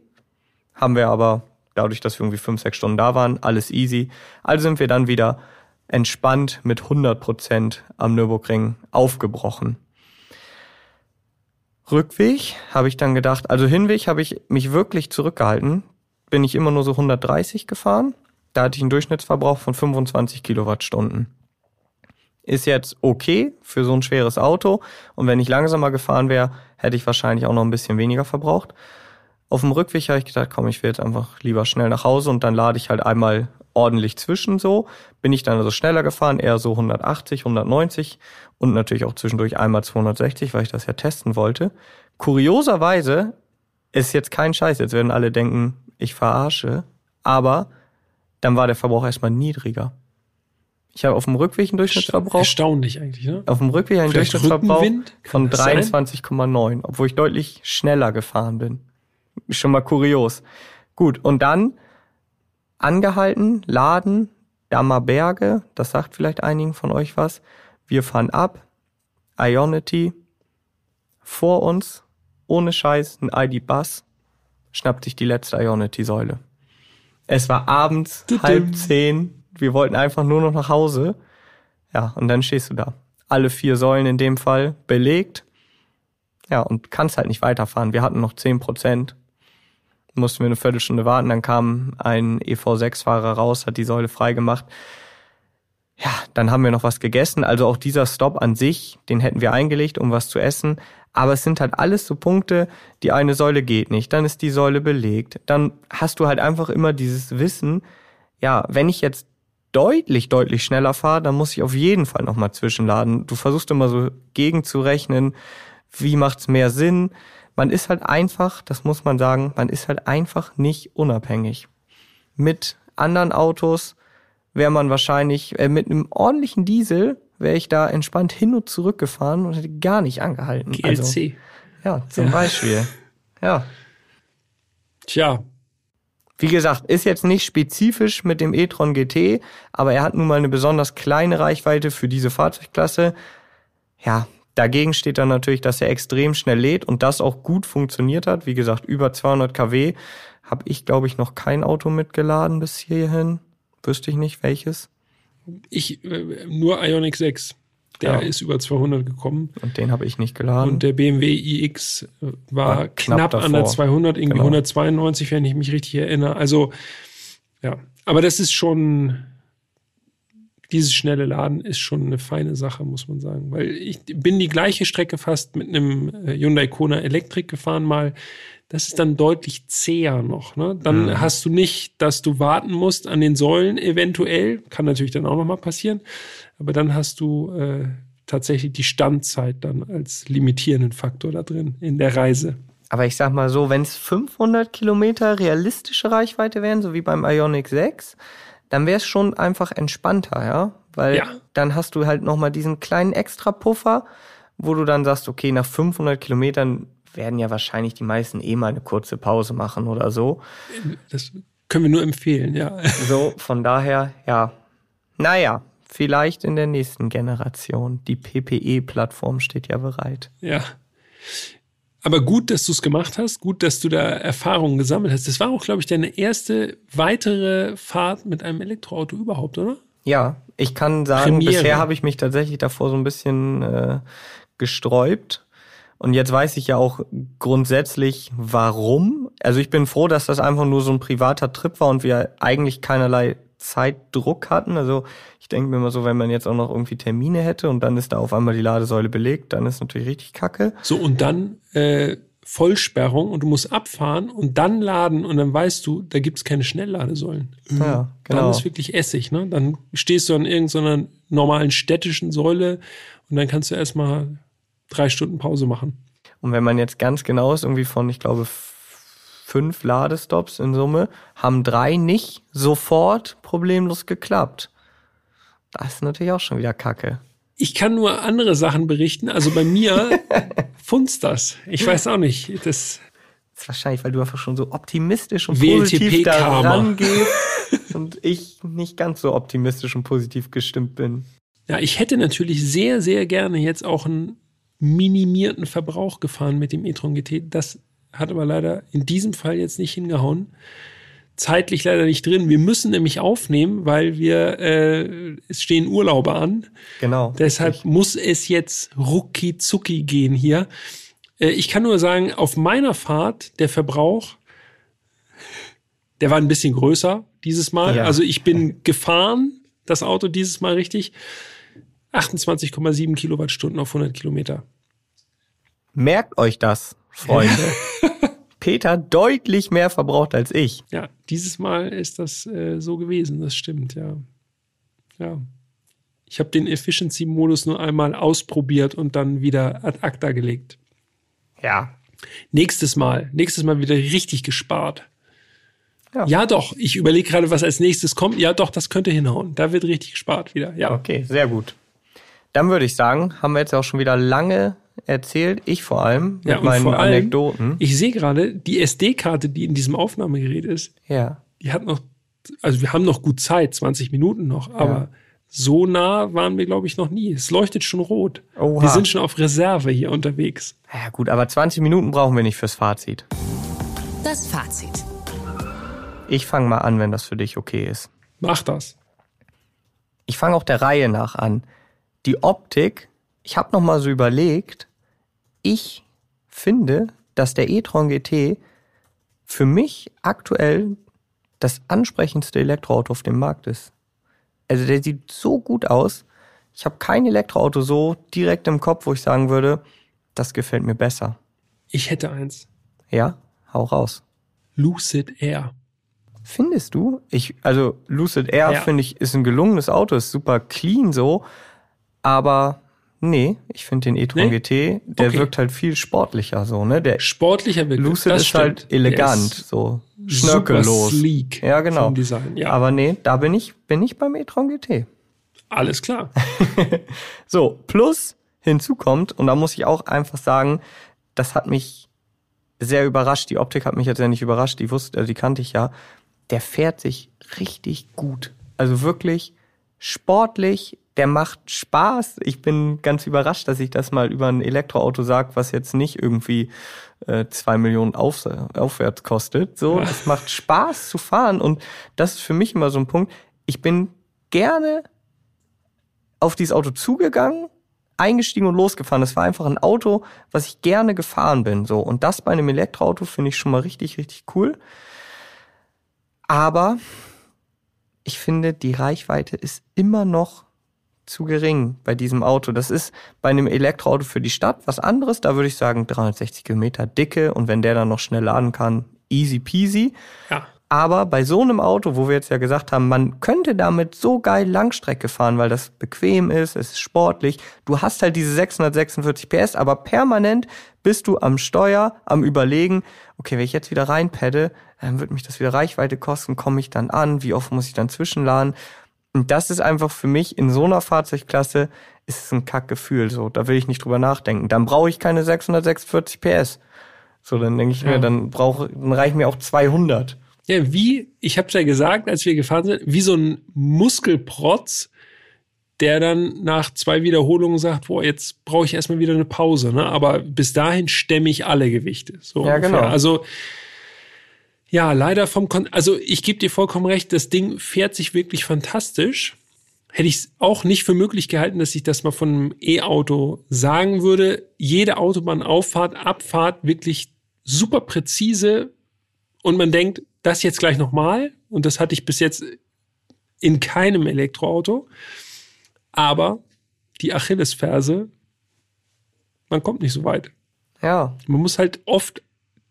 Speaker 2: haben wir aber, dadurch, dass wir irgendwie fünf, sechs Stunden da waren, alles easy. Also sind wir dann wieder entspannt mit 100 Prozent am Nürburgring aufgebrochen. Rückweg habe ich dann gedacht, also Hinweg habe ich mich wirklich zurückgehalten, bin ich immer nur so 130 gefahren. Da hatte ich einen Durchschnittsverbrauch von 25 Kilowattstunden. Ist jetzt okay für so ein schweres Auto. Und wenn ich langsamer gefahren wäre, hätte ich wahrscheinlich auch noch ein bisschen weniger verbraucht. Auf dem Rückweg habe ich gedacht, komm, ich will jetzt einfach lieber schnell nach Hause und dann lade ich halt einmal ordentlich zwischen so. Bin ich dann also schneller gefahren, eher so 180, 190 und natürlich auch zwischendurch einmal 260, weil ich das ja testen wollte. Kurioserweise ist jetzt kein Scheiß, jetzt werden alle denken, ich verarsche, aber dann war der Verbrauch erstmal niedriger. Ich habe auf dem Rückweg einen Durchschnittsverbrauch
Speaker 1: Erstaunlich eigentlich, ne?
Speaker 2: auf dem Rückweg einen
Speaker 1: Vielleicht
Speaker 2: Durchschnittsverbrauch von
Speaker 1: das sein?
Speaker 2: 23,9, obwohl ich deutlich schneller gefahren bin. Schon mal kurios. Gut, und dann angehalten, laden, Dammer Berge, das sagt vielleicht einigen von euch was. Wir fahren ab, Ionity, vor uns, ohne Scheiß, ein ID-Bus, schnappt sich die letzte Ionity-Säule. Es war abends,
Speaker 1: Tudum.
Speaker 2: halb zehn, wir wollten einfach nur noch nach Hause. Ja, und dann stehst du da. Alle vier Säulen in dem Fall belegt. Ja, und kannst halt nicht weiterfahren. Wir hatten noch zehn Prozent. Mussten wir eine Viertelstunde warten. Dann kam ein EV6-Fahrer raus, hat die Säule freigemacht. Ja, dann haben wir noch was gegessen. Also auch dieser Stop an sich, den hätten wir eingelegt, um was zu essen. Aber es sind halt alles so Punkte, die eine Säule geht nicht, dann ist die Säule belegt. Dann hast du halt einfach immer dieses Wissen, ja, wenn ich jetzt deutlich, deutlich schneller fahre, dann muss ich auf jeden Fall nochmal zwischenladen. Du versuchst immer so gegenzurechnen, wie macht's mehr Sinn. Man ist halt einfach, das muss man sagen, man ist halt einfach nicht unabhängig. Mit anderen Autos wäre man wahrscheinlich, äh, mit einem ordentlichen Diesel wäre ich da entspannt hin und zurück gefahren und hätte gar nicht angehalten. Also,
Speaker 1: GLC.
Speaker 2: ja, zum Beispiel. Ja.
Speaker 1: Tja,
Speaker 2: Wie gesagt, ist jetzt nicht spezifisch mit dem e-tron GT, aber er hat nun mal eine besonders kleine Reichweite für diese Fahrzeugklasse. Ja, dagegen steht dann natürlich, dass er extrem schnell lädt und das auch gut funktioniert hat. Wie gesagt, über 200 kW habe ich, glaube ich, noch kein Auto mitgeladen bis hierhin. Wüsste ich nicht welches.
Speaker 1: ich äh, nur Ionic 6. Der
Speaker 2: Ja.
Speaker 1: ist über 200 gekommen.
Speaker 2: Und den habe ich nicht geladen.
Speaker 1: Und der BMW iX äh, war
Speaker 2: War knapp
Speaker 1: knapp, an der
Speaker 2: davor.
Speaker 1: 200, irgendwie
Speaker 2: Genau.
Speaker 1: 192, wenn ich mich richtig erinnere. Also, ja. Aber das ist schon, dieses schnelle Laden ist schon eine feine Sache, muss man sagen. Weil ich bin die gleiche Strecke fast mit einem äh, Hyundai Kona Electric gefahren mal. Das ist dann deutlich zäher noch. Ne? Dann
Speaker 2: Mhm.
Speaker 1: hast du nicht, dass du warten musst an den Säulen eventuell. Kann natürlich dann auch noch mal passieren. Aber dann hast du äh, tatsächlich die Standzeit dann als limitierenden Faktor da drin in der Reise.
Speaker 2: Aber ich sag mal so, wenn es 500 Kilometer realistische Reichweite wären, so wie beim Ionic 6, dann wäre es schon einfach entspannter, ja? Weil
Speaker 1: Ja.
Speaker 2: dann hast du halt nochmal diesen kleinen Extra-Puffer, wo du dann sagst, okay, nach 500 Kilometern werden ja wahrscheinlich die meisten eh mal eine kurze Pause machen oder so.
Speaker 1: Das können wir nur empfehlen, ja.
Speaker 2: So, von daher, ja. Naja, vielleicht in der nächsten Generation. Die PPE-Plattform steht ja bereit.
Speaker 1: Ja. Aber gut, dass du es gemacht hast, gut, dass du da Erfahrungen gesammelt hast. Das war auch, glaube ich, deine erste weitere Fahrt mit einem Elektroauto überhaupt, oder?
Speaker 2: Ja, ich kann sagen,
Speaker 1: Premiere.
Speaker 2: bisher habe ich mich tatsächlich davor so ein bisschen äh, gesträubt, Und jetzt weiß ich ja auch grundsätzlich, warum. Also ich bin froh, dass das einfach nur so ein privater Trip war und wir eigentlich keinerlei Zeitdruck hatten. Also ich denke mir immer so, wenn man jetzt auch noch irgendwie Termine hätte und dann ist da auf einmal die Ladesäule belegt, dann ist natürlich richtig kacke.
Speaker 1: So, und dann äh, Vollsperrung und du musst abfahren und dann laden und dann weißt du, da gibt's keine Schnellladesäulen.
Speaker 2: Ja, genau.
Speaker 1: Dann ist wirklich Essig, ne? Dann stehst du an irgendeiner normalen städtischen Säule und dann kannst du erstmal drei Stunden Pause machen.
Speaker 2: Und wenn man jetzt ganz genau ist, irgendwie von, ich glaube, fünf Ladestops in Summe, haben drei nicht sofort problemlos geklappt. Das ist natürlich auch schon wieder Kacke.
Speaker 1: Ich kann nur andere Sachen berichten. Also bei mir (laughs) funzt das. Ich weiß auch nicht. Das
Speaker 2: Das ist wahrscheinlich, weil du einfach schon so optimistisch und
Speaker 1: WLTP
Speaker 2: positiv da rangehst (laughs) und ich nicht ganz so optimistisch und positiv gestimmt bin.
Speaker 1: Ja, ich hätte natürlich sehr, sehr gerne jetzt auch einen minimierten Verbrauch gefahren mit dem e-tron GT. Das hat aber leider in diesem Fall jetzt nicht hingehauen. Zeitlich leider nicht drin. Wir müssen nämlich aufnehmen, weil wir, äh, es stehen Urlaube an.
Speaker 2: Genau.
Speaker 1: Deshalb muss es jetzt rucki zucki gehen hier. Äh, ich kann nur sagen, auf meiner Fahrt, der Verbrauch, der war ein bisschen größer dieses Mal.
Speaker 2: Ja.
Speaker 1: Also ich bin gefahren, das Auto dieses Mal richtig. 28,7 Kilowattstunden auf 100 Kilometer.
Speaker 2: Merkt euch das, Freunde. (laughs) Peter deutlich mehr verbraucht als ich.
Speaker 1: Ja, dieses Mal ist das äh, so gewesen, das stimmt, ja. Ja. Ich habe den Efficiency-Modus nur einmal ausprobiert und dann wieder ad acta gelegt.
Speaker 2: Ja.
Speaker 1: Nächstes Mal, nächstes Mal wieder richtig gespart.
Speaker 2: Ja.
Speaker 1: Ja, doch. Ich überlege gerade, was als nächstes kommt. Ja, doch, das könnte hinhauen. Da wird richtig gespart wieder. Ja.
Speaker 2: Okay, sehr gut. Dann würde ich sagen, haben wir jetzt auch schon wieder lange erzählt, ich vor allem, mit
Speaker 1: Ja, und
Speaker 2: meinen
Speaker 1: vor allem,
Speaker 2: Anekdoten.
Speaker 1: Ich sehe gerade, die SD-Karte, die in diesem Aufnahmegerät ist,
Speaker 2: ja.
Speaker 1: die hat noch, also wir haben noch gut Zeit, 20 Minuten noch, aber so nah waren wir, glaube ich, noch nie. Es leuchtet schon rot.
Speaker 2: Oha.
Speaker 1: Wir sind schon auf Reserve hier unterwegs.
Speaker 2: Ja gut, aber 20 Minuten brauchen wir nicht fürs Fazit.
Speaker 3: Das Fazit.
Speaker 2: Ich fange mal an, wenn das für dich okay ist.
Speaker 1: Mach das.
Speaker 2: Ich fange auch der Reihe nach an. Die Optik, ich habe noch mal so überlegt, ich finde, dass der e-tron GT für mich aktuell das ansprechendste Elektroauto auf dem Markt ist. Also der sieht so gut aus. Ich habe kein Elektroauto so direkt im Kopf, wo ich sagen würde, das gefällt mir besser.
Speaker 1: Ich hätte eins.
Speaker 2: Ja, hau raus.
Speaker 1: Lucid Air.
Speaker 2: Findest du? Ich, also Lucid Air
Speaker 1: Ja.
Speaker 2: finde ich ist ein gelungenes Auto, ist super clean so, aber nee, ich finde den e-tron
Speaker 1: Nee?
Speaker 2: GT, der
Speaker 1: Okay.
Speaker 2: wirkt halt viel sportlicher so, ne? Der
Speaker 1: Sportlicher Begriff.
Speaker 2: Lucid
Speaker 1: das
Speaker 2: ist
Speaker 1: stimmt.
Speaker 2: halt elegant, so schnörkellos.
Speaker 1: sleek
Speaker 2: Ja, genau.
Speaker 1: Design. Ja,
Speaker 2: Aber nee, da bin ich bin ich beim e-tron GT.
Speaker 1: alles klar. (laughs)
Speaker 2: So, plus hinzu kommt, und da muss ich auch einfach sagen, das hat mich sehr überrascht. Die Optik hat mich jetzt ja nicht überrascht, die wusste, also die kannte ich ja. Der fährt sich richtig gut. Also wirklich sportlich, der macht Spaß. Ich bin ganz überrascht, dass ich das mal über ein Elektroauto sag, was jetzt nicht irgendwie äh, zwei Millionen auf, aufwärts kostet. So, es macht Spaß zu fahren und das ist für mich immer so ein Punkt. Ich bin gerne auf dieses Auto zugegangen, eingestiegen und losgefahren. Das war einfach ein Auto, was ich gerne gefahren bin. So und das bei einem Elektroauto finde ich schon mal richtig, richtig cool. Aber ich finde, die Reichweite ist immer noch zu gering bei diesem Auto. Das ist bei einem Elektroauto für die Stadt was anderes. Da würde ich sagen 360 Kilometer Dicke und wenn der dann noch schnell laden kann, easy peasy.
Speaker 1: Ja.
Speaker 2: Aber bei so einem Auto, wo wir jetzt ja gesagt haben, man könnte damit so geil Langstrecke fahren, weil das bequem ist, es ist sportlich. Du hast halt diese 646 PS, aber permanent bist du am Steuer, am Überlegen, okay, wenn ich jetzt wieder reinpadde, dann wird mich das wieder Reichweite kosten, komme ich dann an, wie oft muss ich dann zwischenladen? Und das ist einfach für mich in so einer Fahrzeugklasse ist es ein Kackgefühl, so. Da will ich nicht drüber nachdenken. Dann brauche ich keine 646 PS. So, dann denke ich
Speaker 1: Ja.
Speaker 2: mir, dann brauche, dann reichen mir auch 200.
Speaker 1: Ja, wie, ich habe ja gesagt, als wir gefahren sind, wie so ein Muskelprotz, der dann nach zwei Wiederholungen sagt, boah, jetzt brauche ich erstmal wieder eine Pause. Ne? Aber bis dahin stemme ich alle Gewichte. So
Speaker 2: Ja,
Speaker 1: ungefähr.
Speaker 2: genau.
Speaker 1: Also ja, leider vom Kon also ich gebe dir vollkommen recht, das Ding fährt sich wirklich fantastisch. hätte ich es auch nicht für möglich gehalten, dass ich das mal von einem E-Auto sagen würde. Jede Autobahnauffahrt, Abfahrt wirklich super präzise und man denkt, das jetzt gleich nochmal und das hatte ich bis jetzt in keinem Elektroauto. Aber die Achillesferse, man kommt nicht so weit.
Speaker 2: Ja.
Speaker 1: Man muss halt oft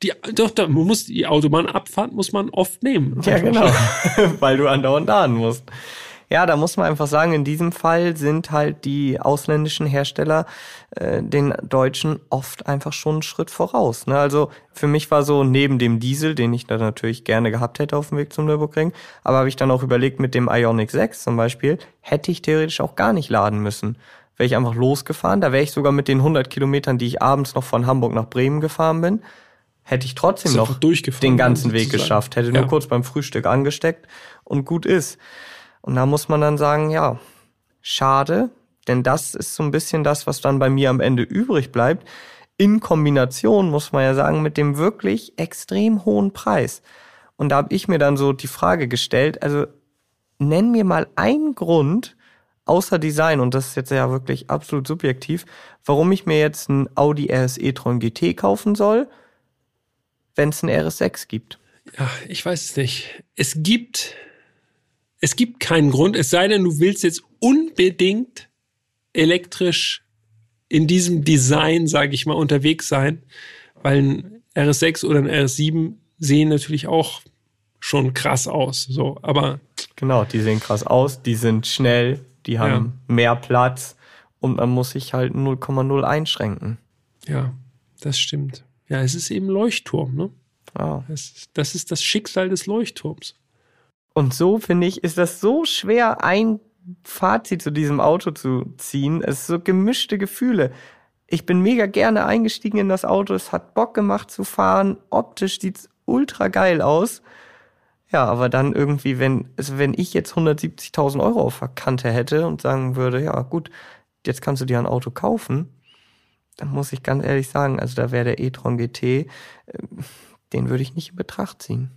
Speaker 1: die, doch, man muss die Autobahnabfahrt muss man oft nehmen.
Speaker 2: Ja, genau. (laughs) Weil du andauernd laden musst. Ja, da muss man einfach sagen, in diesem Fall sind halt die ausländischen Hersteller äh, den Deutschen oft einfach schon einen Schritt voraus. Ne? Also für mich war so neben dem Diesel, den ich da natürlich gerne gehabt hätte auf dem Weg zum Nürburgring, aber habe ich dann auch überlegt, mit dem Ionic 6 zum Beispiel, hätte ich theoretisch auch gar nicht laden müssen. Wäre ich einfach losgefahren, da wäre ich sogar mit den 100 Kilometern, die ich abends noch von Hamburg nach Bremen gefahren bin, hätte ich trotzdem noch den ganzen Weg
Speaker 1: sozusagen.
Speaker 2: geschafft, hätte nur
Speaker 1: Ja.
Speaker 2: kurz beim Frühstück angesteckt und gut ist. Und da muss man dann sagen, ja, schade, denn das ist so ein bisschen das, was dann bei mir am Ende übrig bleibt. In Kombination, muss man ja sagen, mit dem wirklich extrem hohen Preis. Und da habe ich mir dann so die Frage gestellt, also nenn mir mal einen Grund, außer Design, und das ist jetzt ja wirklich absolut subjektiv, warum ich mir jetzt ein Audi RS e-tron GT kaufen soll, wenn es ein RS6 gibt.
Speaker 1: Ja, ich weiß es nicht. Es gibt, es gibt keinen Grund, es sei denn, du willst jetzt unbedingt elektrisch in diesem Design, sage ich mal, unterwegs sein, weil ein RS6 oder ein RS7 sehen natürlich auch schon krass aus. So, aber
Speaker 2: Genau, die sehen krass aus, die sind schnell, die haben mehr Platz und man muss sich halt 0,0 einschränken.
Speaker 1: ja, das stimmt. Ja, es ist eben Leuchtturm, ne?
Speaker 2: Ja.
Speaker 1: Das, ist- das ist das Schicksal des Leuchtturms.
Speaker 2: Und so finde ich, ist das so schwer, ein Fazit zu diesem Auto zu ziehen. Es ist so gemischte Gefühle. Ich bin mega gerne eingestiegen in das Auto. Es hat Bock gemacht zu fahren. Optisch sieht's ultra geil aus. Ja, aber dann irgendwie, wenn, also wenn ich jetzt 170.000 Euro auf der Kante hätte und sagen würde, ja gut, jetzt kannst du dir ein Auto kaufen, dann muss ich ganz ehrlich sagen, also da wäre der e-tron GT, äh, den würde ich nicht in Betracht ziehen.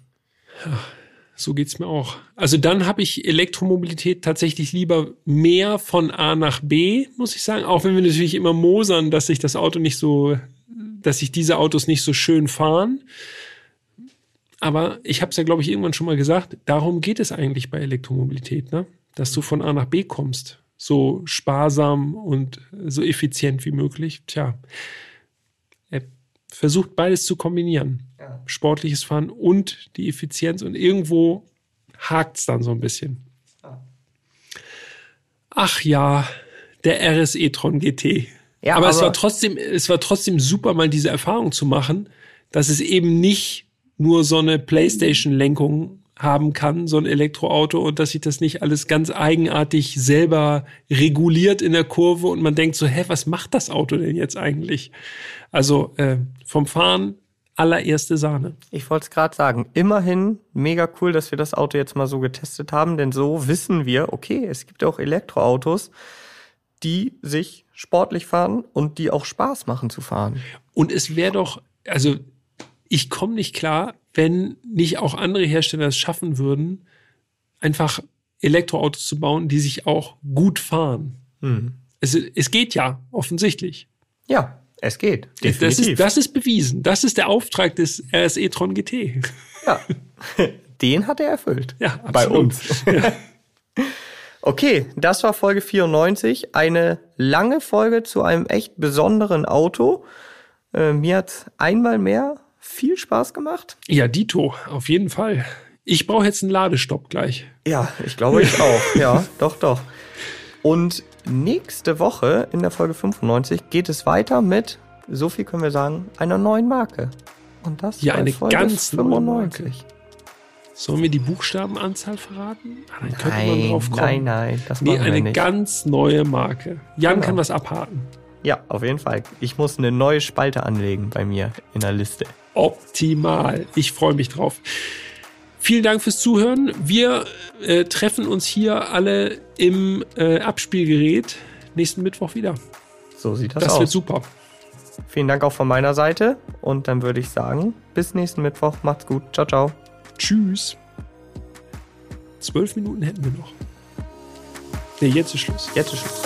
Speaker 1: So geht's mir auch. Also dann habe ich Elektromobilität tatsächlich lieber mehr von A nach B, muss ich sagen. Auch wenn wir natürlich immer mosern, dass sich das Auto nicht so, dass sich diese Autos nicht so schön fahren. Aber ich habe es ja, glaube ich, irgendwann schon mal gesagt, darum geht es eigentlich bei Elektromobilität, ne? dass du von A nach B kommst. So sparsam und so effizient wie möglich. Tja, er versucht beides zu kombinieren
Speaker 2: Ja.
Speaker 1: sportliches Fahren und die Effizienz und irgendwo hakt's dann so ein bisschen. Ach ja, der RS e-tron GT.
Speaker 2: Ja,
Speaker 1: aber, es
Speaker 2: aber-
Speaker 1: war trotzdem, es war trotzdem super, mal diese Erfahrung zu machen, dass es eben nicht nur so eine Playstation-Lenkung haben kann, so ein Elektroauto und dass sich das nicht alles ganz eigenartig selber reguliert in der Kurve und man denkt so, hä, was macht das Auto denn jetzt eigentlich? Also äh, vom Fahren allererste Sahne.
Speaker 2: Ich wollte es gerade sagen. Immerhin mega cool, dass wir das Auto jetzt mal so getestet haben, denn so wissen wir, okay, es gibt auch Elektroautos, die sich sportlich fahren und die auch Spaß machen zu fahren.
Speaker 1: Und es wäre doch, also ich komme nicht klar, wenn nicht auch andere Hersteller es schaffen würden, einfach Elektroautos zu bauen, die sich auch gut fahren. Es, es geht ja, offensichtlich.
Speaker 2: Ja, es geht.
Speaker 1: Das
Speaker 2: Definitiv.
Speaker 1: ist, das ist bewiesen. Das ist der Auftrag des RS e-tron GT.
Speaker 2: ja. (laughs) Den hat er erfüllt.
Speaker 1: Ja,
Speaker 2: Bei
Speaker 1: absolut.
Speaker 2: uns. (laughs) Okay, das war Folge 94. Eine lange Folge zu einem echt besonderen Auto. Äh, mir hat einmal mehr viel Spaß gemacht.
Speaker 1: Ja, Dito, auf jeden Fall. Ich brauche jetzt einen Ladestopp gleich.
Speaker 2: Ja, ich glaube ich auch. (laughs) Ja, doch, doch. Und nächste Woche in der Folge 95 geht es weiter mit, so viel können wir sagen, einer neuen Marke. Und das
Speaker 1: Ja, eine
Speaker 2: Folge
Speaker 1: ganz neue Marke. Sollen wir die Buchstabenanzahl verraten? Ah, Dann könnte man
Speaker 2: Nein,
Speaker 1: drauf kommen.
Speaker 2: nein, nein, das
Speaker 1: Nee, eine
Speaker 2: nicht.
Speaker 1: ganz neue Marke. Jan
Speaker 2: Genau.
Speaker 1: kann was abhaken.
Speaker 2: Ja, auf jeden Fall. Ich muss eine neue Spalte anlegen bei mir in der Liste.
Speaker 1: Optimal. Ich freue mich drauf. Vielen Dank fürs Zuhören. Wir äh, treffen uns hier alle im äh, Abspielgerät nächsten Mittwoch wieder.
Speaker 2: So sieht das,
Speaker 1: Das
Speaker 2: aus.
Speaker 1: wird super.
Speaker 2: Vielen Dank auch von meiner Seite. Und dann würde ich sagen, bis nächsten Mittwoch. Macht's gut. Ciao, ciao.
Speaker 1: Tschüss. Zwölf Minuten hätten wir noch. Nee, jetzt ist Schluss.
Speaker 2: Jetzt ist Schluss.